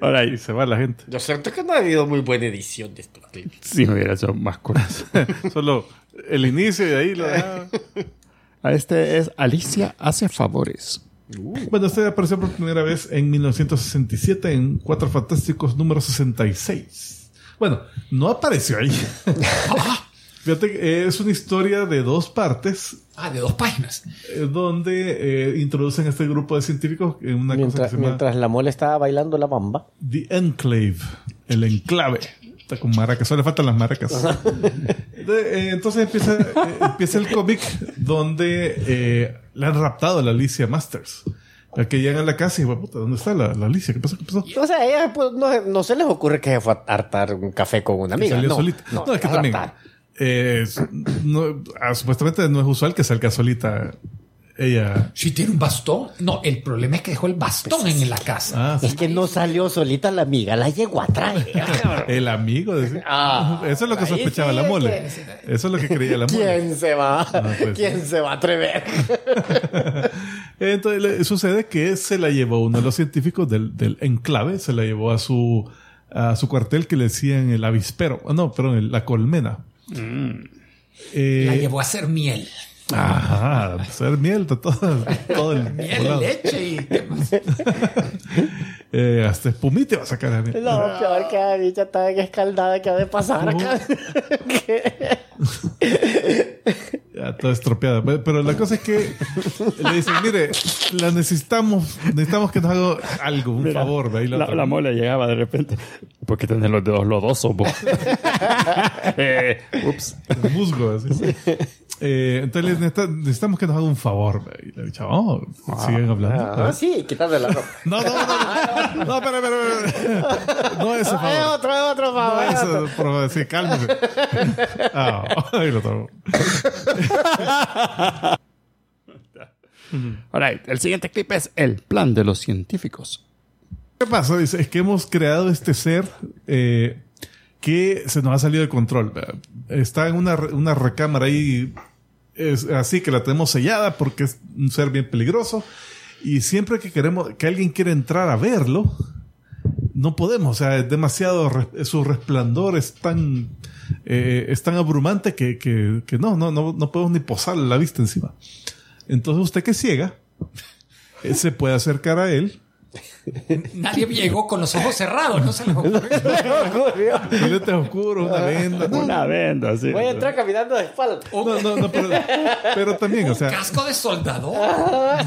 Speaker 1: Ahora,
Speaker 2: y se va la gente.
Speaker 4: Yo siento que no ha habido muy buena edición de estos clips.
Speaker 1: si me hubiera hecho más cosas.
Speaker 2: Solo el inicio y de ahí lo dejaba.
Speaker 1: A este es Alicia hace favores.
Speaker 2: Bueno, este apareció por primera vez en 1967 en Cuatro Fantásticos número 66. Bueno, no apareció ahí. Fíjate, que, eh, es una historia de dos partes
Speaker 3: Ah, de dos páginas.
Speaker 2: eh, donde eh, introducen a este grupo de científicos en una cosa que
Speaker 4: Mientras,
Speaker 2: se llama
Speaker 4: mientras la mole estaba bailando la bamba.
Speaker 2: The Enclave. el enclave. Está con maracas, solo le faltan las maracas. Entonces, eh, entonces empieza, eh, empieza el cómic donde eh, le han raptado a la Alicia Masters. La que llegan a la casa y, "Hue puta, ¿dónde está la, la Alicia? ¿Qué pasó? ¿Qué pasó?
Speaker 4: O sea, ella pues, no, no se les ocurre que se fue a hartar un café con una amiga.
Speaker 2: Salió
Speaker 4: no,
Speaker 2: solita. No, es que también. eh, no- ah, supuestamente no es usual que salga solita ella.
Speaker 3: Si tiene un bastón. No, el problema es que dejó el bastón en la casa.
Speaker 2: Ah, sí.
Speaker 4: Es que no salió solita la amiga, la llegó a traer.
Speaker 2: El amigo.
Speaker 4: Ah,
Speaker 2: Eso es lo que sospechaba
Speaker 4: sí
Speaker 2: la
Speaker 4: es
Speaker 2: mole.
Speaker 4: que-
Speaker 2: Eso es lo que creía la mole.
Speaker 4: ¿Quién se va?
Speaker 2: pues,
Speaker 4: ¿Quién
Speaker 2: sí.
Speaker 4: se va a atrever?
Speaker 2: Entonces le- sucede que se la llevó uno de los científicos del, del enclave, se la llevó a su, a su cuartel que le decían el avispero. Ah, No, perdón, el- la colmena. Eh,
Speaker 3: La llevó a hacer miel.
Speaker 2: Ajá, hacer miel, to- todo, todo el
Speaker 3: Miel,
Speaker 2: volado.
Speaker 3: leche y qué.
Speaker 2: Eh, hasta espumite va a sacar a mí.
Speaker 4: No, peor que la bicha está bien escaldada que ha de pasar acá.
Speaker 2: Ya, toda estropeada. Pe- Pero la cosa es que le dicen, mire, la necesitamos, necesitamos que nos haga algo, un
Speaker 1: Mira,
Speaker 2: favor. ahí la
Speaker 1: la,
Speaker 2: otra.
Speaker 1: la mole llegaba de repente. ¿Por qué tenés los dedos lodosos, vos? eh, ups.
Speaker 2: Musgo, así. Eh, entonces necesitamos que nos haga un favor. Y bicha, oh, siguen hablando.
Speaker 4: Ah, sí, quitarle la ropa.
Speaker 2: No, no, no, no, no, espera, espera. No ese
Speaker 4: Es
Speaker 2: favor.
Speaker 4: otro, es otro
Speaker 2: No,
Speaker 4: favor.
Speaker 2: eso, por favor, sí, cálmese. Ah, ahí lo tomo.
Speaker 1: Alright, el siguiente clip es el plan de los científicos.
Speaker 2: ¿Qué pasa? Dice, es que hemos creado este ser eh, que se nos ha salido de control. Está en una, una recámara ahí, es así que la tenemos sellada porque es un ser bien peligroso. Y siempre que queremos, que alguien quiere entrar a verlo, no podemos. O sea, es demasiado, su resplandor es tan, eh, es tan abrumante que, que, que no, no, no, no podemos ni posarle la vista encima. Entonces usted que ciega, eh, se puede acercar a él
Speaker 3: Nadie llegó con los ojos cerrados, no se les ocurrió.
Speaker 2: Un lente oscuro, una venda. No,
Speaker 1: Una venda, sí.
Speaker 4: Voy a entrar caminando de espalda.
Speaker 2: no, no, no, pero, pero también, o sea,
Speaker 3: Casco de soldador.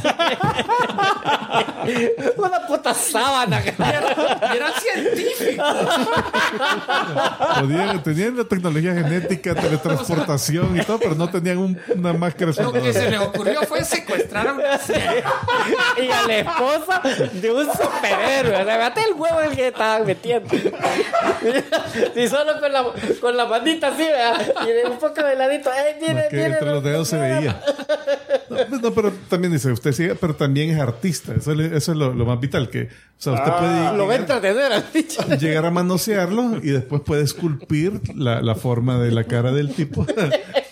Speaker 4: Una puta sábana.
Speaker 3: Científicos.
Speaker 2: podían, tenían la tecnología genética, teletransportación y todo, pero no tenían un- una máscara
Speaker 3: Lo que se les ocurrió fue secuestrar a una ciega.
Speaker 4: y a la esposa de un superhéroe. O sea, fíjate el huevo en el que estaban metiendo. y solo con la, con la manita así, ¿verdad? Y de un poco de ladito. ¡Eh, viene,
Speaker 2: Más que
Speaker 4: viene!
Speaker 2: entre los dedos se veía. No, no, pero también dice, usted sigue, pero también es artista. Eso, le- eso es lo, lo más vital. Que, o sea, usted
Speaker 4: Lo va a
Speaker 2: puede llegar,
Speaker 4: entretener al bicho.
Speaker 2: llegar a manosearlo y después puede esculpir la, la forma de la cara del tipo.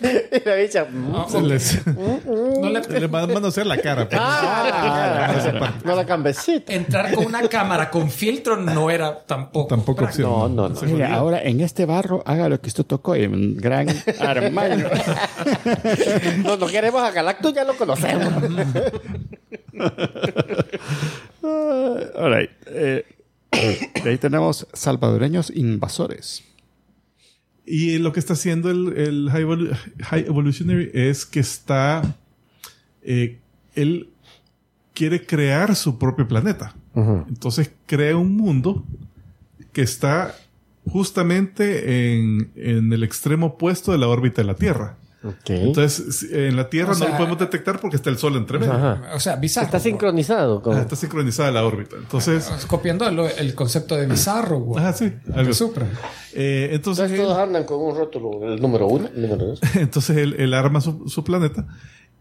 Speaker 4: Y la bicha. mm.
Speaker 2: Se les-
Speaker 3: No le
Speaker 2: le va a manosear la cara. pues.
Speaker 4: Ah,
Speaker 2: parte.
Speaker 4: no la cambecita.
Speaker 3: entrar con una cámara con filtro no era tampoco.
Speaker 2: Tampoco opción.
Speaker 4: No, no, no.
Speaker 1: Mira, ahora en este barro haga lo que usted tocó y un gran armaño.
Speaker 4: No, no queremos a Galactus, ya lo conocemos.
Speaker 1: Alright. eh, de ahí tenemos salvadoreños invasores.
Speaker 2: Y lo que está haciendo el, el High, Evolu- High Evolutionary es que está. eh, él quiere crear su propio planeta. Entonces crea un mundo que está justamente en, en el extremo opuesto de la órbita de la Tierra.
Speaker 4: Ok.
Speaker 2: Entonces, en la Tierra
Speaker 3: O
Speaker 2: no lo podemos detectar porque está el Sol entre medio.
Speaker 4: Ajá.
Speaker 3: O sea, bizarro.
Speaker 4: Está sincronizado
Speaker 2: Ah,
Speaker 4: con.
Speaker 2: Está sincronizada la órbita. Entonces,
Speaker 3: Copiando el, el concepto de bizarro, güey.
Speaker 2: ah, sí. algo
Speaker 3: De
Speaker 2: así.
Speaker 3: Supra.
Speaker 2: Eh, entonces,
Speaker 4: Entonces todos andan con un rótulo, el número uno, el número dos.
Speaker 2: Entonces él, él arma su, su planeta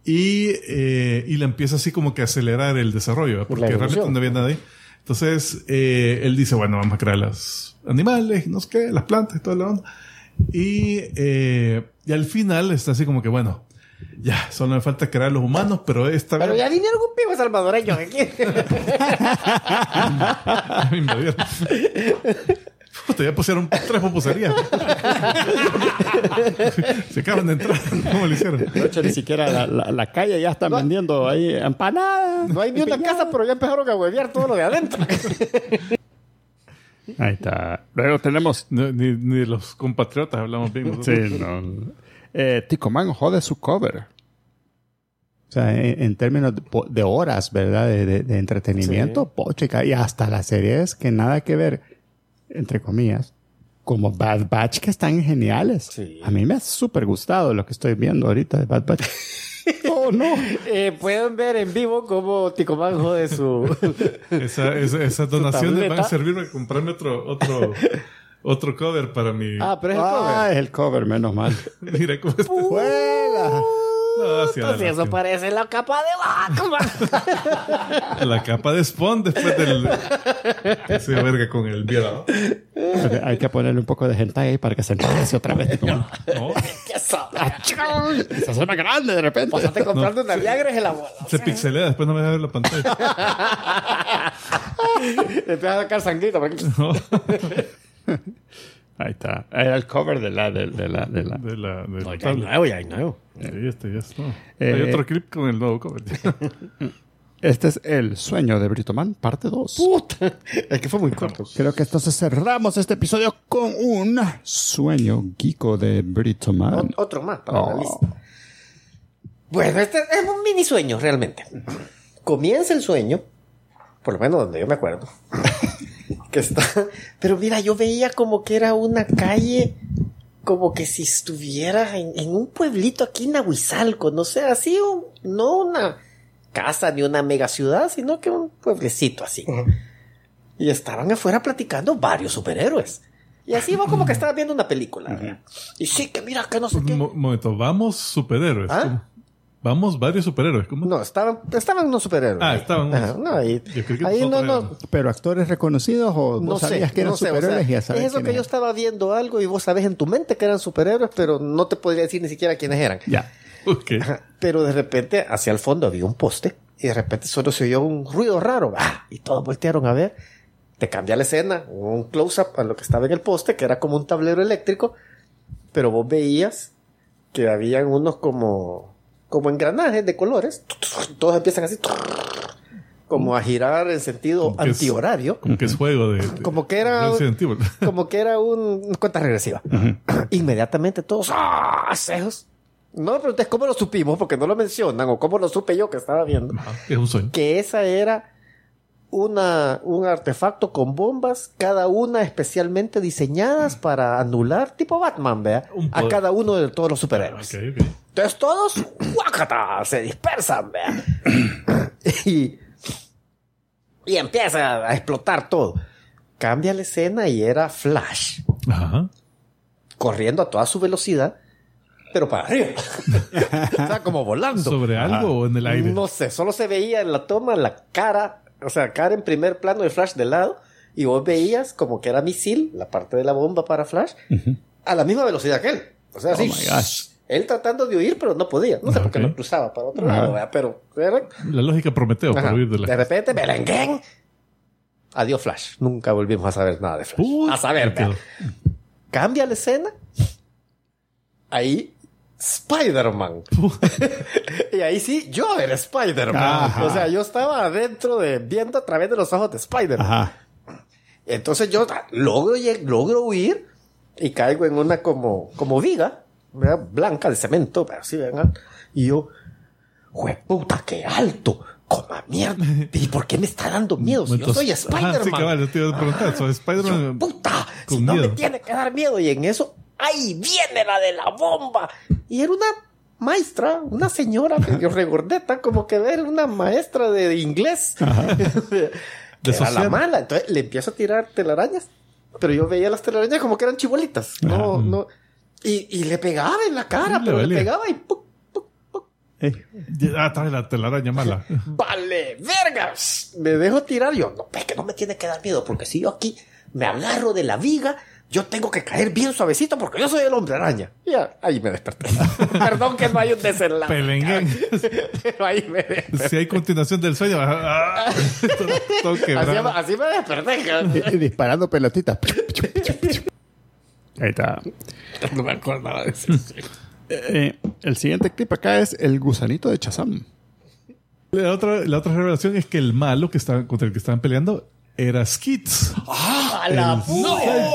Speaker 2: y, eh, y le empieza así como que a acelerar el desarrollo, ¿verdad? porque realmente no había ahí. Entonces eh, él dice, bueno, vamos a crear los animales, no sé qué, las plantas y toda la onda. Y, eh, y al final está así como que, bueno, ya, solo me falta crear los humanos, pero esta
Speaker 4: Pero
Speaker 2: vez
Speaker 4: ya viene algún pibe salvadoreño aquí.
Speaker 2: invadieron. Puta, ya pusieron tres pupuserías. Se acaban de entrar. ¿Cómo lo hicieron?
Speaker 1: De hecho, ni siquiera la, la- la calle ya están vendiendo ahí empanadas.
Speaker 4: No hay ni una casa, pero ya empezaron a huevear todo lo de adentro.
Speaker 1: Ahí está. Luego tenemos.
Speaker 2: No, ni, los compatriotas hablamos bien. nosotros.
Speaker 1: Sí, no. Eh, Ticoman jode su cover. O sea, en, en términos de, horas, ¿verdad? De, de- de entretenimiento, pochica. Y hasta las series que nada que ver entre comillas, como Bad Batch que están geniales.
Speaker 4: Sí.
Speaker 1: A mí me ha súper gustado lo que estoy viendo ahorita de Bad Batch. oh, no.
Speaker 4: Eh, pueden ver en vivo cómo Ticomán jode su...
Speaker 2: Esa, esa, esas donaciones van a servirme a comprarme otro, otro, otro cover para mi.
Speaker 4: ah, pero es el cover.
Speaker 1: Ah, es el cover, menos mal.
Speaker 2: Mira cómo está. No, sí,
Speaker 4: Pues
Speaker 2: la,
Speaker 4: eso parece la capa de Batman.
Speaker 2: la capa de Spawn después del. Ese verga con el violado.
Speaker 1: Hay que ponerle un poco de hentai ahí para que se empiece otra vez.
Speaker 2: No.
Speaker 4: ¿Qué sabe?
Speaker 1: Se suena grande de repente.
Speaker 4: Pásate comprando una Viagra y la bola.
Speaker 2: Se pixelea, después no me deja ver la pantalla.
Speaker 4: Empieza a sacar aquí.
Speaker 2: No.
Speaker 1: Ahí está. Era el cover de la... De, de la, de la.
Speaker 2: De la, de la
Speaker 4: Ya hay nuevo, ya hay nuevo.
Speaker 2: Sí, este ya está.
Speaker 1: Eh,
Speaker 2: Hay otro clip con el nuevo cover.
Speaker 1: Este es El sueño de Britoman, parte 2.
Speaker 4: Puta. Es que fue muy corto.
Speaker 1: Creo que entonces cerramos este episodio con un sueño geeko de Britoman.
Speaker 4: Ot- Otro más para la
Speaker 1: Oh.
Speaker 4: lista. Bueno, este es un mini sueño realmente. Comienza el sueño, por lo menos donde yo me acuerdo, que está... Pero mira, yo veía como que era una calle, como que si estuviera en, en un pueblito aquí en Aguizalco, no sé, así, un- no una casa ni una mega ciudad, sino que un pueblecito así. Y estaban afuera platicando varios superhéroes. Y así vos como que estabas viendo una película. Y sí, que mira, que no sé qué.
Speaker 2: Un mo- momento, vamos superhéroes.
Speaker 4: ¿Ah?
Speaker 2: Vamos varios superhéroes. ¿Cómo?
Speaker 4: No, estaban, estaban unos superhéroes.
Speaker 2: Ah, estaban unos.
Speaker 4: Ajá, no, ahí,
Speaker 2: Yo creí que
Speaker 4: ahí no, no.
Speaker 1: ¿Pero actores reconocidos o
Speaker 4: no
Speaker 1: vos
Speaker 4: sé.
Speaker 1: sabías que eran
Speaker 4: no sé, o sea,
Speaker 1: superhéroes y ya sabes
Speaker 4: es eso que yo estaba viendo algo y vos sabés en tu mente que eran superhéroes, pero no te podría decir ni siquiera quiénes eran.
Speaker 1: Ya.
Speaker 2: Ok.
Speaker 4: Ajá, Pero de repente, hacia el fondo había un poste y de repente solo se oyó un ruido raro. ¡ah! Y todos voltearon a ver. Te cambia la escena, un close-up a lo que estaba en el poste, que era como un tablero eléctrico, pero vos veías que habían unos como, como engranajes de colores. Todos empiezan así, como a girar en sentido antihorario.
Speaker 2: Como que es juego de. de-
Speaker 4: Como que era- como que era un cuenta regresiva. Inmediatamente todos ¡ah! cejos. No me preguntes cómo lo supimos, porque no lo mencionan, o cómo lo supe yo que estaba viendo.
Speaker 2: Ajá, Es un sueño.
Speaker 4: Que esa era una, un artefacto con bombas, cada una especialmente diseñadas para anular, tipo Batman, vea, a cada uno de todos los superhéroes. Entonces todos. Se dispersan, vea. y, y empieza a explotar todo. Cambia la escena y era Flash
Speaker 2: Ajá.
Speaker 4: corriendo a toda su velocidad, pero para arriba. como volando.
Speaker 2: ¿Sobre algo o en el aire?
Speaker 4: No sé, solo se veía en la toma la cara, o sea, cara en primer plano de Flash de lado, y vos veías como que era misil, la parte de la bomba para Flash, a la misma velocidad que él. O sea,
Speaker 1: Oh
Speaker 4: así,
Speaker 1: my gosh.
Speaker 4: él tratando de huir, pero no podía. No sé por qué no cruzaba para otro
Speaker 1: Ajá.
Speaker 4: lado, ¿verdad? pero era-
Speaker 2: La lógica Prometeo
Speaker 4: Ajá.
Speaker 2: para huir de la.
Speaker 4: de repente, Belenguén. Adiós, Flash. Nunca volvimos a saber nada de Flash.
Speaker 2: Uy,
Speaker 4: a saber, cambia la escena. Ahí, Spider-Man. y ahí sí, yo era Spider-Man. O sea, yo estaba adentro de, viendo a través de los ojos de Spider-Man. Entonces yo logro, logro huir y caigo en una como, como viga, ¿verdad? blanca de cemento, pero así, vengan. Y yo, puta, qué alto, coma mierda. ¿Y por qué me está dando miedo? Si yo soy Spider-Man.
Speaker 2: sí, cabal, yo te iba a preguntar. Soy Spider-Man.
Speaker 4: Puta, si no me tiene que dar miedo. Y en eso, ¡ay, viene la de la bomba! Y era una maestra, una señora medio regordeta, como que era una maestra de inglés.
Speaker 2: De
Speaker 4: era la mala. Entonces le empiezo a tirar telarañas. Pero yo veía las telarañas como que eran chibolitas. No, no. Y, y le pegaba en la cara,
Speaker 2: Le
Speaker 4: pero le pegaba y ¡puc!
Speaker 2: Ah, trae la telaraña mala.
Speaker 4: ¡Vale, vergas! Me dejo tirar yo. No, es que no me tiene que dar miedo, porque si yo aquí me agarro de la viga, yo tengo que caer bien suavecito porque yo soy el hombre araña. Ya, ahí me desperté. Perdón que no hay un desenlace.
Speaker 2: Pelenguén.
Speaker 4: Pero ahí me desperté.
Speaker 2: si hay continuación del sueño. ah, todo, todo
Speaker 4: Así, me desperté.
Speaker 1: y- y disparando pelotitas. Ahí está.
Speaker 4: No me acordaba de eso.
Speaker 1: Eh, el siguiente clip acá es el gusanito de Chazam.
Speaker 2: La otra, la otra revelación es que el malo que estaba, contra el que estaban peleando era Skits.
Speaker 4: ¡A la puta!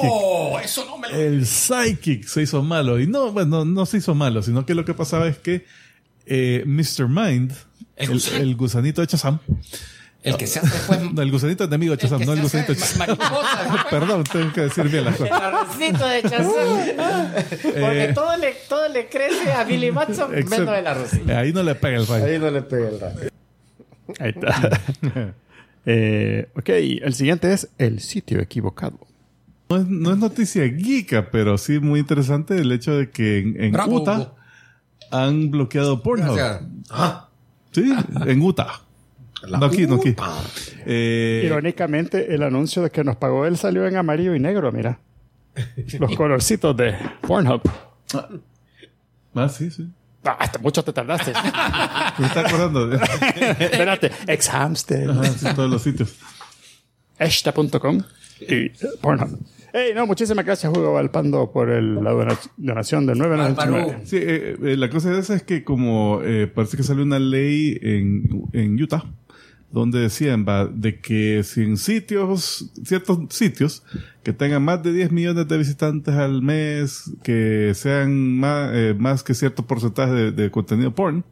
Speaker 3: ¡No! Eso no me lo...
Speaker 2: El Psychic se hizo malo. Y no, bueno, no se hizo malo, sino que lo que pasaba es que eh, Mr. Mind,
Speaker 3: El
Speaker 2: el, el gusanito de Chazam,
Speaker 3: El que se hace después.
Speaker 2: No, el gusanito es de
Speaker 3: el
Speaker 2: Chazam, no el gusanito de
Speaker 3: ma- mariposa.
Speaker 2: Perdón, tengo que decir bien las
Speaker 4: El
Speaker 2: cosas.
Speaker 4: arrocito de Chazam. Porque
Speaker 2: Eh,
Speaker 4: todo, le, todo le crece a Billy Batson menos el arrocito.
Speaker 2: Ahí no le pega el rayo.
Speaker 4: Ahí no le pega el rayo.
Speaker 1: Ahí está. Eh, ok, el siguiente es el sitio equivocado.
Speaker 2: No es, no es noticia geeka, pero sí muy interesante el hecho de que en, en
Speaker 3: Bravo,
Speaker 2: Utah
Speaker 3: Hugo.
Speaker 2: han bloqueado Pornhub.
Speaker 4: Ah,
Speaker 2: Sí, en Utah. No aquí, no aquí. Eh,
Speaker 1: Irónicamente, el anuncio de que nos pagó él salió en amarillo y negro, mira. Los colorcitos de Pornhub.
Speaker 2: ah, sí, sí.
Speaker 1: Ah, hasta mucho te tardaste.
Speaker 2: Me está acordando.
Speaker 1: Espérate. Ex-Hamster.
Speaker 2: Ajá, sí, todos los sitios.
Speaker 1: Esta.com y Pornhub. Hey, no, muchísimas gracias, Hugo Valpando, por el- la dona- donación de 9.99.
Speaker 2: Sí, eh, eh, la cosa de esa es que como eh, parece que salió una ley en, en Utah donde decían va, de que si en sitios, ciertos sitios que tengan más de 10 millones de visitantes al mes, que sean más, eh, más que cierto porcentaje de, de contenido porn,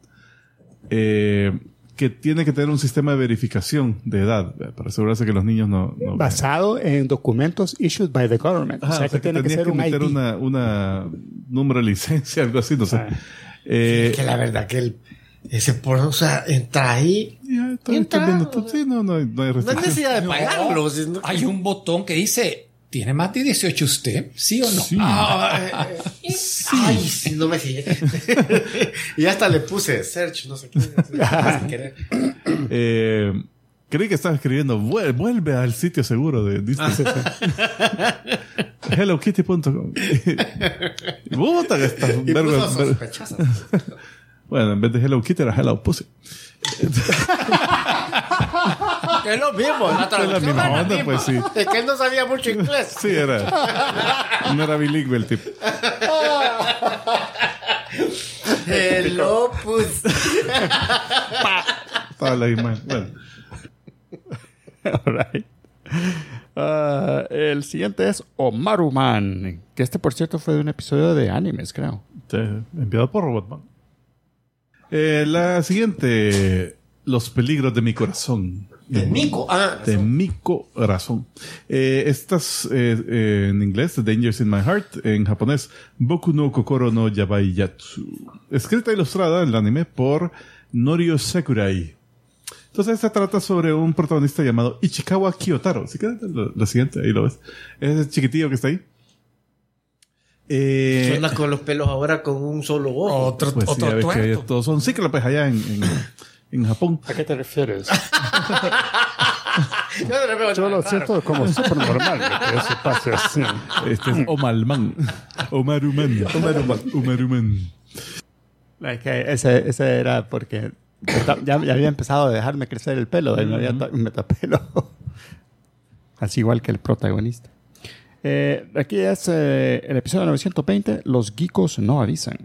Speaker 2: eh, que tiene que tener un sistema de verificación de edad para asegurarse que los niños no... no
Speaker 1: Basado en documentos issued by the government.
Speaker 2: Ajá,
Speaker 1: o sea, que tiene que ser un
Speaker 2: meter
Speaker 1: ID.
Speaker 2: una, una número de licencia, algo así, no sé.
Speaker 1: Ah.
Speaker 2: Eh,
Speaker 4: que la verdad que el, ese porno, o sea, entra ahí.
Speaker 2: Ya, está
Speaker 4: Entra,
Speaker 2: Sí, no, no hay, no hay
Speaker 4: No hay
Speaker 2: restricción.
Speaker 4: necesidad de
Speaker 3: No,
Speaker 4: pagarlo.
Speaker 3: Hay un botón que dice: ¿Tiene más de 18 usted? ¿Sí o no?
Speaker 2: Sí.
Speaker 4: Ah, eh, eh, Ay, sí, no me sigue. y hasta le puse search, no sé qué.
Speaker 2: Eh, creí que estaba escribiendo, "Vuel- vuelve al sitio seguro de Disney. HelloKitty.com. Puta que estás Bueno, en vez de Hello Kitty era Hello Pussy.
Speaker 4: Que es lo mismo, la
Speaker 2: Es la
Speaker 4: traducción
Speaker 2: misma
Speaker 4: es la
Speaker 2: onda,
Speaker 4: misma.
Speaker 2: pues sí.
Speaker 4: Es que él no sabía mucho inglés.
Speaker 2: Sí, era. No era bilingüe el tipo.
Speaker 4: Hello, pues.
Speaker 2: Estaba la imagen. Bueno.
Speaker 1: Alright. Ah, el siguiente es Omaruman. Que este, por cierto, fue de un episodio de animes, creo.
Speaker 2: Sí, enviado por Robotman. Eh, la siguiente. Los peligros de mi corazón.
Speaker 4: De Nico. Ah,
Speaker 2: de mi corazón. Eh, estas eh, en inglés, The Dangers in My Heart, en japonés, Boku no Kokoro no Yabai Yatsu. Escrita e ilustrada en el anime por Norio Sakurai. Entonces, esta trata sobre un protagonista llamado Ichikawa Kiyotaro. ¿Sí que lo, lo siguiente? Ahí lo ves. Es el chiquitillo que está ahí. Eh,
Speaker 4: Anda con los pelos ahora con un solo ojo.
Speaker 3: Otro,
Speaker 2: pues sí,
Speaker 3: otro
Speaker 2: ya ves que
Speaker 3: tuerto.
Speaker 2: todos son cíclopes allá en, en, en Japón.
Speaker 1: ¿A qué te refieres?
Speaker 4: Yo no veo
Speaker 1: Yo lo siento como súper normal que eso pase así.
Speaker 2: Este es Omalman. Omaruman. Omaruman. Omaruman.
Speaker 1: Like, ese, ese era porque ya, ya había empezado a dejarme crecer el pelo y me, había me tapé el ojo. Así igual que el protagonista. Eh, aquí es eh, el episodio 920. Los geekos no avisan.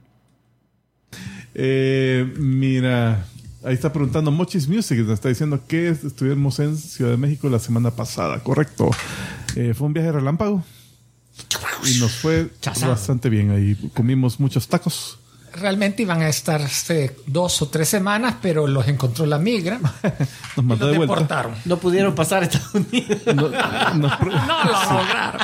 Speaker 2: Eh, mira, ahí está preguntando Mochis Music, nos está diciendo que estuvimos en Ciudad de México la semana pasada, correcto. Eh, fue un viaje relámpago y nos fue
Speaker 3: Chazán.
Speaker 2: bastante bien ahí. Comimos muchos tacos.
Speaker 3: Realmente iban a estar este, dos o tres semanas, pero los encontró la migra
Speaker 2: Nos
Speaker 3: y
Speaker 2: mandó
Speaker 3: los
Speaker 2: de vuelta.
Speaker 3: deportaron.
Speaker 4: No pudieron pasar a Estados Unidos.
Speaker 2: No- pro-
Speaker 3: No lo lograron.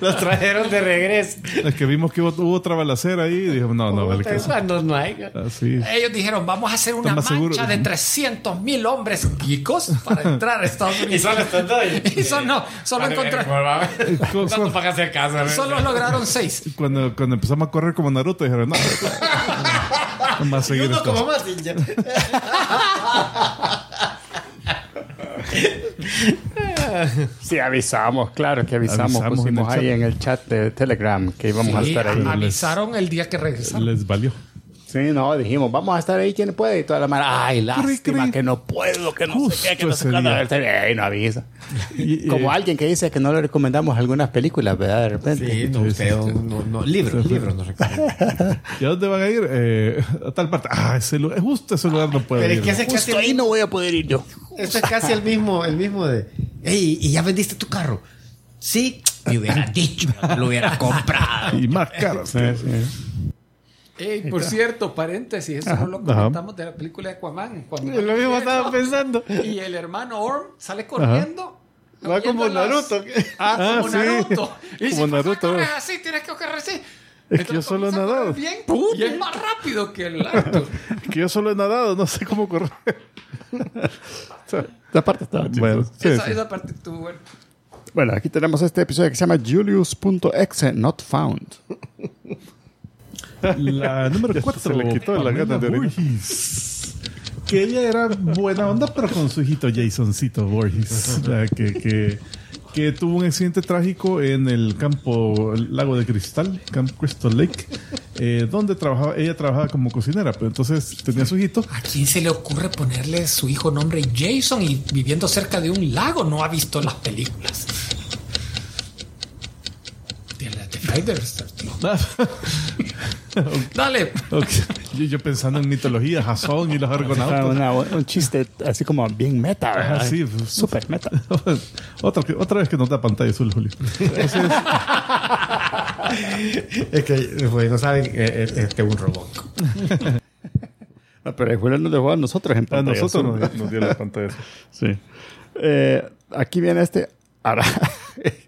Speaker 4: Los trajeron de regreso.
Speaker 2: es que vimos que hubo, hubo otra balacera ahí y dijimos, no, no, vale que eso.
Speaker 4: Cuando no hay.
Speaker 2: Así.
Speaker 3: Ellos dijeron, vamos a hacer una mancha
Speaker 2: seguros.
Speaker 3: de 300 mil hombres geekos para entrar a Estados Unidos.
Speaker 4: Y solo están dos.
Speaker 3: Y son- no, solo encontraron,
Speaker 4: caso.
Speaker 3: solo lograron seis.
Speaker 2: Cuando, cuando empezamos a correr como Naruto, dijeron, no, a seguir
Speaker 4: Uno como más. ya.
Speaker 1: Sí, avisamos, claro que avisamos.
Speaker 2: Avisamos en
Speaker 1: pusimos
Speaker 2: el
Speaker 1: ahí
Speaker 2: chat.
Speaker 1: en el chat de Telegram que íbamos a
Speaker 3: Sí,
Speaker 1: estar ahí.
Speaker 3: a- avisaron el día que regresaron.
Speaker 2: Les valió.
Speaker 1: Sí, no, dijimos, vamos a estar ahí, ¿quién puede? Y toda la mara, ay, lástima
Speaker 2: cri.
Speaker 1: que no puedo, que no
Speaker 2: Justo
Speaker 1: sé qué, que no sé
Speaker 2: día.
Speaker 1: Ay, no avisa.
Speaker 2: Y-
Speaker 1: Como
Speaker 2: eh,
Speaker 1: alguien que dice que no le recomendamos algunas películas, ¿verdad? De repente.
Speaker 4: Sí, no, usted, no, no, libros, libros no recuerdo.
Speaker 2: ¿Y a dónde van a ir? Eh, a tal parte. Ah, ese lugar, justo ese lugar no puede
Speaker 4: Pero
Speaker 2: ir.
Speaker 4: es que ese es casi
Speaker 1: Justo ahí
Speaker 4: el,
Speaker 1: no voy a poder ir yo.
Speaker 4: eso es casi el mismo, el mismo de, hey, ¿y ya vendiste tu carro? Sí, me hubiera dicho, lo hubiera comprado.
Speaker 2: Y más caros.
Speaker 3: Ey, por cierto, paréntesis, eso no lo
Speaker 2: Ajá.
Speaker 3: comentamos de la película de Aquaman. Cuando
Speaker 4: Lo mismo estaba pensando.
Speaker 3: Y el hermano Orm sale corriendo.
Speaker 4: Va como
Speaker 3: oyendo las-
Speaker 4: Naruto.
Speaker 3: Ah,
Speaker 2: Ah,
Speaker 3: como
Speaker 2: sí.
Speaker 3: Naruto. Y
Speaker 2: Como
Speaker 3: "¿Por qué
Speaker 2: Naruto.
Speaker 3: corres así, tienes que correr así.
Speaker 2: Es que yo solo he nadado.
Speaker 3: Bien, y es más rápido que el Arthur.
Speaker 2: Que yo solo he nadado, no sé cómo correr.
Speaker 1: Esa parte está
Speaker 2: Bueno, sí,
Speaker 3: esa,
Speaker 2: sí.
Speaker 3: esa parte estuvo buena.
Speaker 1: Bueno, aquí tenemos este episodio que se llama Julius.exe not found.
Speaker 2: La número
Speaker 10: Ya
Speaker 2: 4
Speaker 10: se le quitó la gana de orinar.
Speaker 2: Que ella era buena onda, pero con su hijito Jasoncito Borges. la que, que, que tuvo un accidente trágico en el campo el Lago de Cristal, Camp Crystal Lake, eh, donde trabajaba, ella trabajaba como cocinera, pero entonces tenía su hijito.
Speaker 3: ¿A quién se le ocurre ponerle su hijo nombre Jason y viviendo cerca de un lago? No ha visto las películas. Dale.
Speaker 2: Yo, yo pensando en mitología, Jason y los argonautas.
Speaker 1: una- un chiste así como bien meta, ¿verdad?
Speaker 2: Ah, sí,
Speaker 1: Super meta.
Speaker 2: otra, otra vez que nos da pantalla azul, Julio. Entonces,
Speaker 4: Es que, pues, no saben, eh, eh, este es un robot.
Speaker 1: No, pero el Julio nos dejó a nosotros en
Speaker 2: a
Speaker 1: pantalla.
Speaker 2: nosotros
Speaker 1: azul.
Speaker 2: nos, nos dio la pantalla azul.
Speaker 1: Sí. Eh, aquí viene este. ara-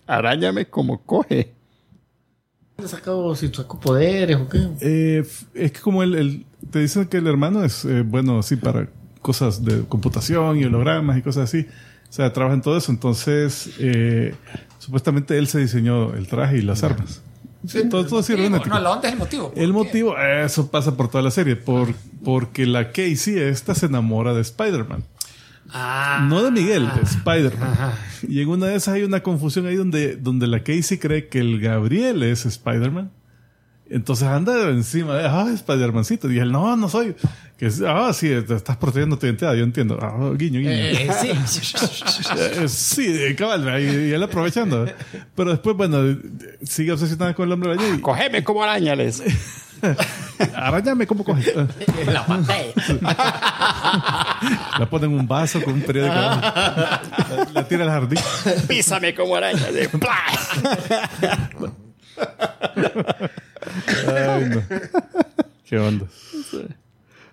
Speaker 1: Arañame como coge.
Speaker 4: ¿Le sacó, si sacó poderes o qué?
Speaker 2: Eh, es que como el, el- te dicen que el hermano es eh, bueno así para cosas de computación y hologramas y cosas así. O sea, trabaja en todo eso. Entonces, eh, supuestamente él se diseñó el traje y las armas. Sí, todo, todo
Speaker 3: Sí,
Speaker 2: cibernético.
Speaker 3: no, la onda es el motivo.
Speaker 2: El motivo, eso pasa por toda la serie, por, porque la Casey esta se enamora de Spider-Man.
Speaker 3: Ah.
Speaker 2: No de Miguel, de Spider-Man. Y en una de esas hay una confusión ahí donde, donde la Casey cree que el Gabriel es Spider-Man. Entonces anda encima de, ah, Spider-Mancito. Y él, no, no soy. Que, ah, sí, te estás protegiendo tu identidad, yo entiendo. Ah, guiño, guiño.
Speaker 3: Eh, sí.
Speaker 2: Eh, sí, eh, cabal, y, él aprovechando. Pero después, bueno, eh, sigue obsesionada con el hombre araña y
Speaker 1: Cogeme como arañales.
Speaker 2: arañame como coge.
Speaker 3: la pantalla.
Speaker 2: La pone en un vaso con un periódico. La, la tira al jardín.
Speaker 1: Písame como.
Speaker 2: Ay, no. ¿Qué onda?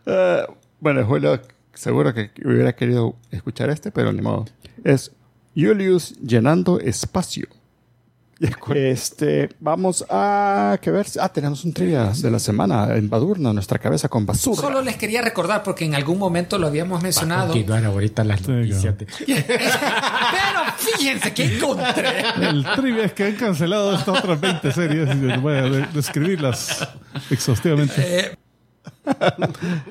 Speaker 1: Eh, bueno, Julio seguro que hubiera querido escuchar este, pero ni modo. Es Julius llenando espacio. Este, vamos a que ver. Ah, tenemos un trivia de la semana en Badurna, nuestra cabeza con basura.
Speaker 3: Solo les quería recordar, porque en algún momento lo habíamos mencionado.
Speaker 4: Continuar ahorita las noticias. de-
Speaker 3: Pero fíjense que encontré.
Speaker 2: El trivia es que han cancelado estas otras 20 series. y Voy a de- describirlas exhaustivamente.
Speaker 3: Eh,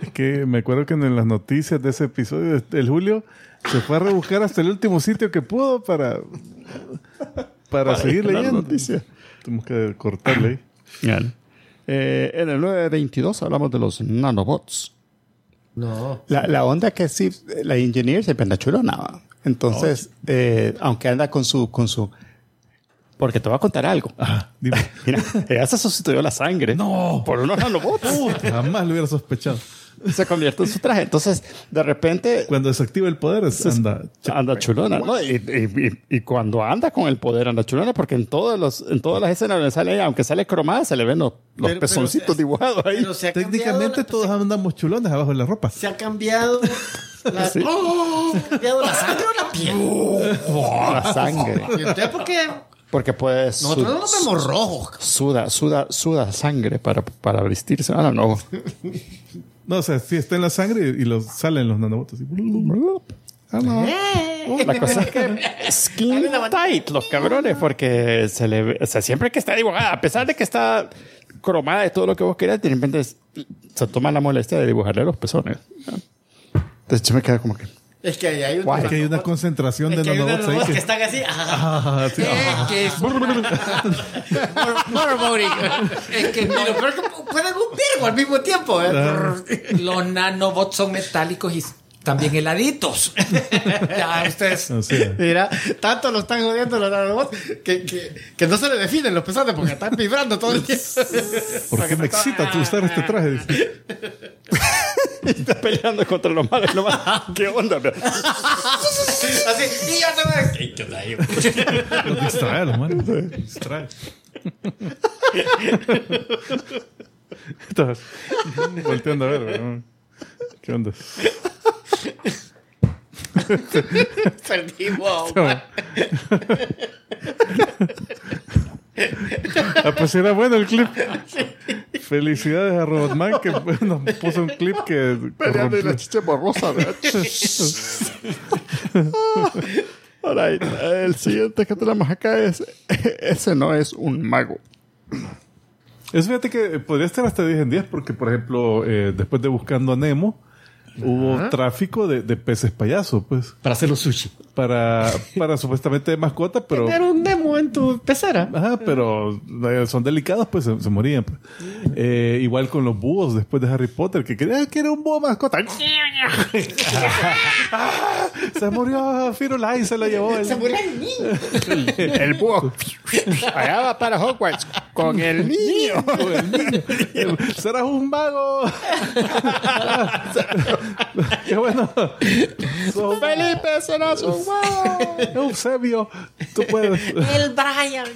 Speaker 2: Es que me acuerdo que en las noticias de ese episodio del Julio se fue a rebuscar hasta el último sitio que pudo para, para, seguir
Speaker 1: la
Speaker 2: leyendo.
Speaker 1: noticia.
Speaker 2: Tenemos que cortarle ahí.
Speaker 1: Bien. Eh, en el 922 hablamos de los nanobots.
Speaker 4: No.
Speaker 1: La, la onda que sí, la engineer se anda chulona. ¿va? Entonces, eh, aunque anda con su, con su. Porque te voy a contar algo.
Speaker 2: Ajá, dime.
Speaker 1: Mira, ella se sustituyó la sangre.
Speaker 2: No.
Speaker 1: Por unos nanobots.
Speaker 2: Jamás lo hubiera sospechado.
Speaker 1: Se convierte en su traje. Entonces, de repente,
Speaker 2: Cuando desactiva el poder, anda.
Speaker 1: anda chulona. ¿no? Y, y- y- y cuando anda con el poder, anda chulona, porque en, todos los, en todas las escenas donde sale ella, aunque sale cromada, se le ven los, los
Speaker 4: Pero-
Speaker 1: pezoncitos
Speaker 4: pero-
Speaker 1: dibujados ahí.
Speaker 4: Pero se ha
Speaker 2: Técnicamente
Speaker 4: cambiado
Speaker 2: todos andamos chulones abajo de la ropa.
Speaker 4: la, se ha cambiado la, ¡Oh! ¿Se ha cambiado la sangre o la piel.
Speaker 1: la sangre.
Speaker 4: ¿Y usted por qué?
Speaker 1: Porque pues
Speaker 4: Nosotros no nos vemos rojos.
Speaker 1: suda, suda, suda sangre para, para vestirse. Ah, no.
Speaker 2: No, o sea, sí está en la sangre y, los, salen los nanobots. así.
Speaker 1: Ah. La cosa es que skin tight, los cabrones, porque se le ve, o sea, siempre que está dibujada, a pesar de que está cromada de todo lo que vos querías, de repente es- se toma la molestia de dibujarle los pezones. Entonces yo me quedo como que.
Speaker 4: Es que ahí hay un.
Speaker 2: Es que hay una concentración
Speaker 4: Es
Speaker 2: de
Speaker 4: que
Speaker 2: nanobots ahí
Speaker 4: que
Speaker 2: que...
Speaker 4: están así. ah,
Speaker 2: Ah, sí.
Speaker 3: eh, que es Motorboating. Es que no,
Speaker 4: que pueden un virgo al mismo tiempo. ¿eh?
Speaker 3: los nanobots son metálicos y también heladitos. ya, esto es.
Speaker 2: O sea,
Speaker 4: Mira, tanto lo están jodiendo los nanobots que, que, que no se le definen los pezones porque están vibrando todo el tiempo.
Speaker 2: ¿por qué me excita tú usar este traje? Dice.
Speaker 1: Está peleando contra los malos. Lo malo. ¿Qué onda?
Speaker 4: Así, y ya se ve. ¿Qué- qué onda?
Speaker 2: Los distrae, los manos. Distrae. Estaba volteando a ver. ¿Qué onda?
Speaker 4: Perdimos.
Speaker 2: Ah, pues era bueno el clip. Felicidades a Robotman que nos puso un clip que
Speaker 5: Peleando y la chicha borrosa. Alright, el siguiente que tenemos acá es... Ese no es un mago.
Speaker 2: Es fíjate que podría estar hasta 10 en 10 porque, por ejemplo, eh, después de Buscando a Nemo, hubo tráfico de, de peces payaso, pues,
Speaker 4: Para hacer los sushi.
Speaker 2: Para, para supuestamente de mascota, pero...
Speaker 4: Era un demo en tu pecera.
Speaker 2: Ajá, pero eh, son delicados, pues se, se morían. pues. Eh, igual con los búhos después de Harry Potter, que creía que era un búho mascota. Ah, se murió Firulais, se lo llevó. el-
Speaker 4: Se murió el niño.
Speaker 5: El búho. Allá va para Hogwarts con el niño.
Speaker 2: Serás un mago. Qué bueno.
Speaker 5: Felipe, serás un mago.
Speaker 2: Eusebio. Tú puedes.
Speaker 11: El Brian.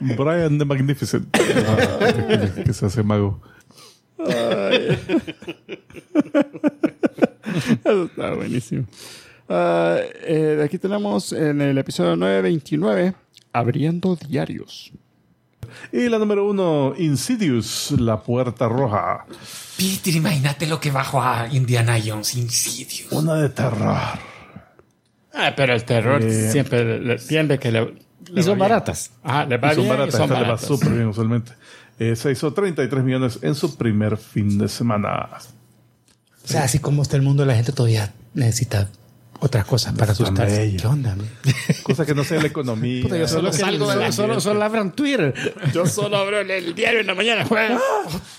Speaker 2: Brian the Magnificent. Ah, que se hace mago.
Speaker 5: Eso está buenísimo. Ah, eh, aquí tenemos en el episodio 929, Abriendo Diarios.
Speaker 2: Y la número uno, Insidious, la puerta roja.
Speaker 3: Peter, imagínate lo que bajó a Indiana Jones Insidious.
Speaker 2: Una de terror.
Speaker 1: Ah, pero el terror
Speaker 2: Eh,
Speaker 1: siempre tiende que le, le
Speaker 4: Y son
Speaker 1: bien.
Speaker 4: baratas.
Speaker 1: Ajá, le va
Speaker 2: Y son
Speaker 1: bien y
Speaker 2: baratas,
Speaker 1: son
Speaker 2: esta le va súper bien usualmente. Eh, se hizo 33 millones en su primer fin de semana.
Speaker 10: O sea, así como está el mundo, la gente todavía necesita otras cosas para
Speaker 2: bella.
Speaker 10: ¿Qué onda? man?
Speaker 2: Cosa que no sea la economía.
Speaker 4: yo solo salgo de la solo, solo abran Twitter.
Speaker 1: Yo solo abro el, el diario en la mañana. juega.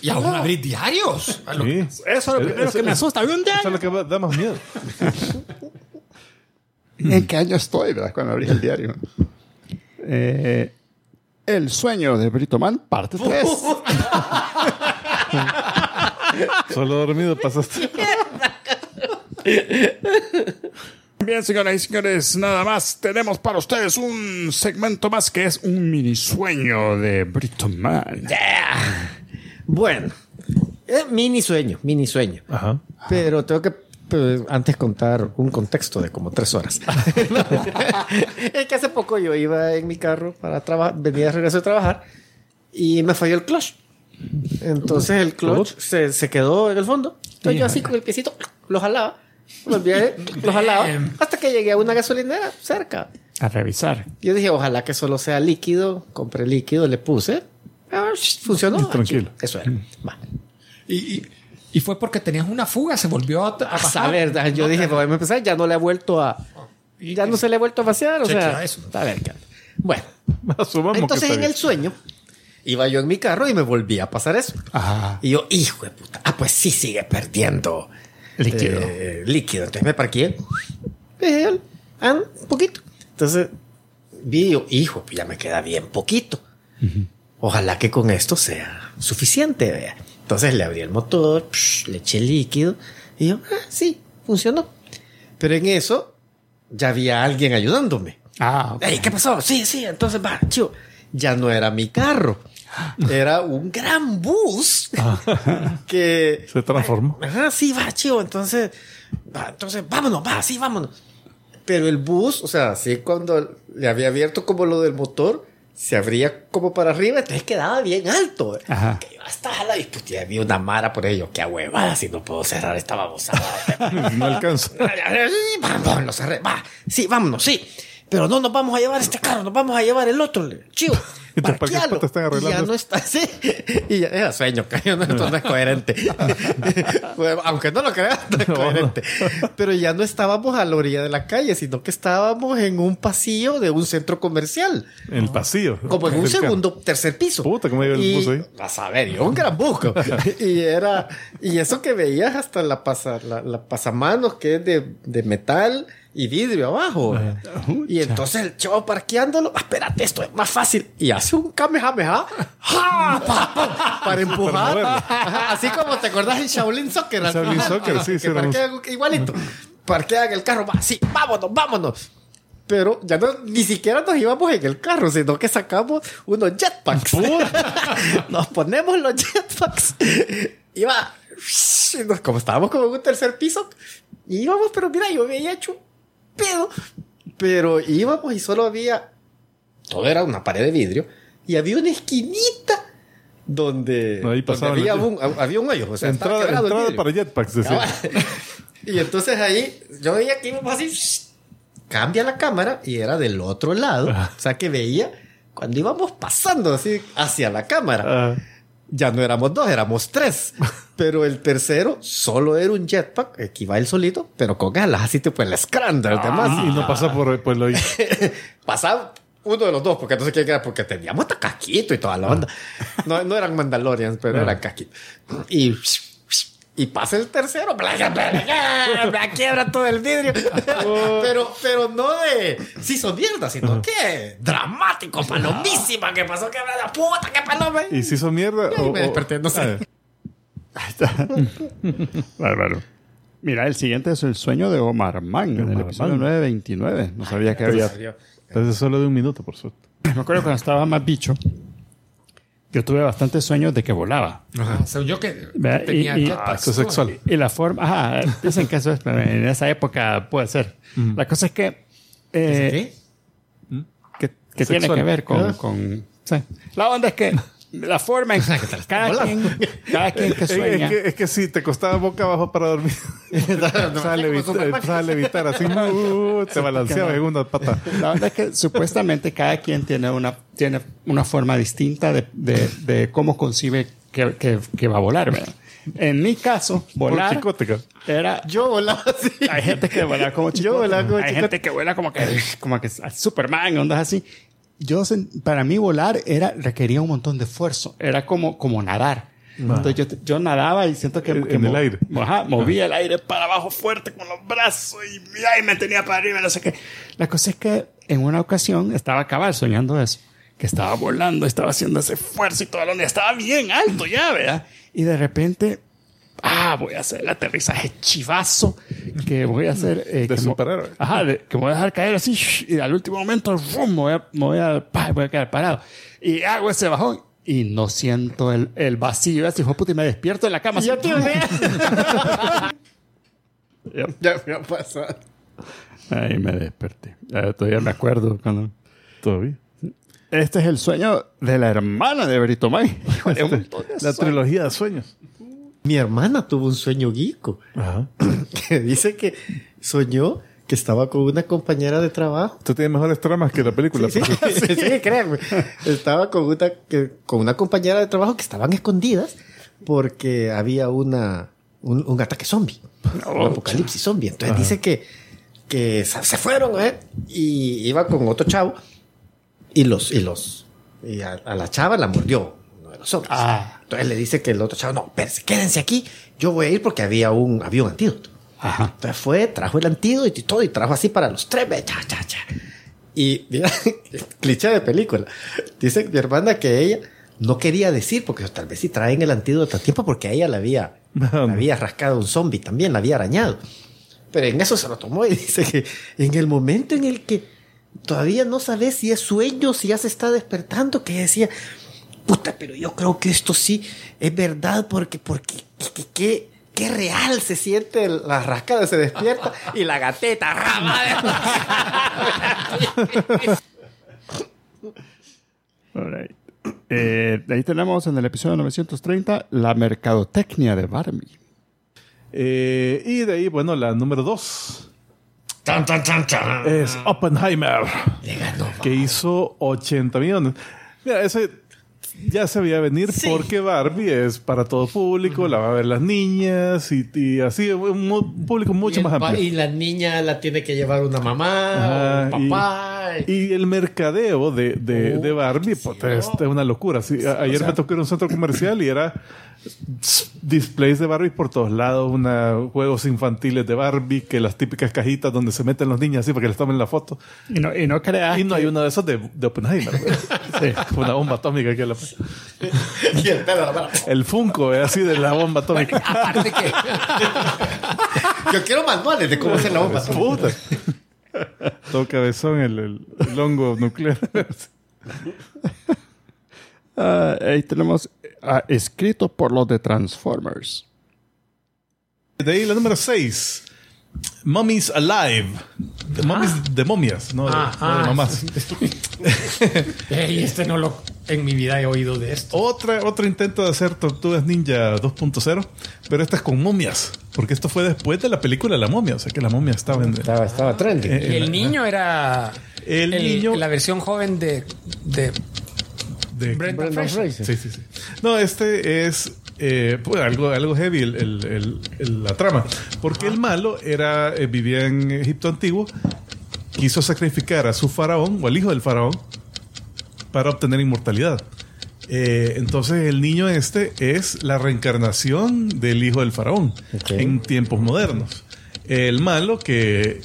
Speaker 3: Y aún abrir diarios. A lo-
Speaker 2: Sí.
Speaker 1: Eso es lo primero que me asusta. Un
Speaker 2: Eso es lo que da más miedo.
Speaker 5: ¿En qué año estoy, verdad? Cuando abrí el diario. Eh, el sueño de Brito Man, parte 3.
Speaker 2: Solo dormido pasaste.
Speaker 5: Bien, señoras y señores, nada más tenemos para ustedes un segmento más que es un mini sueño de Brito Man.
Speaker 4: Bueno, eh, mini sueño, mini sueño.
Speaker 2: Ajá.
Speaker 4: Pero tengo que pues, antes contar un contexto de como tres horas. es que hace poco yo iba en mi carro para trabajar, venía de regreso de trabajar y me falló el clutch. Entonces el clutch se, se quedó en el fondo. Entonces yo así con el piecito lo jalaba, volví a- lo jalaba hasta que llegué a una gasolinera cerca.
Speaker 1: A revisar.
Speaker 4: Yo dije, ojalá que solo sea líquido. Compré líquido, le puse. Funcionó.
Speaker 2: Tranquilo.
Speaker 4: Eso era. Va.
Speaker 3: Y, y- y fue porque tenías una fuga, se volvió a, a
Speaker 4: A
Speaker 3: bajar.
Speaker 4: saber, yo dije, pues, me empezar, ya no le ha vuelto a. Ya no se le ha vuelto a vaciar. O
Speaker 3: Chequea
Speaker 4: sea,
Speaker 3: eso.
Speaker 4: a ver. Bueno,
Speaker 2: Asumamos
Speaker 4: entonces
Speaker 2: que
Speaker 4: en el sueño iba yo en mi carro y me volví a pasar eso.
Speaker 10: Ajá.
Speaker 4: Y yo, hijo de puta. Ah, pues sí sigue perdiendo
Speaker 10: Líquido.
Speaker 4: eh, líquido. Entonces me parqué. ah, un poquito. Entonces vi yo, hijo, pues ya me queda bien poquito. Ojalá que con esto sea suficiente. vea. Entonces le abrí el motor, psh, le eché líquido y yo, ah, sí, funcionó. Pero en eso ya había alguien ayudándome.
Speaker 1: Ah, ok.
Speaker 4: Ey, ¿qué pasó? Sí, sí, entonces va, chivo. Ya no era mi carro. Era un gran bus que...
Speaker 2: Se transformó.
Speaker 4: Ajá, sí, va, chivo. Entonces, va, entonces, vámonos, va, sí, vámonos. Pero el bus, o sea, así cuando le había abierto como lo del motor, se abría como para arriba, entonces quedaba bien alto.
Speaker 1: Ajá.
Speaker 4: Que iba hasta la y pues había una mara por ello. Qué huevada, si no puedo cerrar esta babosada.
Speaker 2: No alcanza.
Speaker 4: Vamos, lo cerré. Va, sí, vámonos, sí. Pero no nos vamos a llevar este carro, nos vamos a llevar el otro. Chivo.
Speaker 2: Y te- ¿para qué
Speaker 4: parquealo.
Speaker 2: te están
Speaker 4: Y
Speaker 2: arreglando
Speaker 4: ya no está así. Y ya era sueño, caño, no, esto no es coherente. Aunque no lo creas, no es coherente. Pero ya no estábamos a la orilla de la calle, sino que estábamos en un pasillo de un centro comercial.
Speaker 2: En el pasillo.
Speaker 4: Como en un segundo, tercer piso.
Speaker 2: Puta, ¿cómo iba el
Speaker 4: Y-
Speaker 2: bus ahí?
Speaker 4: A ver, yo un gran busco. y era, y eso que veías hasta la pasa, la, la pasamanos que es de, de metal y vidrio abajo. Y entonces el chavo parqueándolo, "Ah, espérate, esto es más fácil. Y hace un kamehameha ¡ja! Pa, pa, para empujar. Ajá, así como te acordás en Shaolin Soccer.
Speaker 2: Shaolin Soccer, sí,
Speaker 4: que
Speaker 2: un-
Speaker 4: igualito. Parquean el carro, va, sí, vámonos, vámonos. Pero ya no, ni siquiera nos íbamos en el carro, sino que sacamos unos jetpacks. nos ponemos los jetpacks. Iba, como estábamos como en un tercer piso, íbamos, pero mira, yo me había hecho pedo. Pero íbamos y solo había, todo era una pared de vidrio, y había una esquinita donde, donde había, un, había un hoyo. O sea,
Speaker 2: Entrada,
Speaker 4: el
Speaker 2: entrada para jetpacks, decía.
Speaker 4: Y entonces ahí yo veía que íbamos así, cambia la cámara y era del otro lado. O sea que veía cuando íbamos pasando así hacia la cámara.
Speaker 2: Ah,
Speaker 4: Ya no éramos dos, éramos tres. Pero el tercero solo era un jetpack, que iba él solito, pero con alas, así tipo el Scrander, demás.
Speaker 2: y no pasa por, por lo
Speaker 4: Pasaba uno de los dos, porque sé quién era, porque teníamos hasta casquito y toda la onda. No, no eran Mandalorians, pero eran casquitos. Y, y pasa el tercero, bla, bla, bla, bla, bla, quiebra todo el vidrio. pero, pero no de sí son mierda, sino que dramático, palomísima, que pasó que la puta, que paloma.
Speaker 2: ¿Y si hizo mierda?
Speaker 4: Y ahí
Speaker 2: o-
Speaker 4: me desperté, no sé.
Speaker 1: Ahí está. Bárbaro. Mira, el siguiente es el sueño de Omar Mann, en el
Speaker 2: Omar
Speaker 1: episodio
Speaker 2: Mann.
Speaker 1: 929. No sabía que había.
Speaker 2: Entonces es solo de un minuto, por suerte.
Speaker 1: Me acuerdo cuando estaba más bicho, yo tuve bastantes sueños de que volaba.
Speaker 3: O sea, yo que
Speaker 1: Vea,
Speaker 3: tenía
Speaker 1: y- y-
Speaker 3: jetpacks.
Speaker 2: Ah, sexual.
Speaker 1: Y la forma, ajá, dicen que eso es, pero en esa época puede ser. La cosa es que, eh,
Speaker 4: ¿Qué?
Speaker 1: que, que tiene que ver con, con sí. la onda es que la forma en cada quien, cada quien que sueña.
Speaker 2: es que, es que si te costaba boca abajo para dormir, empezaba a levitar, así, uh, te balanceaba en una pata.
Speaker 1: La verdad es que supuestamente cada quien tiene una, tiene una forma distinta de, de, de cómo concibe que, que, que va a volar. ¿verdad? En mi caso, volar era...
Speaker 4: Yo volaba así.
Speaker 1: Hay gente que vuela como chico.
Speaker 4: volaba como
Speaker 1: Hay
Speaker 4: chicote.
Speaker 1: gente que vuela como que, como que Superman, ondas así. Yo, para mí volar era, requería un montón de esfuerzo. Era como, como nadar. Entonces yo, yo nadaba y siento que,
Speaker 2: En-
Speaker 1: que
Speaker 2: en el aire.
Speaker 1: Ajá, movía el aire para abajo fuerte con los brazos y, y me tenía para arriba, no sé qué. La cosa es que en una ocasión estaba cabal soñando eso. Que estaba volando, estaba haciendo ese esfuerzo y todo lo estaba bien alto ya, ¿verdad? Y de repente, ah, voy a hacer el aterrizaje chivazo, que voy a hacer... eh,
Speaker 2: De superhéroe.
Speaker 1: Ajá, de- que me voy a dejar caer así y al último momento me voy a, me voy a, voy a quedar parado. Y hago ese bajón y no siento el, el vacío. Así, hijo puta, y me despierto en la cama. así,
Speaker 4: Ya te
Speaker 1: Yep.
Speaker 4: Ya me ha pasado.
Speaker 1: Ahí me desperté. Ya, todavía me acuerdo cuando...
Speaker 2: Todavía.
Speaker 1: Este es el sueño de la hermana de Berito May. De
Speaker 2: La trilogía de sueños.
Speaker 4: Mi hermana tuvo un sueño guico.
Speaker 2: Ajá.
Speaker 4: que dice que soñó que estaba con una compañera de trabajo.
Speaker 2: Tú tienes mejores tramas que la película.
Speaker 4: Sí, sí, sí, sí, créanme. Estaba con una, que, con una compañera de trabajo que estaban escondidas porque había una, un, un ataque zombie. un apocalipsis zombie. Entonces dice que, que se se fueron, ¿eh? Y iba con otro chavo y los, y los, y a, a la chava la mordió uno de los zombies.
Speaker 1: Ah.
Speaker 4: Entonces le dice que el otro chavo, no, espérense, quédense aquí. Yo voy a ir porque había un, había un antídoto.
Speaker 1: Ajá.
Speaker 4: Entonces fue, trajo el antídoto y todo, y trajo así para los tres, cha, cha, cha. Y mira, cliché de película. Dice mi hermana que ella no quería decir, porque tal vez si traen el antídoto a tiempo, porque a ella la había, la había rascado un zombie también, la había arañado. Pero en eso se lo tomó y dice que en el momento en el que todavía no sabes si es sueño, si ya se está despertando, que decía, puta, pero yo creo que esto sí es verdad, porque, porque, que, que- que- qué real se siente la rascada, se despierta y la gateta rama
Speaker 1: Alright. Eh, ahí tenemos en el episodio 930 la mercadotecnia de Barbie.
Speaker 2: Eh, y de ahí, bueno, la número dos
Speaker 3: Chan, chan, chan, chan.
Speaker 2: es Oppenheimer, que hizo 80 millones. Mira, ese ya se veía venir porque Barbie es para todo público, la va a ver las niñas y, y así, un mu- público mucho
Speaker 4: y,
Speaker 2: más amplio.
Speaker 4: y la niña la tiene que llevar una mamá
Speaker 2: Ajá,
Speaker 4: o un
Speaker 2: y-
Speaker 4: papá.
Speaker 2: Y el mercadeo de, de, de Barbie pues, es, es una locura. Sí, a- ayer me tocó ir a un centro comercial y era displays de Barbie por todos lados, una, juegos infantiles de Barbie, que las típicas cajitas donde se meten los niños así para que les tomen la foto.
Speaker 1: Y no, y no creas.
Speaker 2: Y no hay uno de esos de, de Oppenheimer. sí, una bomba atómica que la-
Speaker 4: y el pelo de la mano.
Speaker 2: el Funko es así de la bomba atómica.
Speaker 3: Aparte que
Speaker 4: Yo quiero manuales de cómo hacer la bomba.
Speaker 2: Puta. Todo cabezón, el, el- el hongo nuclear.
Speaker 1: Ah, ahí tenemos ah, escrito por los de Transformers.
Speaker 2: De ahí la número 6. Mummies Alive. De Mummies de momias, no de,
Speaker 3: Ah,
Speaker 2: de
Speaker 3: ah.
Speaker 2: mamás.
Speaker 3: Ey, este no lo. En mi vida he oído de esto.
Speaker 2: Otra, otro intento de hacer Tortugas Ninja 2.0, pero esta es con momias, porque esto fue después de la película La momia, o sea que la momia estaba en...
Speaker 4: Estaba, estaba trending.
Speaker 2: Eh,
Speaker 3: Y el niño era.
Speaker 2: El niño-
Speaker 3: La versión joven de. de
Speaker 2: de-
Speaker 3: Brendan
Speaker 4: Brendan
Speaker 3: Fraser.
Speaker 4: Fraser.
Speaker 2: Sí, sí, sí. No, este es eh, pues, algo, algo heavy el- el- el- el- la trama. Porque el malo era eh, vivía en Egipto antiguo, quiso sacrificar a su faraón o al hijo del faraón para obtener inmortalidad. Eh, entonces el niño este es la reencarnación del hijo del faraón en tiempos modernos. El malo que,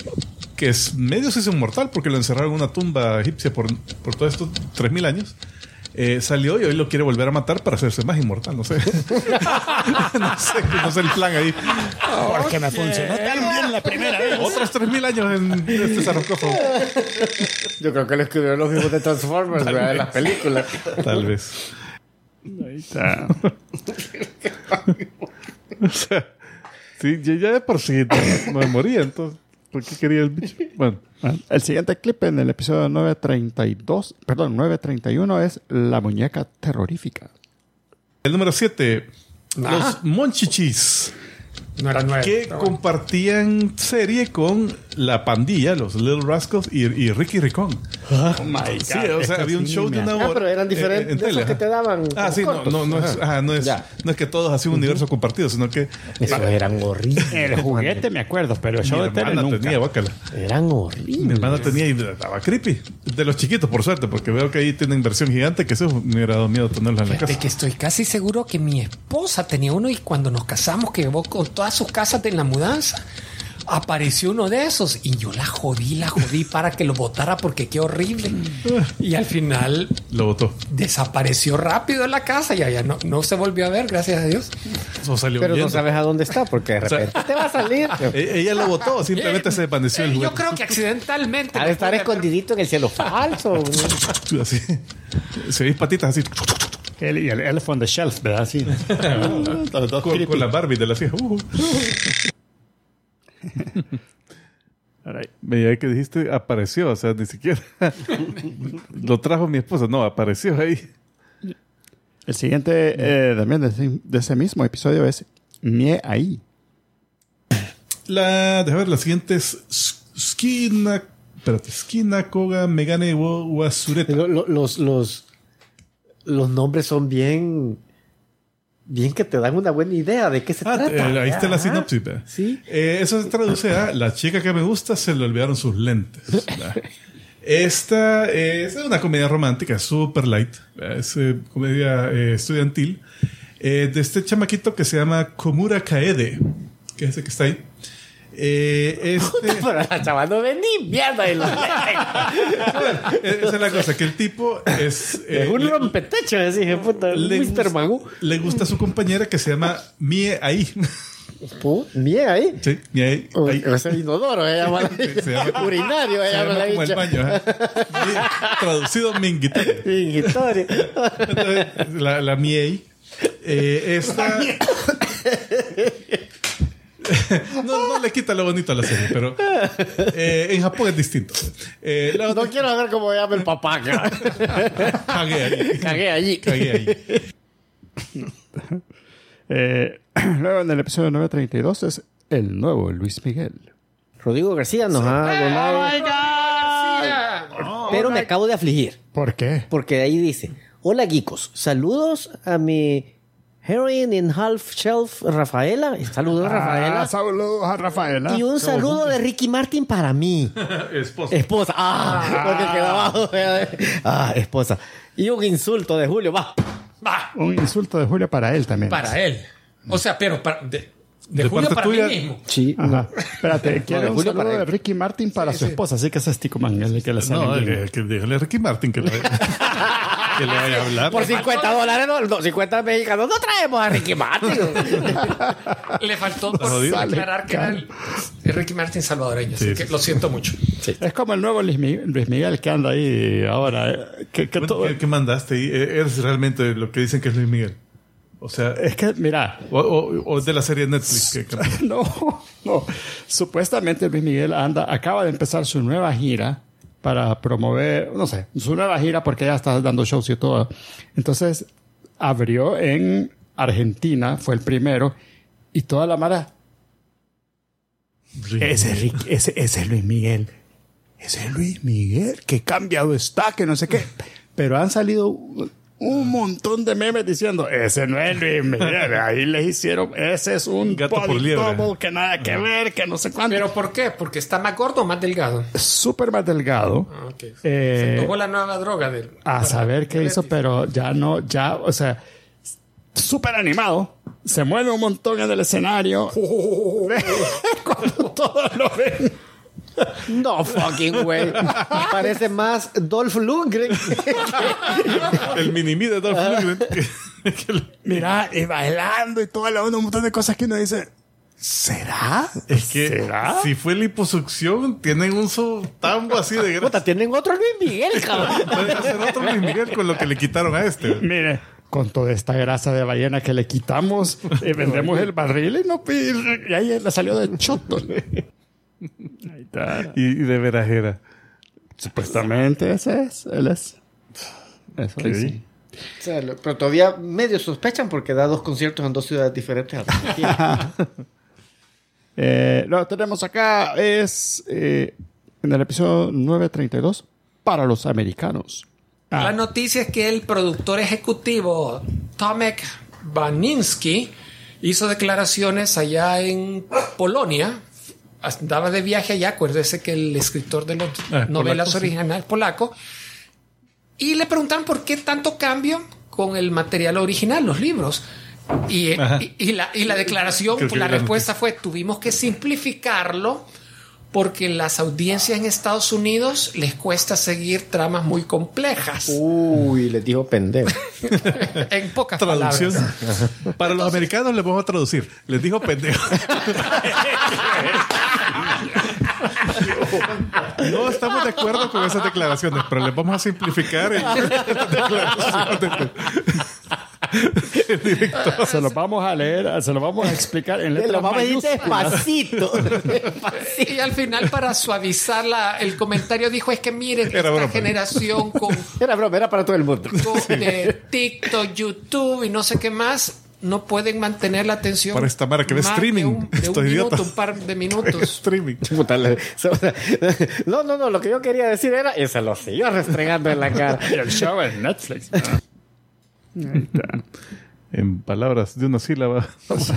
Speaker 2: que es medio se hizo inmortal porque lo encerraron en una tumba egipcia por, por todos estos 3.000 años. Eh, salió y hoy lo quiere volver a matar para hacerse más inmortal. No sé. no sé, no sé el plan ahí.
Speaker 1: Porque me funcionó tan bien la primera vez.
Speaker 2: Otros 3.000 años en este sarcófago.
Speaker 4: Yo creo que lo escribieron los mismos de Transformers, ¿verdad? de las películas.
Speaker 2: Tal vez.
Speaker 1: Ahí está.
Speaker 2: O sea, sí, ya, ya de por sí no me moría, entonces, ¿por qué quería el bicho? Bueno,
Speaker 1: Bueno, El siguiente clip en el episodio 932, perdón, 931 es La muñeca terrorífica.
Speaker 2: el número 7,
Speaker 3: Ah.
Speaker 2: los Monchichis,
Speaker 3: No era nueve.
Speaker 2: que compartían serie con la pandilla, los Little Rascals y, y Ricky Ricón.
Speaker 1: Oh my
Speaker 2: Sí, o sea, había un show de una hora.
Speaker 4: Ah, pero eran diferentes
Speaker 2: eh, en
Speaker 4: de esos
Speaker 2: tele,
Speaker 4: que te daban
Speaker 2: Ah, sí, no,
Speaker 4: cortos.
Speaker 2: no, no, es,
Speaker 4: Ajá.
Speaker 2: ajá, no, es, no es que todos hacían un universo compartido, sino que
Speaker 4: Esos eran horribles.
Speaker 1: El juguete me acuerdo, pero el
Speaker 2: mi
Speaker 1: show de tele
Speaker 2: hermana
Speaker 1: nunca.
Speaker 2: tenía, guácala.
Speaker 4: Eran
Speaker 2: Mi
Speaker 4: horribles.
Speaker 2: hermana tenía y estaba creepy. De los chiquitos, por suerte, porque veo que ahí tienen versión gigante, que eso me hubiera dado miedo tenerla en la casa.
Speaker 3: que estoy casi seguro que mi esposa tenía uno y cuando nos casamos, que llevó con todas sus casas en la mudanza, apareció uno de esos y yo la jodí, la jodí para que lo botara porque qué horrible. Y al final
Speaker 2: Lo votó.
Speaker 3: desapareció rápido en la casa y allá no, no se volvió a ver, gracias a Dios.
Speaker 2: Salió
Speaker 4: Pero no sabes a dónde está porque de
Speaker 2: sea,
Speaker 4: repente te va a salir.
Speaker 2: E- Ella lo votó, simplemente se desvaneció el
Speaker 3: Eh, yo creo que accidentalmente.
Speaker 4: De estar escondidito en el cielo falso.
Speaker 2: Así. Se veis patitas así.
Speaker 1: El, y el elf on the shelf, ¿verdad? Sí. Los dos
Speaker 2: Con, la Barbie de la hija. Uh. Veía que dijiste apareció, o sea, ni siquiera lo trajo mi esposa, no, apareció ahí.
Speaker 1: El siguiente eh, también de ese, de ese mismo episodio es Mie ahí.
Speaker 2: La, déjame ver, la siguiente es Skina, espérate, Skina Koga Megane wo Wasureta.
Speaker 4: Lo- lo- los, los, los nombres son bien, bien que te dan una buena idea de qué se
Speaker 2: Ah,
Speaker 4: trata.
Speaker 2: eh, ahí está la sinopsis.
Speaker 4: Sí.
Speaker 2: Eh, eso se traduce a la chica que me gusta se le olvidaron sus lentes. Esta es una comedia romántica, super light. Es eh, comedia eh, estudiantil. eh, de este chamaquito que se llama Komura Kaede, que es el que está ahí. Eh, este,
Speaker 4: Pero la chaval no ven ni mierda. y lo-
Speaker 2: Eh, esa es la cosa, que el tipo es... eh,
Speaker 4: es un
Speaker 2: le-
Speaker 4: rompetecho, decís, puta.
Speaker 2: le
Speaker 4: Mr. Magoo.
Speaker 2: Le gusta a su compañera que se llama Mie Ahí.
Speaker 4: Bien ahí.
Speaker 2: sí, Mie Ahí. Ahí.
Speaker 4: Ese inodoro, se llama la
Speaker 2: Sí, se llama-
Speaker 4: Urinario, se
Speaker 2: Se
Speaker 4: llama la
Speaker 2: como el baño. Mi- Traducido minguitario.
Speaker 4: Ingitorio.
Speaker 2: Entonces, la, la Miei. Eh, esta. no, no le quita lo bonito a la serie, pero eh, en Japón es distinto. Eh, la otra,
Speaker 4: No quiero ver cómo llama el papá.
Speaker 2: cagué ahí.
Speaker 4: Cagué allí.
Speaker 2: Cagué.
Speaker 1: Eh, luego en el episodio 932 es el nuevo Luis Miguel.
Speaker 4: Rodrigo García nos ha donado. Pero me acabo de afligir.
Speaker 1: ¿Por qué?
Speaker 4: Porque ahí dice: Hola, geekos. Saludos a mi heroine in half shelf, Rafaela. Saludos, Rafaela.
Speaker 1: Ah, saludos a Rafaela.
Speaker 4: Y un saludo de Ricky Martin para mí.
Speaker 2: Esposa.
Speaker 4: Esposa. Ah, porque queda abajo. Ah, esposa. Y un insulto de Julio. Va.
Speaker 3: Va,
Speaker 1: Un insulto de Julio para él también.
Speaker 3: para él. O sea, pero para- de- De,
Speaker 2: De parte
Speaker 3: para
Speaker 2: tuya-
Speaker 3: mí mismo.
Speaker 4: Sí.
Speaker 1: Ajá. Espérate, quiero
Speaker 4: de
Speaker 1: un
Speaker 4: Julio
Speaker 1: saludo
Speaker 4: para
Speaker 1: de. Ricky Martin para
Speaker 3: Sí,
Speaker 1: su
Speaker 3: sí.
Speaker 1: esposa, así que ese es Tico Man, el que le sale
Speaker 2: No, eh, que déjale a Ricky Martin que le, que le vaya a hablar.
Speaker 4: Por 50 dólares, no, no, 50 mexicanos, no traemos a Ricky Martin.
Speaker 3: Le faltó por aclarar que era el, el Ricky Martin salvadoreño,
Speaker 2: Sí,
Speaker 3: así que
Speaker 2: sí.
Speaker 3: lo siento mucho.
Speaker 1: Es como el nuevo Luis Miguel, Luis Miguel que anda ahí ahora. eh, Que, que todo-
Speaker 2: ¿Qué, qué mandaste ahí? Eh, ¿Eres realmente lo que dicen que es Luis Miguel? O sea,
Speaker 1: es que, mira,
Speaker 2: o, o- de la serie Netflix. Que,
Speaker 1: no, no. Supuestamente Luis Miguel anda, acaba de empezar su nueva gira para promover, no sé, su nueva gira porque ya está dando shows y todo. Entonces, abrió en Argentina, fue el primero, y toda la mara. Ese es, Rick- ese, ese es Luis Miguel. Ese es Luis Miguel. Que cambiado está, que no sé qué. Pero han salido un, montón de memes diciendo, ese no es Luis Miguel. Ahí les hicieron, ese es un
Speaker 2: Gato por liebre.
Speaker 1: double que nada que ver, que no sé cuánto.
Speaker 3: ¿Pero por qué? ¿Porque está más gordo o más delgado?
Speaker 1: súper más delgado.
Speaker 3: Ah.
Speaker 1: Eh,
Speaker 3: Se tomó la nueva droga del...
Speaker 1: a saber qué hizo, pero ya no, ya, o sea, súper animado. Se mueve un montón en el escenario. Cuando todos lo ven.
Speaker 4: No fucking way. Parece más Dolph Lundgren.
Speaker 2: el mini-me de Dolph Lundgren. que el-
Speaker 1: Mira, y bailando y todo, un montón de cosas que uno dice, ¿será?
Speaker 2: es que
Speaker 1: ¿Será?
Speaker 2: si fue liposucción, tienen un tambo así de grasa.
Speaker 4: Puta, tienen otro Luis Miguel, cabrón.
Speaker 2: Pueden hacer otro Luis Miguel con lo que le quitaron a este.
Speaker 1: Mire, con toda esta grasa de ballena que le quitamos, eh, vendemos el barril y, no, y, y ahí le salió de choto. Ahí está.
Speaker 2: Y, y de verajera.
Speaker 1: Supuestamente ese es, él es. Eso
Speaker 2: Ok.
Speaker 1: dice.
Speaker 4: O sea, lo- pero todavía medio sospechan porque da dos conciertos en dos ciudades diferentes.
Speaker 1: Eh, lo que tenemos acá es eh, en el episodio 932 para los americanos. Ah,
Speaker 3: La noticia es que el productor ejecutivo Tomek Baninsky hizo declaraciones allá en Polonia. Andaba de viaje allá, acuérdese que el escritor de las
Speaker 2: Ah,
Speaker 3: novelas
Speaker 2: polaco, sí.
Speaker 3: originales polaco. Y le preguntan por qué tanto cambio con el material original, los libros. Y, y- y la, y la declaración, la respuesta fue, tuvimos que simplificarlo porque las audiencias en Estados Unidos les cuesta seguir tramas muy complejas.
Speaker 4: Uy, les dijo pendejo.
Speaker 3: en pocas
Speaker 2: Traducción.
Speaker 3: palabras.
Speaker 2: Para los americanos les vamos a traducir. Les dijo pendejo. No estamos de acuerdo con esas declaraciones, pero les vamos a simplificar estas declaraciones. El director.
Speaker 1: se los vamos a leer, se los vamos a explicar en letras
Speaker 4: lo vamos a decir despacito. Despacito.
Speaker 3: Y al final, para suavizar la- el comentario, dijo: Es que miren,
Speaker 2: Era
Speaker 3: esta
Speaker 2: broma.
Speaker 3: generación con,
Speaker 4: Era broma, era para todo el mundo.
Speaker 3: con, de TikTok, YouTube y no sé qué más, no pueden mantener la atención.
Speaker 2: Para esta mara que ve
Speaker 3: más
Speaker 2: streaming,
Speaker 3: De un, de un
Speaker 2: estos
Speaker 3: minuto, un par de minutos.
Speaker 2: Streaming.
Speaker 4: No, no, no, lo que yo quería decir era, y se lo siguió restregando en la cara.
Speaker 1: Y el show en Netflix. Ahí está.
Speaker 2: En palabras de una sílaba, vamos a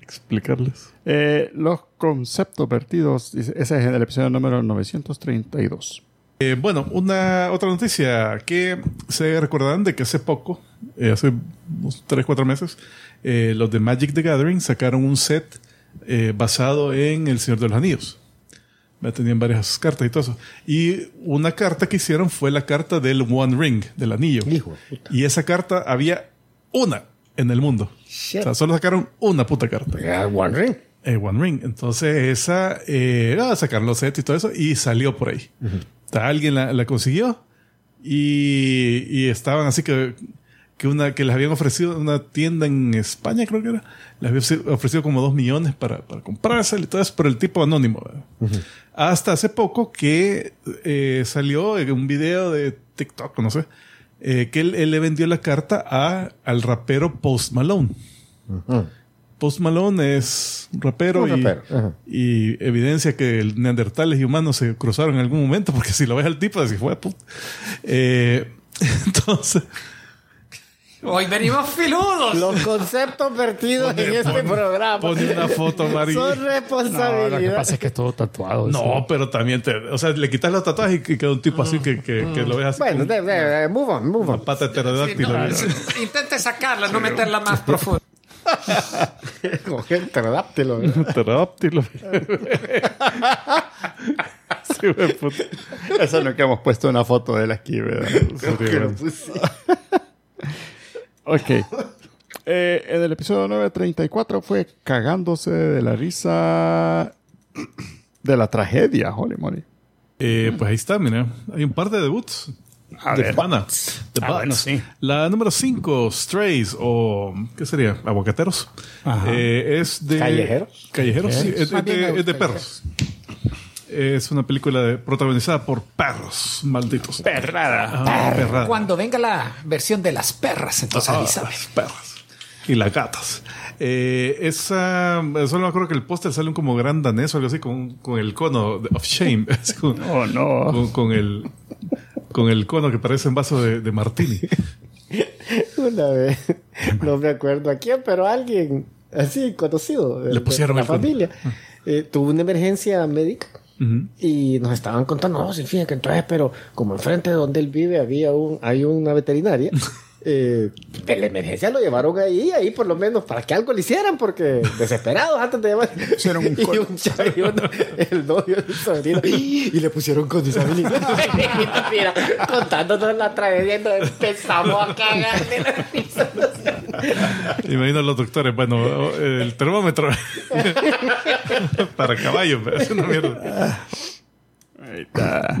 Speaker 2: explicarles.
Speaker 1: Eh, los conceptos vertidos, ese es el episodio número 932.
Speaker 2: Eh, bueno, una otra noticia que se recordarán de que hace poco, eh, hace unos 3, 4 meses, eh, los de Magic the Gathering sacaron un set basado en El Señor de los Anillos. Ya tenían varias cartas y todo eso. Y una carta que hicieron fue la carta del One Ring, del anillo.
Speaker 4: Hijo puta.
Speaker 2: Y esa carta había una en el mundo.
Speaker 4: Shit.
Speaker 2: O sea, solo sacaron una puta carta.
Speaker 4: One Ring.
Speaker 2: Eh, One Ring. Entonces, esa, eh, ah, sacaron los sets y todo eso y salió por ahí. O sea, alguien la, la consiguió y, y estaban así que, que una, que les habían ofrecido una tienda en España, creo que era. Les había ofrecido- como dos millones para, para comprársela y todo eso, pero el tipo anónimo. ¿verdad? Hasta hace poco que eh, salió un video de TikTok, no sé, eh, que él, él le vendió la carta a, al rapero Post Malone. Post Malone es un rapero,
Speaker 4: Un
Speaker 2: y,
Speaker 4: rapero,
Speaker 2: y evidencia que el neandertales y humanos se cruzaron en algún momento, porque si lo ves al tipo, así fue. puta. Eh, entonces,
Speaker 3: Hoy venimos filudos.
Speaker 4: Los conceptos vertidos en este
Speaker 2: pon-
Speaker 4: programa
Speaker 2: pone una foto, Mari.
Speaker 4: son
Speaker 1: No, lo que
Speaker 4: responsabilidad.
Speaker 1: pasa es que es todo tatuado.
Speaker 2: No,
Speaker 1: sí.
Speaker 2: pero también te, o sea, le quitas los tatuajes y queda un tipo así que, que, que lo ves así.
Speaker 4: bueno, de, de- de- move on, move
Speaker 2: una
Speaker 4: on.
Speaker 2: pata
Speaker 3: Sí,
Speaker 2: pterodáctila.
Speaker 3: no, intente sacarla, no meterla más profunda.
Speaker 4: Con gente, pterodáctilo.
Speaker 2: Pterodáctilo. Sí.
Speaker 1: Eso es lo que hemos puesto una foto de él aquí, ¿verdad?
Speaker 4: Que lo puse.
Speaker 1: Ok. Eh, en el episodio 934 fue cagándose de la risa de la tragedia, holy moly.
Speaker 2: Eh, pues ahí está, mira. Hay un par de debuts.
Speaker 1: A
Speaker 2: de
Speaker 1: ver.
Speaker 2: semana. The
Speaker 1: Ah, bueno, sí.
Speaker 2: La número 5, Strays, o ¿qué sería? Aguacateros. Eh, es de.
Speaker 4: ¿Callejeros?
Speaker 2: Callejeros, sí. Es, de, es de perros. Es una película de- protagonizada por perros malditos.
Speaker 1: Perrada.
Speaker 2: Ah, perrada.
Speaker 3: Cuando venga la versión de las perras, entonces
Speaker 2: Ah,
Speaker 3: avísame.
Speaker 2: las perras. Y las gatas. Eh, esa. Solo me acuerdo que el póster sale un como gran danés o algo así, con, con el cono de- of shame. Con-
Speaker 1: Oh, no.
Speaker 2: con, con el. Con el cono que parece un vaso de, de martini.
Speaker 4: Una vez, no me acuerdo a quién, pero alguien así conocido de,
Speaker 2: Le pusieron
Speaker 4: de la familia eh, tuvo una emergencia médica Y nos estaban contando, no, sí, fíjate que entonces, pero como enfrente de donde él vive había un, hay una veterinaria. eh, de la emergencia lo llevaron ahí, ahí por lo menos para que algo le hicieran, porque desesperados antes de llevar.
Speaker 1: Pusieron un
Speaker 4: y un y el novio del sobrino, y le pusieron con disabilidad. Mira, contándonos la tragedia, y nos empezamos a cagar de la risa.
Speaker 2: Imagino a los doctores, bueno, el termómetro para caballos, pero es una mierda.
Speaker 1: Ahí está.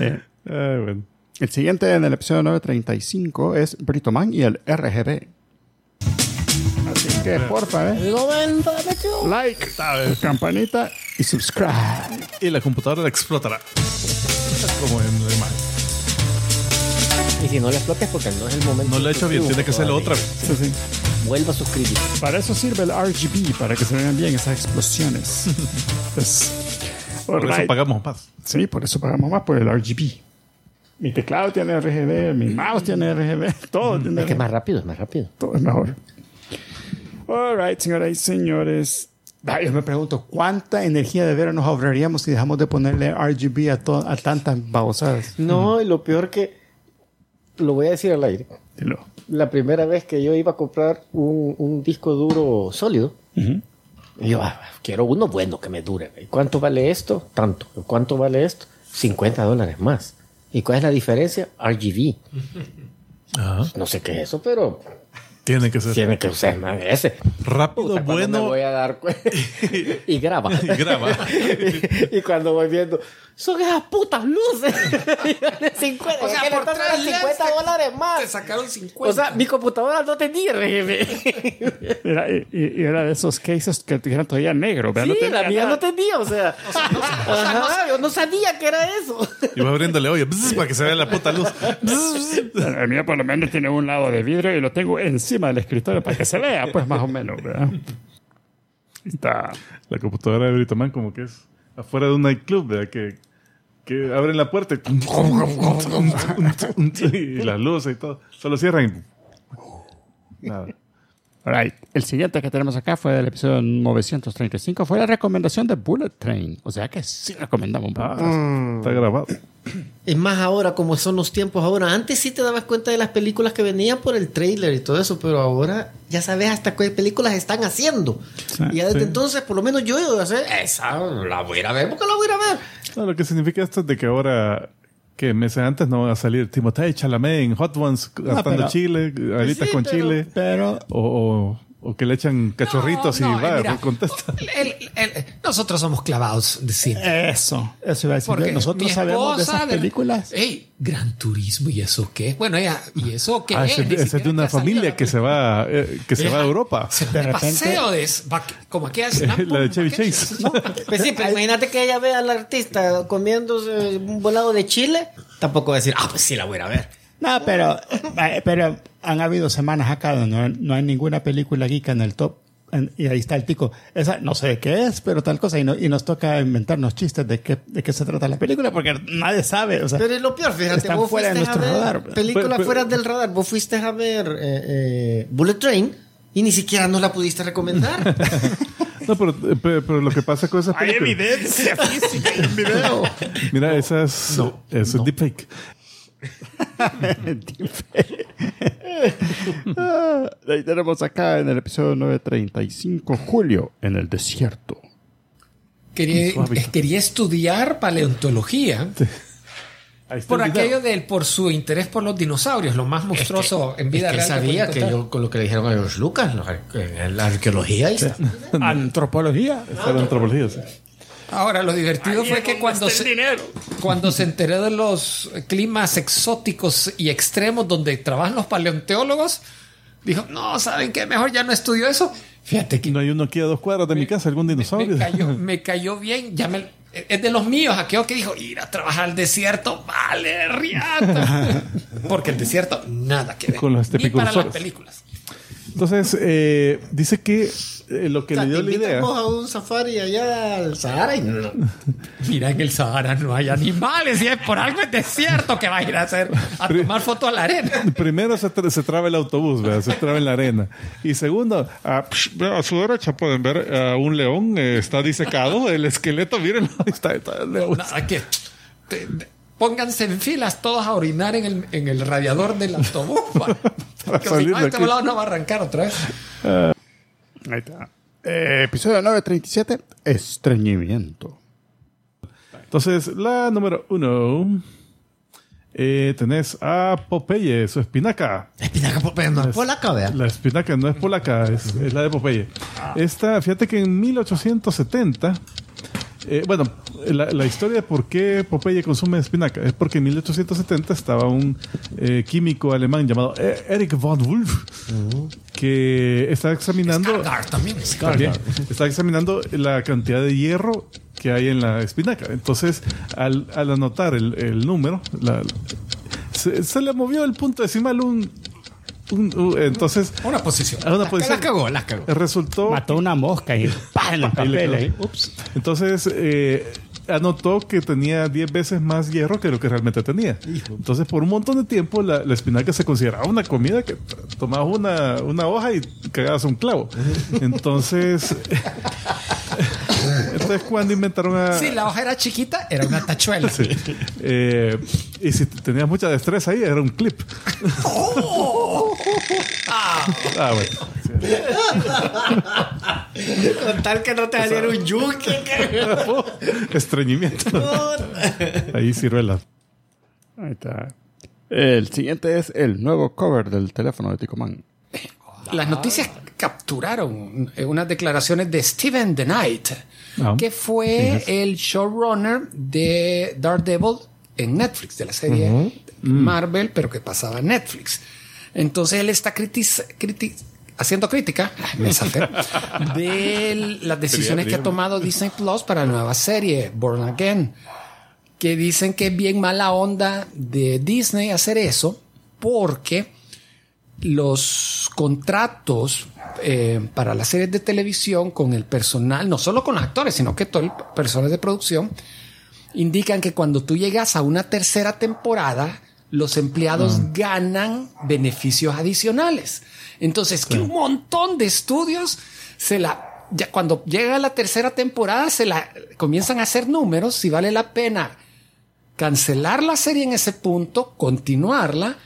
Speaker 1: Eh,
Speaker 2: Ay, bueno.
Speaker 1: el siguiente en el episodio 935 es Brito Man y el RGB. Así que, porfa, eh. Like, campanita y subscribe.
Speaker 2: Y la computadora la explotará. Como en.
Speaker 4: Y si no le explotes porque no es el momento.
Speaker 2: No lo he hecho bien, tiene que hacerlo otra vez.
Speaker 1: Sí, sí.
Speaker 4: Vuelva a suscribir.
Speaker 1: Para eso sirve el RGB, para que se vean bien esas explosiones. Pues,
Speaker 2: Por eso
Speaker 1: alright.
Speaker 2: pagamos más.
Speaker 1: Sí, por eso pagamos más por el RGB. Mi teclado tiene RGB, mi mouse tiene RGB, todo tiene
Speaker 4: Es que es más rápido, es más rápido.
Speaker 1: Todo es mejor. Alright, señoras y señores. Yo me pregunto, ¿cuánta energía de veras nos ahorraríamos si dejamos de ponerle RGB a, a tantas babosadas?
Speaker 4: No, y lo peor que. Lo voy a decir al aire.
Speaker 1: Dilo.
Speaker 4: La primera vez que yo iba a comprar un, un disco duro sólido,
Speaker 1: Ujú.
Speaker 4: y yo ah, quiero uno bueno que me dure. ¿Y cuánto vale esto? Tanto. ¿Y ¿Cuánto vale esto? 50 dólares más. ¿Y cuál es la diferencia? RGB.
Speaker 2: Ajá.
Speaker 4: No sé qué es eso, pero
Speaker 2: Tiene que ser
Speaker 4: tiene que usar más ese.
Speaker 2: rápido,
Speaker 4: Puta, cuando me
Speaker 2: bueno
Speaker 4: voy a dar y graba.
Speaker 2: y graba.
Speaker 4: y cuando voy viendo, son esas putas luces. 50,
Speaker 3: O sea,
Speaker 4: ¿qué le
Speaker 3: por
Speaker 4: estás
Speaker 3: tres
Speaker 4: dando 50
Speaker 3: LEDs
Speaker 4: dólares
Speaker 3: Te
Speaker 4: más.
Speaker 3: sacaron 50.
Speaker 4: O sea, mi computadora no tenía RGB.
Speaker 1: Era, y, era de esos cases que eran todavía negros. ¿verdad?
Speaker 4: sí,
Speaker 1: No tenía
Speaker 4: la mía
Speaker 1: nada.
Speaker 4: no tenía, o sea. Ajá, yo no sabía que era eso.
Speaker 2: Y va abriéndole bzz, para que se vea la puta luz.
Speaker 1: El mío por lo menos tiene un lado de vidrio y lo tengo encima del escritorio para que se vea, pues más o menos, ¿verdad? Está.
Speaker 2: La computadora de Britoman como que es afuera de un nightclub, ¿verdad? Que, que abren la puerta y, y las luces y todo. Solo cierran y... Nada.
Speaker 1: Alright. El siguiente que tenemos acá fue del episodio 935. Fue la recomendación de Bullet Train. O sea que sí recomendamos.
Speaker 2: Ah, Está grabado.
Speaker 4: Es más ahora, como son los tiempos ahora. Antes sí te dabas cuenta de las películas que venían por el trailer y todo eso, pero ahora ya sabes hasta qué películas están haciendo. y ya desde
Speaker 2: sí.
Speaker 4: entonces, por lo menos yo, yo esa la voy a ver porque la voy a ver.
Speaker 2: No, lo que significa esto es de que ahora, que meses antes no va a salir Timothée Chalamet en Hot Ones hartando
Speaker 1: pero-
Speaker 2: chile, alitas
Speaker 4: sí,
Speaker 2: con
Speaker 4: pero-
Speaker 2: chile,
Speaker 1: Pero
Speaker 2: o, o, o que le echan cachorritos
Speaker 3: No, no,
Speaker 2: y va,
Speaker 3: mira,
Speaker 2: contesta.
Speaker 3: el- el- nosotros somos clavados de cine.
Speaker 1: eso, eso iba a decir.
Speaker 3: Porque
Speaker 1: Nosotros sabemos de esas
Speaker 3: de-
Speaker 1: películas.
Speaker 3: Ey, Gran Turismo, ¿y eso qué? Bueno, ella, ¿y eso qué?
Speaker 2: Ah, ese es
Speaker 3: siquiera
Speaker 2: de una familia que se va, eh, que se va a Europa.
Speaker 3: Se
Speaker 1: De
Speaker 3: de
Speaker 1: repente-
Speaker 3: paseo de como aquí hace
Speaker 2: La de Chevy Chase.
Speaker 4: Pues sí, pero imagínate que ella vea al artista comiéndose un volado de chile, tampoco va a decir, ah, pues sí la voy a ir a ver.
Speaker 1: No, pero, eh, pero han habido semanas acá donde no, hay- no hay ninguna película geek en el top. En- y ahí está el tico. Esa no sé qué es, pero tal cosa. Y, no- y nos toca inventarnos chistes de qué, de qué se trata la película porque nadie sabe. O sea,
Speaker 4: Pero es lo peor, fíjate,
Speaker 1: Están
Speaker 4: vos
Speaker 1: fuera de
Speaker 4: fuiste a
Speaker 1: nuestro
Speaker 4: ver
Speaker 1: radar.
Speaker 2: Pero- pero-
Speaker 4: fuera del radar, vos fuiste a ver eh, eh, Bullet Train y ni siquiera nos la pudiste recomendar.
Speaker 2: No, pero, pero, pero lo que pasa con esas
Speaker 1: hay
Speaker 2: películas.
Speaker 1: evidencia física en video.
Speaker 2: Mira, esa es, es un deepfake.
Speaker 1: Ah, ahí tenemos acá en el episodio 935, Julio, en el desierto.
Speaker 3: Quería, eh, quería estudiar paleontología por aquello del por su interés por los dinosaurios, lo más monstruoso en vida
Speaker 4: Es que
Speaker 3: real.
Speaker 4: sabía que yo, con lo que le dijeron a George Lucas, la arqueología está.
Speaker 1: Antropología.
Speaker 2: Antropología, sí.
Speaker 3: Ahora, lo divertido fue que cuando se, cuando se enteró de los climas exóticos y extremos donde trabajan los paleontólogos, dijo, no, ¿saben qué? Mejor ya no estudio eso. Fíjate que
Speaker 2: No hay uno aquí a dos cuadras de mi casa, algún dinosaurio.
Speaker 3: me cayó, me cayó bien. Ya me- es de los míos, aquello que dijo, ir a trabajar al desierto, vale, riata. Porque el desierto, nada que ver.
Speaker 2: Con los
Speaker 3: Ni para las películas.
Speaker 2: Entonces, eh, dice que eh, lo que
Speaker 4: O sea,
Speaker 2: le dio
Speaker 4: te
Speaker 2: la idea.
Speaker 4: a un safari allá al Sahara y no.
Speaker 3: Mira, en el Sahara no hay animales y es por algo es desierto que va a ir a hacer a tomar foto a la arena.
Speaker 2: Primero se, tra- se traba el autobús, ¿verdad? se traba en la arena. Y segundo, a, psh, a su derecha pueden ver a un león, eh, está disecado, el esqueleto, miren, está, está el león.
Speaker 3: Nada que te- te- pónganse en filas todos a orinar en el, en el radiador del autobús. Porque si no, este volado no va a arrancar otra vez.
Speaker 1: Ahí está. Eh, episodio 937, estreñimiento.
Speaker 2: Entonces, la número uno, eh, tenés a Popeye, su espinaca.
Speaker 4: Espinaca Popeye no es polaca, vea.
Speaker 2: La espinaca no es polaca, es, es la de Popeye. Esta, fíjate que en 1870, eh, bueno, la, la historia de por qué Popeye consume espinaca es porque en 1870 estaba un eh, químico alemán llamado E- Erich von Wolf que estaba examinando
Speaker 3: Skarsgård también.
Speaker 2: también, estaba examinando la cantidad de hierro que hay en la espinaca. Entonces, al, al anotar el, el número, la- se, se le movió el punto decimal un, un- un- entonces
Speaker 3: Una posición.
Speaker 2: a una
Speaker 3: La-
Speaker 2: posición
Speaker 3: la cagó, la cagó.
Speaker 2: resultó
Speaker 1: Mató una mosca y ¡pah! en el
Speaker 2: Ahí le
Speaker 1: papel.
Speaker 2: quedó.
Speaker 1: ahí. Ups.
Speaker 2: entonces eh, anotó que tenía 10 veces más hierro que lo que realmente tenía. Entonces, por un montón de tiempo, la, la espinaca se consideraba una comida que tomabas una, una hoja y cagabas un clavo. Entonces, entonces cuando inventaron a...
Speaker 3: Si la hoja era chiquita, era una tachuela.
Speaker 2: Sí. Eh, y si tenías mucha destreza ahí, era un clip. ah, bueno.
Speaker 4: Con tal que no te saliera un yunque.
Speaker 2: Estreñimiento. ahí ciruela.
Speaker 1: Ahí está. El siguiente es el nuevo cover del teléfono de Ticoman.
Speaker 3: Las noticias capturaron eh, unas declaraciones de Steven The Knight,
Speaker 2: Ah.
Speaker 3: que fue el showrunner de Daredevil en Netflix, de la serie Marvel, pero que pasaba en Netflix. Entonces él está haciendo crítica me de las decisiones que ha tomado Disney Plus para la nueva serie Born Again que dicen que es bien mala onda de Disney hacer eso porque los contratos eh, para las series de televisión con el personal, no solo con los actores, sino que todo el personal de producción, indican que cuando tú llegas a una tercera temporada, los empleados ganan beneficios adicionales. Entonces, que un montón de estudios se la ya cuando llega la tercera temporada se la comienzan a hacer números si vale la pena cancelar la serie en ese punto, continuarla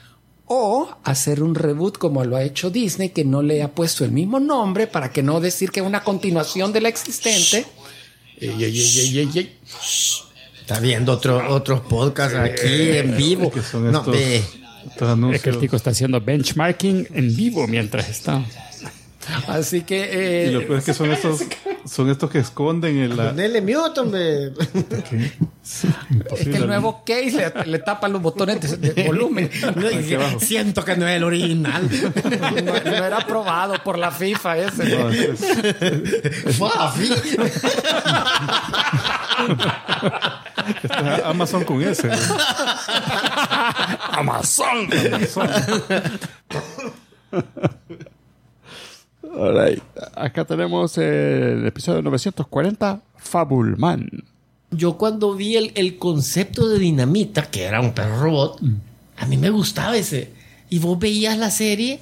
Speaker 3: o hacer un reboot como lo ha hecho Disney que no le ha puesto el mismo nombre para que no decir que es una continuación de la existente. Ey, ey, ey, ey, ey, ey.
Speaker 4: Está viendo otro, otros podcasts aquí en vivo.
Speaker 2: Que son
Speaker 4: No,
Speaker 2: estos,
Speaker 1: Es que el tico está haciendo benchmarking en vivo mientras está.
Speaker 3: Así que eh,
Speaker 2: Y lo peor es que son estos, son estos que esconden en la.
Speaker 4: Mute, hombre.
Speaker 3: es que el nuevo case le, le tapa los botones de, de volumen.
Speaker 4: Siento que no es el original.
Speaker 3: No, no era aprobado por la FIFA ese.
Speaker 2: No, es- es-
Speaker 4: Fafi.
Speaker 2: esto es Amazon con ese. güey.
Speaker 1: Amazon.
Speaker 2: Amazon.
Speaker 1: Alright. Acá tenemos el episodio 940, Fabulman.
Speaker 4: Yo cuando vi el, el concepto de dinamita, que era un perro robot, a mí me gustaba ese. Y vos veías la serie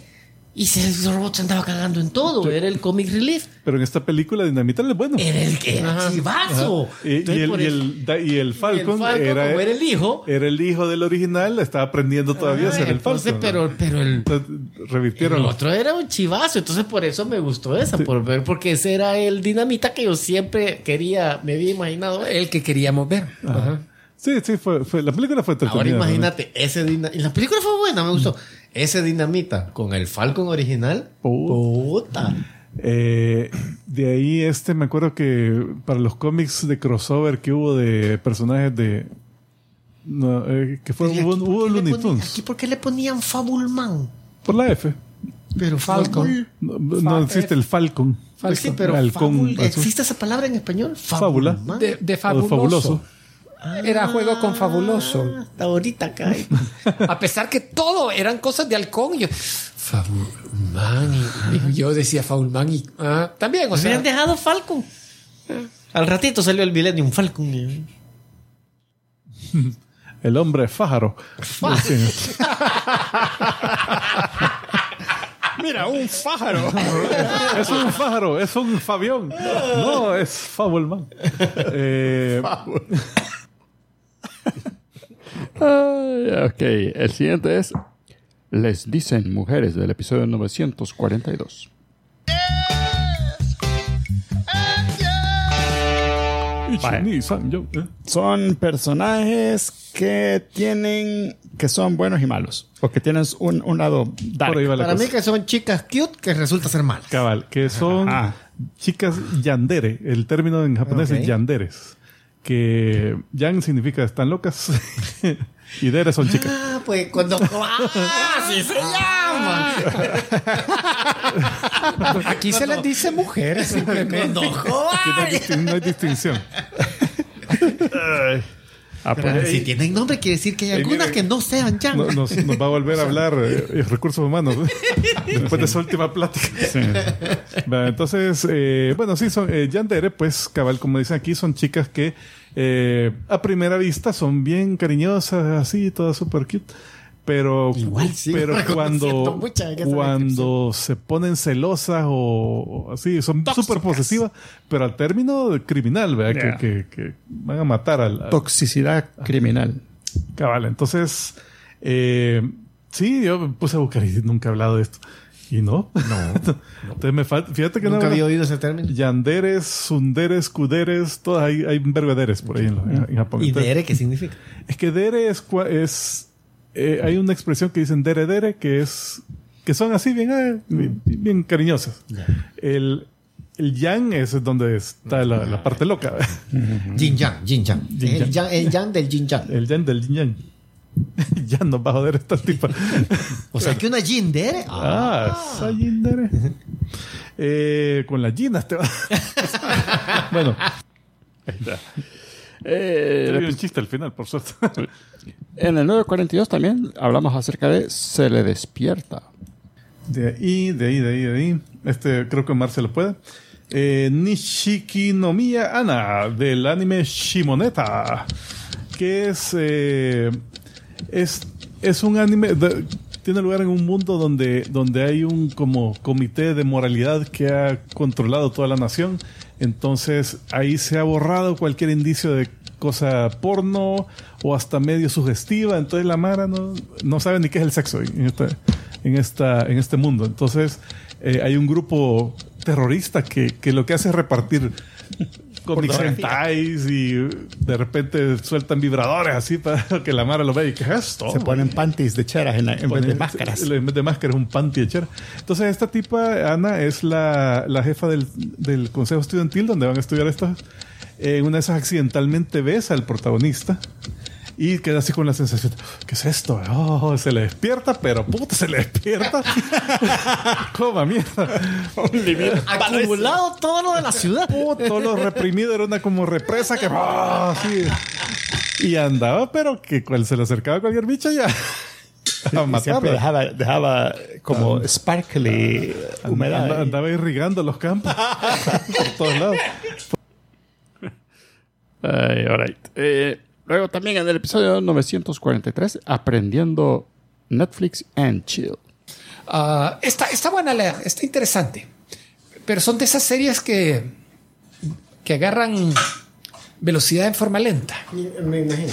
Speaker 4: Y se, el robot se andaba cagando en todo. Era el comic relief.
Speaker 2: Pero en esta película Dinamita es bueno.
Speaker 4: Era el que era chivazo.
Speaker 2: Y, y
Speaker 4: Entonces,
Speaker 2: el, y, el, y el Falcon,
Speaker 4: el Falcon,
Speaker 2: era,
Speaker 4: como era el hijo.
Speaker 2: era el hijo del original, estaba aprendiendo todavía a ser el
Speaker 4: Entonces,
Speaker 2: Falcon.
Speaker 4: pero, pero el,
Speaker 2: Entonces,
Speaker 4: el
Speaker 2: revirtieron.
Speaker 4: otro era un chivazo. Entonces, por eso me gustó esa. Por ver, porque ese era el dinamita que yo siempre quería, me había imaginado.
Speaker 3: El que queríamos ver. Ajá.
Speaker 2: Sí, sí, fue, fue- la película fue
Speaker 4: Ahora imagínate, ese dinamita. Y la película fue buena, me gustó. Ese dinamita con el Falcon original. Puta.
Speaker 2: Eh, de ahí, este, me acuerdo que para los cómics de crossover que hubo de personajes de. No, eh, que fue,
Speaker 4: ¿Y
Speaker 2: hubo, hubo
Speaker 4: qué le
Speaker 2: Looney
Speaker 4: ponían-
Speaker 2: Tunes.
Speaker 4: ¿Aquí por qué le ponían Fabulman?
Speaker 2: Por la F.
Speaker 4: Pero Falcon.
Speaker 2: No, no existe el Falcon.
Speaker 4: Pues sí, pero
Speaker 2: Halcón
Speaker 4: fabul-
Speaker 2: azul.
Speaker 4: ¿existe esa palabra en español?
Speaker 2: Fábula.
Speaker 4: Fabulman.
Speaker 3: De, de
Speaker 2: O
Speaker 3: fabuloso. Era juego con fabuloso.
Speaker 4: Hasta ahorita cae.
Speaker 3: A pesar que todo eran cosas de halcón. Y yo, Faulman. Y, y yo decía Faulman y ah, también, o
Speaker 4: Se
Speaker 3: sea,
Speaker 4: habían dejado Falcon. Al ratito salió el Millennium Falcon.
Speaker 2: El hombre fájaro.
Speaker 5: Mira, un pájaro.
Speaker 2: es un pájaro, es un Fabión. No, es Fabulman. Eh,
Speaker 1: Ay, ok, el siguiente es Les dicen mujeres del episodio 942.
Speaker 2: Ichi-ni-san, yo, ¿eh?
Speaker 1: Son personajes que tienen, que son buenos y malos. O que tienen un, un lado dark.
Speaker 2: Por ahí va la
Speaker 4: Para
Speaker 2: cosa.
Speaker 4: mí que son chicas cute que resulta ser malas.
Speaker 2: Cabal, que son
Speaker 1: Ajá.
Speaker 2: chicas yandere. El término en japonés es yanderes. Que yan significa están locas y deres son chicas.
Speaker 4: Ah, pues cuando... ¡Ah! ¡Así se llama!
Speaker 3: aquí se les dice mujeres simplemente.
Speaker 4: Cuando
Speaker 2: Que no, hay distin- no hay distinción.
Speaker 1: Ah, pues,
Speaker 4: Pero si tienen nombre, quiere decir que hay algunas que no sean ya.
Speaker 2: No- nos, nos va a volver a hablar eh, recursos humanos después de esa última plática. Va, Entonces, eh, bueno, sí, son eh, yandere, pues, cabal, como dicen aquí, son chicas que eh, a primera vista son bien cariñosas, así, todas super cute. Pero,
Speaker 4: Igual sí,
Speaker 2: pero cuando, cuando se ponen celosas o, o así, son súper posesivas, pero al término criminal, ¿verdad?
Speaker 1: Yeah.
Speaker 2: Que, que- que van a matar al, al-
Speaker 1: toxicidad criminal.
Speaker 2: Cabal, entonces, eh, sí, yo me puse a buscar y nunca he hablado de esto. Y no. No. entonces me falta, fíjate que
Speaker 4: Nunca
Speaker 2: no.
Speaker 4: había oído ese término.
Speaker 2: Yanderes, sunderes, kuderes, todas hay, hay un verbo de deres por ahí en, en Japón.
Speaker 4: ¿Y
Speaker 2: Entonces,
Speaker 4: dere qué significa?
Speaker 2: es que dere es, cua- es eh, hay una expresión que dicen dere dere que es que son así bien, eh, bien, bien cariñosas. El, el yang es donde está la, la parte loca.
Speaker 4: Jin Yang, Jin Yang.
Speaker 2: Yin
Speaker 4: El yang, el yang del Jin Yang.
Speaker 2: El yang del yin yang. ya nos va a joder esta tipa.
Speaker 4: O sea que una Jin dere.
Speaker 2: Ah, esa yindere. Eh, con las ginas te va. bueno,
Speaker 1: Eh,
Speaker 2: hay un chiste al final, por suerte.
Speaker 1: en el 942 también hablamos acerca de Se le despierta.
Speaker 2: De ahí, de ahí, de ahí, de ahí. Este creo que Mar se lo puede. Eh, Nishiki no Miya Ana, del anime Shimoneta. Que es. eh, es, es un anime. tiene lugar en un mundo donde, donde hay un como comité de moralidad que ha controlado toda la nación. Entonces ahí se ha borrado cualquier indicio de cosa porno o hasta medio sugestiva. Entonces la Mara no, no sabe ni qué es el sexo en, esta, en este mundo. Entonces eh, hay un grupo terrorista que, que lo que hace es repartir cómics hentais y de repente sueltan vibradores así para que la Mara lo vea y ¿qué es esto?
Speaker 1: Se ponen panties de cheras en, la- en vez de máscaras.
Speaker 2: En vez de máscaras, un panty de chera. Entonces, esta tipa, Ana, es la, la jefa del, del consejo estudiantil donde van a estudiar estas. En una de esas accidentalmente besa al protagonista. Y queda así con la sensación, ¿qué es esto? Oh, se le despierta, pero puta, se le despierta. Coma mierda.
Speaker 4: Acumulado todo lo de la ciudad.
Speaker 2: Todo lo reprimido era una como represa que ah, así. Y andaba, pero que cuando se le acercaba cualquier bicho ya. A
Speaker 1: Siempre dejaba, dejaba como sparkly humedad.
Speaker 2: Andaba, andaba irrigando los campos por todos lados.
Speaker 1: Ay, all right. Eh, luego también en el episodio 943, aprendiendo Netflix and Chill.
Speaker 3: Ah, está, está buena, la- está interesante. Pero son de esas series que, que agarran velocidad en forma lenta.
Speaker 4: Me imagino.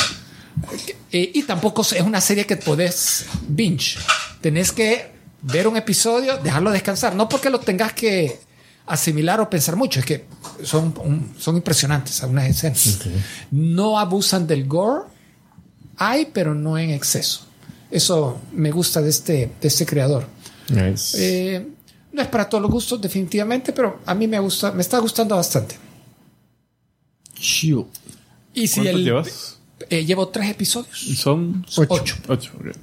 Speaker 3: Eh, y tampoco es una serie que podés binge. Tenés que ver un episodio, dejarlo descansar. No porque lo tengas que asimilar o pensar mucho, es que son, un- son impresionantes algunas escenas. No abusan del gore, hay, pero no en exceso. Eso me gusta de este, de este creador. Eh, no es para todos los gustos, definitivamente, pero a mí me gusta, me está gustando bastante.
Speaker 4: Chiu.
Speaker 3: Y si
Speaker 2: ¿Cuántos
Speaker 3: el,
Speaker 2: llevas?
Speaker 3: eh, llevo tres episodios.
Speaker 2: Son
Speaker 3: Ocho.
Speaker 2: Ocho, ok.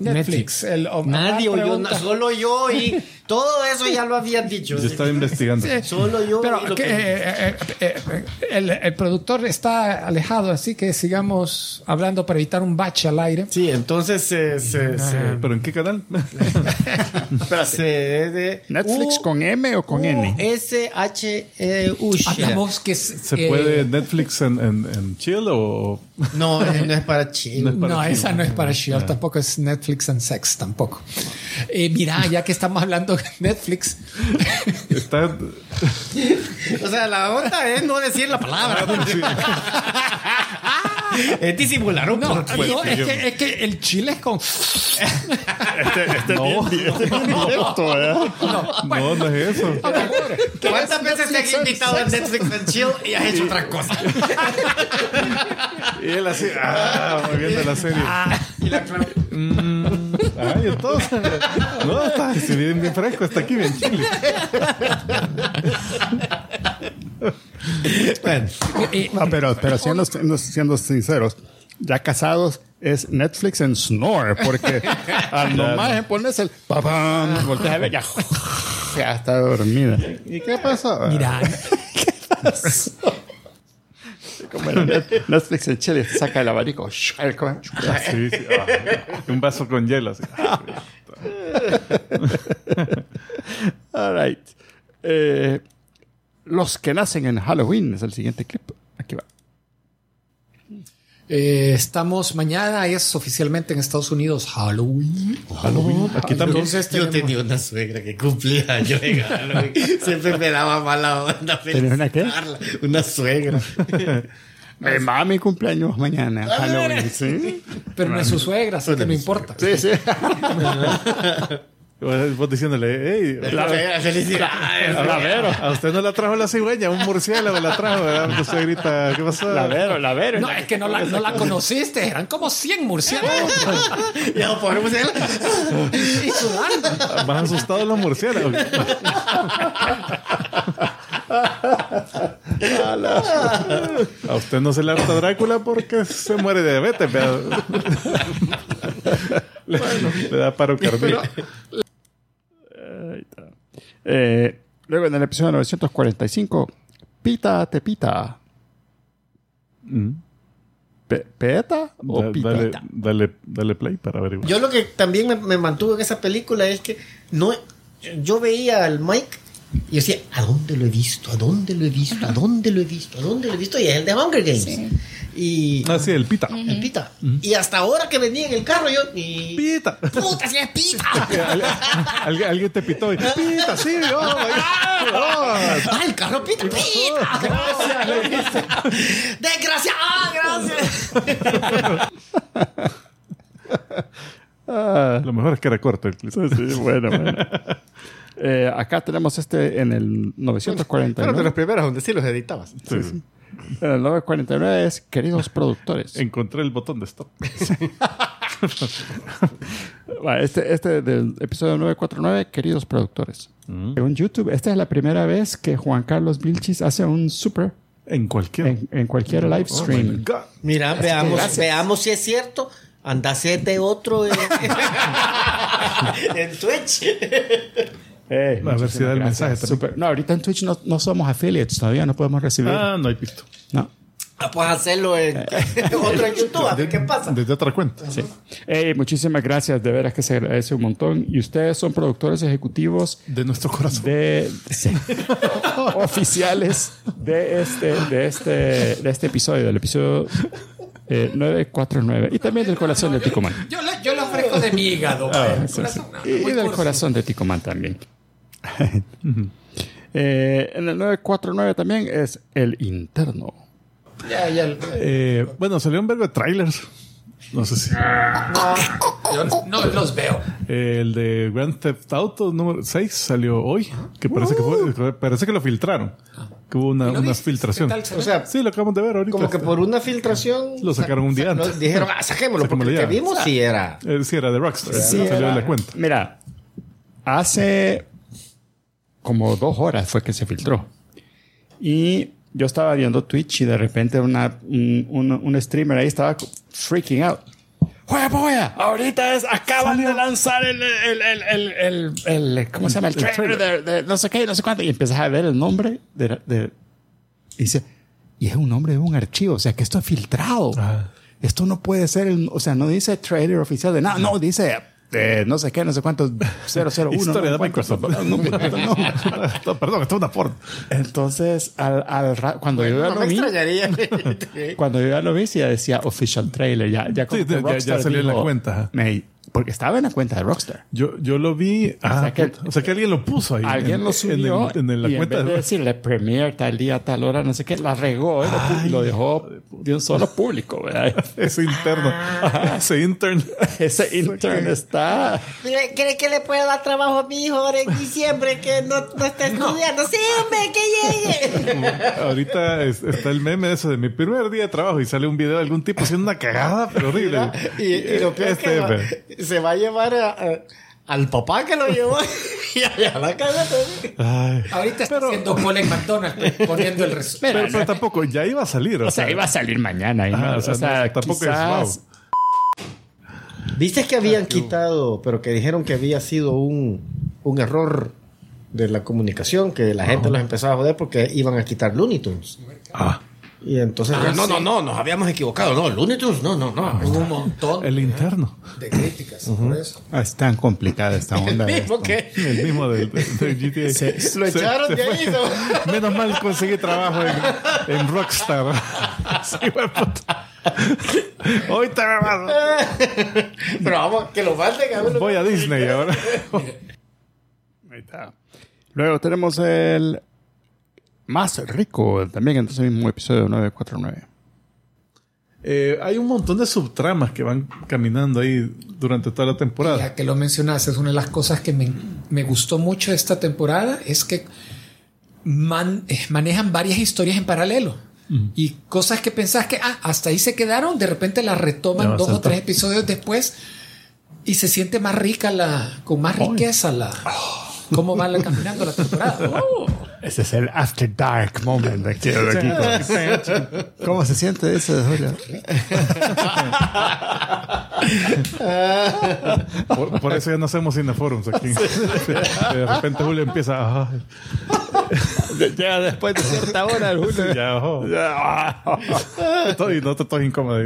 Speaker 3: Netflix. el- o-
Speaker 4: Nadie oyó, solo yo y todo eso ya lo habían dicho.
Speaker 2: Yo estaba investigando.
Speaker 4: Solo yo.
Speaker 3: Pero que,
Speaker 4: que-
Speaker 3: eh, eh, eh, eh, el, el productor está alejado, así que sigamos hablando para evitar un bache al aire.
Speaker 4: Sí, entonces se. se, se,
Speaker 2: ¿Pero en qué canal?
Speaker 4: de-
Speaker 1: ¿Netflix
Speaker 4: U-
Speaker 1: con M o con N?
Speaker 4: S H E U
Speaker 3: Hablamos que es,
Speaker 2: ¿Se
Speaker 3: eh,
Speaker 2: puede Netflix en, en, en chill o...?
Speaker 4: No, eh, no es para chino.
Speaker 2: No es para
Speaker 3: No, esa no es para Shield, tampoco es Netflix and Sex, tampoco. Eh, mira, ya que estamos hablando de Netflix,
Speaker 2: Está...
Speaker 4: O sea, la onda es no decir la palabra. Es disimular un
Speaker 3: no,
Speaker 4: poco.
Speaker 3: no, es, que, es que el chile es con.
Speaker 2: No,
Speaker 3: No,
Speaker 2: no, no es eso.
Speaker 4: ¿Cuántas veces te han invitado a Netflix and Chill y has hecho otra cosa?
Speaker 2: Y él así, ah, viendo la serie.
Speaker 4: Y la clave-
Speaker 2: Mm, ay, entonces. No, está bien, bien fresco, está aquí bien chile.
Speaker 4: Bueno,
Speaker 3: eh,
Speaker 1: No, pero, pero siendo, siendo, siendo sinceros, ya casados es Netflix en Snore, porque al nomás pones el papam, volteas a ver, ya, ya está dormida. ¿Y qué pasó?
Speaker 3: mira,
Speaker 1: Como era Net- Netflix en Chile, saca el abanico.
Speaker 2: Ah, sí, sí, ah, un vaso con hielo. Así.
Speaker 1: All right. Eh, los que nacen en Halloween es el siguiente clip. Aquí va.
Speaker 3: eh, estamos mañana, es oficialmente en Estados Unidos Halloween.
Speaker 2: Halloween. Aquí también.
Speaker 3: Entonces
Speaker 4: yo
Speaker 3: tenemos-
Speaker 4: tenía una suegra que cumplía en Halloween. Siempre me daba mala onda.
Speaker 1: ¿Tenés una qué?
Speaker 4: Una suegra.
Speaker 1: Mi mami cumpleaños mañana. Halloween, ¿sí?
Speaker 3: pero no es su suegra, así que no importa.
Speaker 1: Sí, sí.
Speaker 2: Vos diciéndole, hey,
Speaker 4: La suegra, felicidades.
Speaker 1: La Vero.
Speaker 2: a usted no la trajo la cigüeña, un murciélago la trajo, ¿verdad? Entonces grita, ¿qué pasó?
Speaker 1: La Vero, la Vero.
Speaker 3: No, es que no la, no la conociste, eran como 100 murciélagos.
Speaker 4: Ya, pobre mujer.
Speaker 3: y sudando.
Speaker 2: Más asustados los murciélagos. A usted no se le harta Drácula porque se muere de diabetes, pero... le, le da paro cardíaco.
Speaker 1: Ahí está. Eh, luego en el episodio 945, Pita te pita. Pe- ¿Peta o
Speaker 2: Da-
Speaker 1: pita?
Speaker 2: dale, dale, dale play para averiguar.
Speaker 4: Yo lo que también me, me mantuvo en esa película es que no, yo veía al Mike y decía, ¿a dónde lo he visto? ¿A dónde lo he visto? ¿A dónde lo he visto? ¿A dónde lo he visto? Y es el de Hunger Games. Y
Speaker 2: Ah, sí, el pita.
Speaker 4: el Pita. Y hasta ahora que venía en el carro yo, y...
Speaker 2: Pita.
Speaker 4: ¡Puta, si es Pita!
Speaker 2: Alguien, alguien te pitó y pita, sí, oh. Oh.
Speaker 4: ¡Ah, el carro Pita! ¡Pita! ¡Gracias! le dice. ¡Desgraciado! ¡Gracias!
Speaker 2: Lo mejor es que era corto el clip.
Speaker 1: Sí, sí, bueno, bueno. Eh, acá tenemos este en el 949.
Speaker 4: primeros donde sí los editabas.
Speaker 2: Sí, sí.
Speaker 1: En el 949 es queridos productores.
Speaker 2: Encontré el botón de stop.
Speaker 1: Este, este del episodio 949, queridos productores. En YouTube, esta es la primera vez que Juan Carlos Vilchis hace un super
Speaker 2: En cualquier.
Speaker 1: en, en cualquier live
Speaker 2: Oh, my
Speaker 1: stream.
Speaker 2: God.
Speaker 4: Mira, veamos, veamos si es cierto. Anda, de otro en, en Twitch.
Speaker 1: Eh,
Speaker 2: A ver si da el
Speaker 1: muchísimas
Speaker 2: mensaje.
Speaker 1: Super- No, ahorita en Twitch no, no somos affiliates, todavía no podemos recibir.
Speaker 2: Ah, no hay pisto.
Speaker 1: No.
Speaker 4: Ah, Puedes hacerlo en otro en YouTube, a ver qué pasa.
Speaker 2: Desde otra cuenta.
Speaker 1: Sí. Ey, muchísimas gracias, de veras que se agradece un montón. Y ustedes son productores ejecutivos
Speaker 2: De nuestro corazón.
Speaker 1: de sí, oficiales de este, de este, de este episodio, del episodio eh, 949 y también del corazón de Ticumán.
Speaker 3: Yo le, yo le ofrezco de mi hígado. corazón, no,
Speaker 1: Y, y del corazón de Ticoman también. Eh, en el 949 también es el interno.
Speaker 3: Ya, ya. el-
Speaker 2: Eh, bueno, salió un verbo de trailers. No sé si.
Speaker 3: Yo no los veo.
Speaker 2: El de Grand Theft Auto número 6 salió hoy. Que parece que fue. Parece que lo filtraron. Que hubo una, filtración. Sí, lo acabamos de ver ahorita.
Speaker 4: como que por una filtración.
Speaker 2: Lo sacaron un día antes.
Speaker 4: Dijeron, ah, saquémoslo, porque que vimos sí era.
Speaker 2: Eh, sí, era de Rockstar.
Speaker 1: Sí,
Speaker 2: salió
Speaker 1: era-
Speaker 2: de la cuenta.
Speaker 1: Mira, hace como dos horas fue que se filtró. Y yo estaba viendo Twitch y de repente una, un, un- un streamer ahí estaba freaking out. ¡Juega, polla! Ahorita es, acaban de lanzar el, el, el, el, ¿cómo se llama? El, trailer de, de no sé qué, no sé cuánto. Y empiezas a ver el nombre de, de- y dice, y es un nombre de un archivo, o sea que esto es filtrado.
Speaker 2: Ah.
Speaker 1: Esto no puede ser, o sea, no dice trailer oficial de nada, no, dice eh, no sé qué, no sé cuántos 001.
Speaker 2: Historia
Speaker 1: no,
Speaker 2: de Microsoft.
Speaker 1: No, no, no.
Speaker 2: No, Perdón, esto es una Ford.
Speaker 1: Entonces, al, al ra- cuando yo ya
Speaker 4: No
Speaker 1: lo
Speaker 4: me
Speaker 1: vi,
Speaker 4: extrañaría.
Speaker 1: cuando yo ya lo vi, ya decía official trailer, ya, ya, como
Speaker 2: Sí, ya- ya salió en la cuenta, ajá.
Speaker 1: Porque estaba en la cuenta de Rockstar.
Speaker 2: Yo, yo lo vi. Ah,
Speaker 1: sea que-
Speaker 2: o sea que alguien lo puso ahí.
Speaker 1: Alguien
Speaker 2: en-
Speaker 1: lo subió
Speaker 2: En, el- en la
Speaker 1: y
Speaker 2: cuenta
Speaker 1: en vez de
Speaker 2: de
Speaker 1: decirle premiere tal día, tal hora, no sé qué, la regó y lo pu-
Speaker 2: Ay,
Speaker 1: lo, dejó de un solo público, ¿verdad?
Speaker 2: Ese interno.
Speaker 1: Ah.
Speaker 2: Ese intern.
Speaker 1: Ese intern está...
Speaker 4: Mire, ¿Cree que le puede dar trabajo a mi hijo ahora en diciembre que no, no está estudiando? Sí, hombre, que llegue.
Speaker 2: Ahorita es- está el meme ese de mi primer día de trabajo y sale un video de algún tipo haciendo una cagada, pero horrible.
Speaker 4: y, y lo peor es que
Speaker 2: Este,
Speaker 4: va-
Speaker 2: ve.
Speaker 4: Se va a llevar a- a- al papá que lo llevó y allá la.
Speaker 2: Ay.
Speaker 3: Ahorita está haciendo cola en McDonald's poniendo el resumen.
Speaker 2: Pero, pero tampoco, ya iba a salir. O,
Speaker 1: O sea, iba a salir mañana. y
Speaker 2: Ajá,
Speaker 1: no,
Speaker 2: o sea, no, tampoco es
Speaker 1: quizás-
Speaker 2: wow.
Speaker 4: ¿Viste que habían quitado, pero que dijeron que había sido un, un error de la comunicación, que la gente los empezaba a joder porque iban a quitar Looney Tunes?
Speaker 2: Ah,
Speaker 4: Y entonces,
Speaker 3: Ah,
Speaker 4: no,
Speaker 3: sí.
Speaker 4: no, no, nos habíamos equivocado. No, Looney Tunes, no, no, no.
Speaker 3: Hubo un montón
Speaker 2: el interno.
Speaker 3: de críticas por eso.
Speaker 1: Ah, Es tan complicada esta onda.
Speaker 4: Mismo que
Speaker 2: El mismo del, GTA.
Speaker 4: lo echaron de ahí. ¿no?
Speaker 2: Menos mal conseguí trabajo en, en Rockstar. Sí. Hoy te.
Speaker 4: Pero vamos, que lo uno.
Speaker 2: Voy a Disney ahora.
Speaker 1: Ahí está. Luego tenemos el más rico, también en ese mismo episodio 949.
Speaker 2: Eh, hay un montón de subtramas que van caminando ahí durante toda la temporada.
Speaker 3: Ya que lo mencionaste, es una de las cosas que me, me gustó mucho de esta temporada, es que man- eh, manejan varias historias en paralelo. Y cosas que pensás que ah, hasta ahí se quedaron, de repente las retoman dos o tres episodios después y se siente más rica la, con más riqueza la, cómo va la- caminando la temporada. Oh.
Speaker 1: Ese es el After Dark moment de aquí. de aquí. ¿Cómo se siente eso? Julio?
Speaker 2: Por, por eso ya no hacemos cineforums aquí. De repente Julio empieza. "Ay,
Speaker 1: Ya después de cierta hora, el Julio.
Speaker 2: ya, ojo. Estoy, no te estoy incómodo.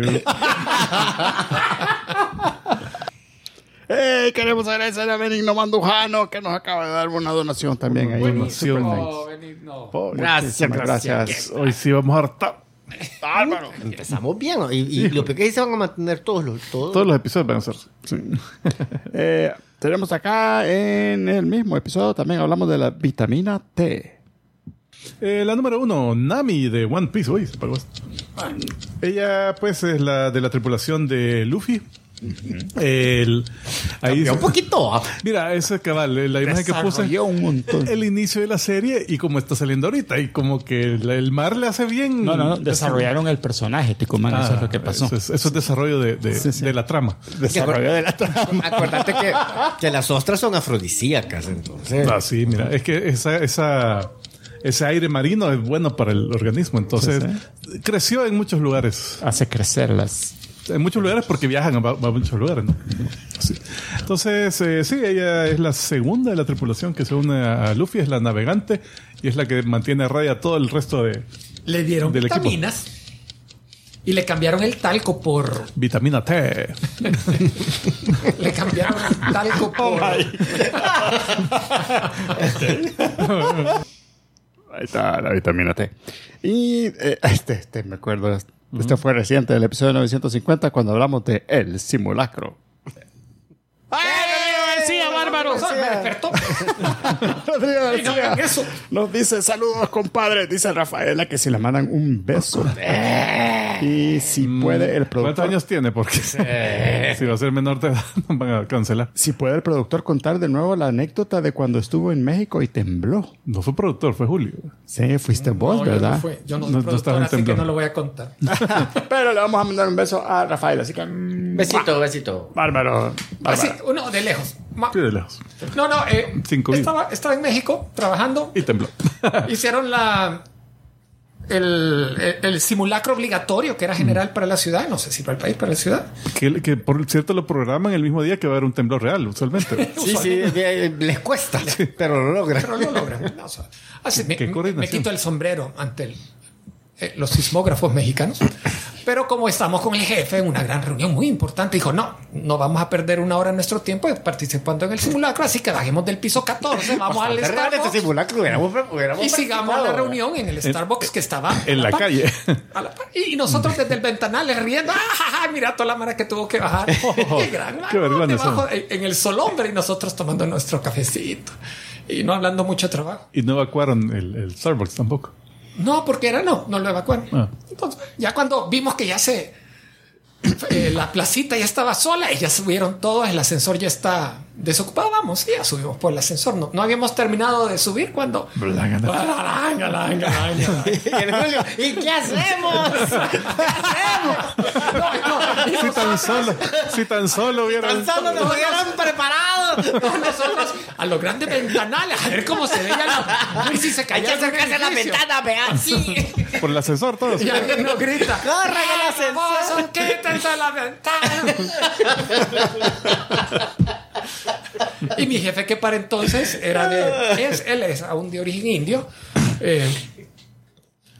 Speaker 1: ¡Hey! Queremos agradecer a Benigno Mandujano que nos acaba de dar una donación también ahí. Nice.
Speaker 3: Oh, vení, no.
Speaker 1: Gracias, gracias.
Speaker 2: Hoy sí vamos a hartar.
Speaker 4: Empezamos bien. ¿no? Y, y lo que se van a mantener todos los. Todos,
Speaker 2: Todos los episodios van a ser. Sí.
Speaker 1: Eh, tenemos acá en el mismo episodio también hablamos de la vitamina T.
Speaker 2: Eh, la número uno, Nami de One Piece. Uy, se apagó esto. Ella, pues, es la de la tripulación de Luffy. El, ahí
Speaker 4: un poquito. ah.
Speaker 2: Mira, esa cabal, eh, la imagen que puse.
Speaker 1: Un montón.
Speaker 2: El inicio de la serie y como está saliendo ahorita. Y como que el, el mar le hace bien.
Speaker 1: No, no, no, desarrollaron el personaje, Ticumán, eso es lo que pasó.
Speaker 2: Eso es, eso es desarrollo de, de-
Speaker 1: Sí, sí.
Speaker 2: de la trama.
Speaker 1: Desarrollo de la trama.
Speaker 4: Acuérdate que, que las ostras son afrodisíacas, entonces.
Speaker 2: Ah, sí, mira, es que esa, esa, ese aire marino es bueno para el organismo. Entonces, creció en muchos lugares.
Speaker 1: Hace crecer las.
Speaker 2: En muchos lugares porque viajan a, a muchos lugares, ¿no? Sí. Entonces, eh, sí, ella es la segunda de la tripulación que se une a Luffy, es la navegante y es la que mantiene a raya todo el resto de
Speaker 3: Le dieron
Speaker 2: Del equipo.
Speaker 3: vitaminas y le cambiaron el talco por.
Speaker 2: vitamina T.
Speaker 3: Le cambiaron el talco por.
Speaker 1: Ahí está la vitamina T. Y eh, este, este, me acuerdo, este fue reciente del episodio 950 cuando hablamos de El Simulacro.
Speaker 5: decía, bárbaro!
Speaker 3: Me despertó.
Speaker 1: Rodrigo
Speaker 3: no hagan eso.
Speaker 1: Nos dice saludos, compadre. Dice Rafaela que si le mandan un beso. y si puede el
Speaker 2: ¿Cuántos
Speaker 1: productor.
Speaker 2: años tiene? Porque si va a ser menor de edad, nos van a cancelar.
Speaker 1: Si puede el productor contar de nuevo la anécdota de cuando estuvo en México y tembló.
Speaker 2: No fue productor, fue Julio.
Speaker 1: Sí, fuiste vos,
Speaker 3: No, yo
Speaker 1: ¿verdad?
Speaker 3: no fue. Yo no soy
Speaker 2: No-
Speaker 3: productor,
Speaker 2: estaba en
Speaker 3: así que no lo voy a contar.
Speaker 1: Pero le vamos a mandar un beso a Rafael, así que. mm,
Speaker 4: Besito, besito.
Speaker 1: Bárbaro.
Speaker 3: Así,
Speaker 1: bárbaro.
Speaker 3: uno de lejos. Ma-
Speaker 2: Sí, de lejos.
Speaker 3: No, no, eh, estaba, estaba en México trabajando.
Speaker 2: Y tembló.
Speaker 3: Hicieron la el, el- el simulacro obligatorio que era general para la ciudad, no sé si para el país, para la ciudad.
Speaker 2: que, que por cierto lo programan el mismo día que va a haber un temblor real, usualmente.
Speaker 4: Sí, sí, eh, les cuesta, pero lo logran.
Speaker 3: Pero lo logran. No, o sea, así, me,
Speaker 2: Qué
Speaker 3: me-
Speaker 2: coordinación.
Speaker 3: me quito el sombrero ante el- eh, los sismógrafos mexicanos. Pero como estamos con el jefe en una gran reunión muy importante, dijo, no, no vamos a perder una hora de nuestro tiempo participando en el simulacro, así que bajemos del piso 14, vamos al
Speaker 4: este
Speaker 3: Starbucks
Speaker 4: simulacro hubiéramos, hubiéramos
Speaker 3: y sigamos la reunión en el Starbucks que estaba
Speaker 2: en la calle.
Speaker 3: A la par. Y nosotros desde el ventanal les riendo, ¡ah, mira toda la mara que tuvo que bajar. qué gran
Speaker 2: qué vergüenza.
Speaker 3: debajo, en, el solombre y nosotros tomando nuestro cafecito y no hablando mucho de trabajo.
Speaker 2: Y no evacuaron el, el Starbucks tampoco.
Speaker 3: No, porque era no, no lo evacuaron.
Speaker 2: Ah.
Speaker 3: Entonces, ya cuando vimos que ya se eh, la placita ya estaba sola y ya subieron todos, el ascensor ya está desocupado, vamos, y ya subimos por el ascensor. No, no habíamos terminado de subir cuando.
Speaker 4: ¿Y qué hacemos?
Speaker 2: Si tan solo, si tan solo hubieran...
Speaker 4: Tan solo nos hubieran preparado.
Speaker 3: Nosotros a los grandes ventanales, a ver cómo se veía la. A ver si se
Speaker 11: Hay
Speaker 3: caía
Speaker 11: a la ventana, vea. Sí.
Speaker 2: Por el ascensor todos.
Speaker 3: Y alguien nos grita:
Speaker 4: Corran al ascensor.
Speaker 3: ¡Famoso, quítense a la ventana! y mi jefe, que para entonces era de. Es, él es aún de origen indio. eh,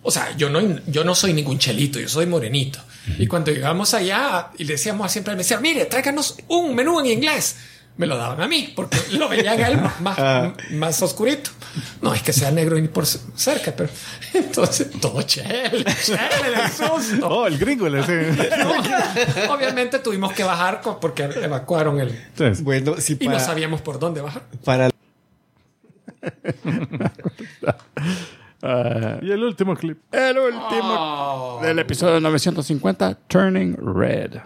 Speaker 3: o sea, yo no, yo no soy ningún chelito, yo soy morenito. Y cuando llegamos allá y le decíamos siempre, me decía, mire, tráiganos un menú en inglés. Me lo daban a mí porque lo veían a él más, más oscurito. No es que sea negro ni por cerca, pero entonces todo chel, chel, el susto.
Speaker 2: Oh, el gringo le decía.
Speaker 3: No, obviamente tuvimos que bajar porque evacuaron el
Speaker 2: Entonces,
Speaker 4: Bueno, si
Speaker 3: y no
Speaker 4: para,
Speaker 3: sabíamos por dónde bajar.
Speaker 4: para
Speaker 2: y el último clip.
Speaker 1: El último del episodio 950, Turning Red.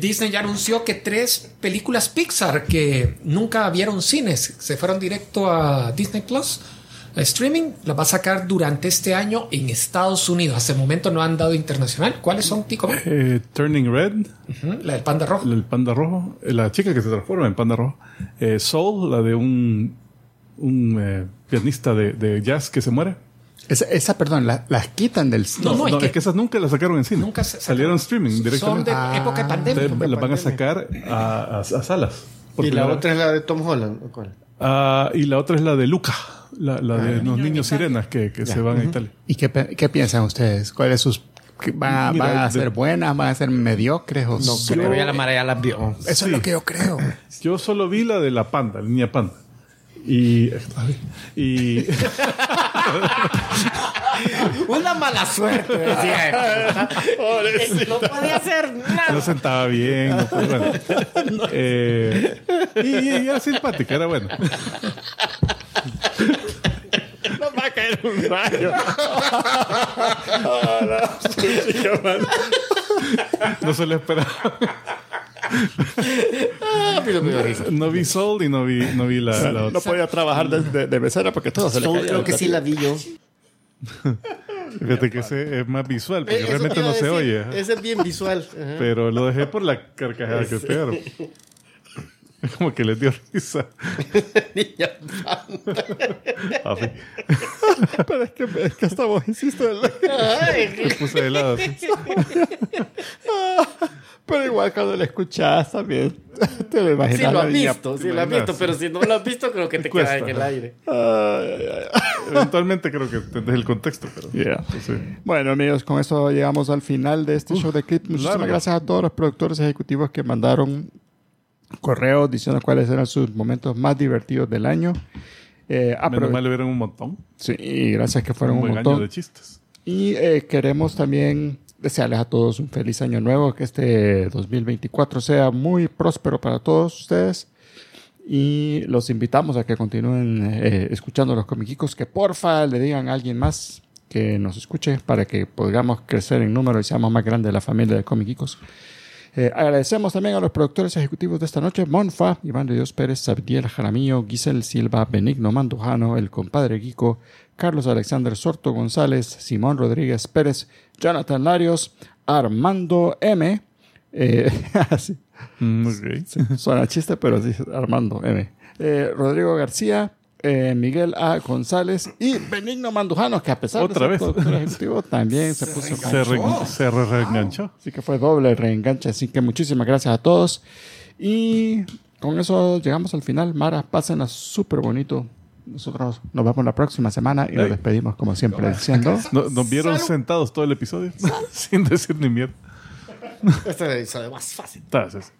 Speaker 3: Disney ya anunció que tres películas Pixar que nunca vieron cines se fueron directo a Disney Plus. a Streaming las va a sacar durante este año en Estados Unidos. Hasta el momento no han dado internacional. ¿Cuáles son, Tico?
Speaker 2: Eh, Turning Red,
Speaker 3: La del panda rojo.
Speaker 2: el panda rojo, eh, la chica que se transforma en panda rojo. Eh, Soul, la de un, un eh, pianista de, de jazz que se muere.
Speaker 1: Esa, esa, perdón, la- las quitan del...
Speaker 3: No, no, es
Speaker 2: es
Speaker 3: que-
Speaker 2: que esas nunca las sacaron en cine.
Speaker 3: Nunca se
Speaker 2: salieron streaming
Speaker 3: Son
Speaker 2: directamente.
Speaker 3: de época de pandemia.
Speaker 2: Entonces, las van a sacar a, a- a salas.
Speaker 4: y la otra es la de Tom Holland. ¿o cuál?
Speaker 2: Ah, y la otra es la de Luca, la, la de los niños sirenas que, que se van a Italia.
Speaker 1: ¿Y qué, qué piensan ustedes? ¿Cuáles sus... ¿Van a,
Speaker 2: Mira,
Speaker 1: van a
Speaker 2: de-
Speaker 1: ser buenas? ¿Van a ser mediocres? O
Speaker 4: No,
Speaker 1: super-
Speaker 4: pero ya la Mara ya las vio.
Speaker 1: Eso es lo que yo creo.
Speaker 2: Yo solo vi la de la panda, la niña panda. Y. y
Speaker 4: Una mala suerte, decía. no podía hacer nada.
Speaker 2: no sentaba bien. no fue- bueno. Eh, y, y era simpática, era buena.
Speaker 1: Nos va a caer un rayo.
Speaker 2: No se lo esperaba.
Speaker 4: Pero me dio risa.
Speaker 2: No vi Soul y no vi, no vi la, la
Speaker 1: No
Speaker 2: otra.
Speaker 1: podía trabajar de, de, de mesera porque todo se le
Speaker 4: Soul creo que sí la vi yo.
Speaker 2: Fíjate que ese es más visual, porque
Speaker 4: Eh, eso
Speaker 2: realmente no
Speaker 4: a
Speaker 2: se
Speaker 4: decir.
Speaker 2: oye.
Speaker 4: Ese es bien visual. Ajá.
Speaker 2: Pero lo dejé por la carcajada que pegaron. Como que les dio risa.
Speaker 4: Niña.
Speaker 1: Pero es que, es que hasta vos hiciste el...
Speaker 2: Me puse de lado.
Speaker 1: Pero igual cuando lo escuchás también te lo
Speaker 4: Sí
Speaker 1: imaginas.
Speaker 4: lo
Speaker 1: la
Speaker 4: has
Speaker 1: niña.
Speaker 4: visto, sí lo has visto, pero si no lo has visto creo que te queda
Speaker 2: Cuesta.
Speaker 4: en el aire.
Speaker 1: Ay.
Speaker 2: Eventualmente creo que entendés el contexto, pero.
Speaker 1: Yeah.
Speaker 2: Sí.
Speaker 1: Bueno, amigos, con eso llegamos al final de este show de clip. Muchísimas gracias a todos los productores ejecutivos que mandaron correos diciendo cuáles eran sus momentos más divertidos del año. Eh,
Speaker 2: Menos mal le vieron un montón.
Speaker 1: Sí, y gracias que fueron
Speaker 2: un
Speaker 1: un, montón.
Speaker 2: de chistes.
Speaker 1: Y eh, queremos también desearles a todos un feliz año nuevo, que este 2024 sea muy próspero para todos ustedes. Y los invitamos a que continúen eh, escuchando los comiquicos, que porfa le digan a alguien más que nos escuche para que podamos crecer en número y seamos más grandes la familia de comiquicos. Eh, agradecemos también a los productores ejecutivos de esta noche, Monfa, Iván de Dios Pérez, Sabdiel Jaramillo, Giselle Silva, Benigno Mandujano, el compadre Guico, Carlos Alexander Sorto González, Simón Rodríguez Pérez, Jonathan Larios, Armando M. eh, así,
Speaker 2: Mm, ok.
Speaker 1: Suena chiste, pero sí, Armando M. Eh, Rodrigo García, eh, Miguel A. González y Benigno Mandujano, que a pesar
Speaker 2: Otra
Speaker 1: de
Speaker 2: vez.
Speaker 1: ser productor ejecutivo, también se, puso
Speaker 2: Se, re- se re- reenganchó.
Speaker 1: Así que fue doble reenganche. Así que muchísimas gracias a todos. Y con eso llegamos al final. Mara, pásenla súper bonito. Nosotros nos vemos la próxima semana y nos despedimos como siempre diciendo...
Speaker 2: No- Nos vieron sentados todo el episodio sin decir ni mierda.
Speaker 4: Este es el episodio más fácil.
Speaker 2: Entonces,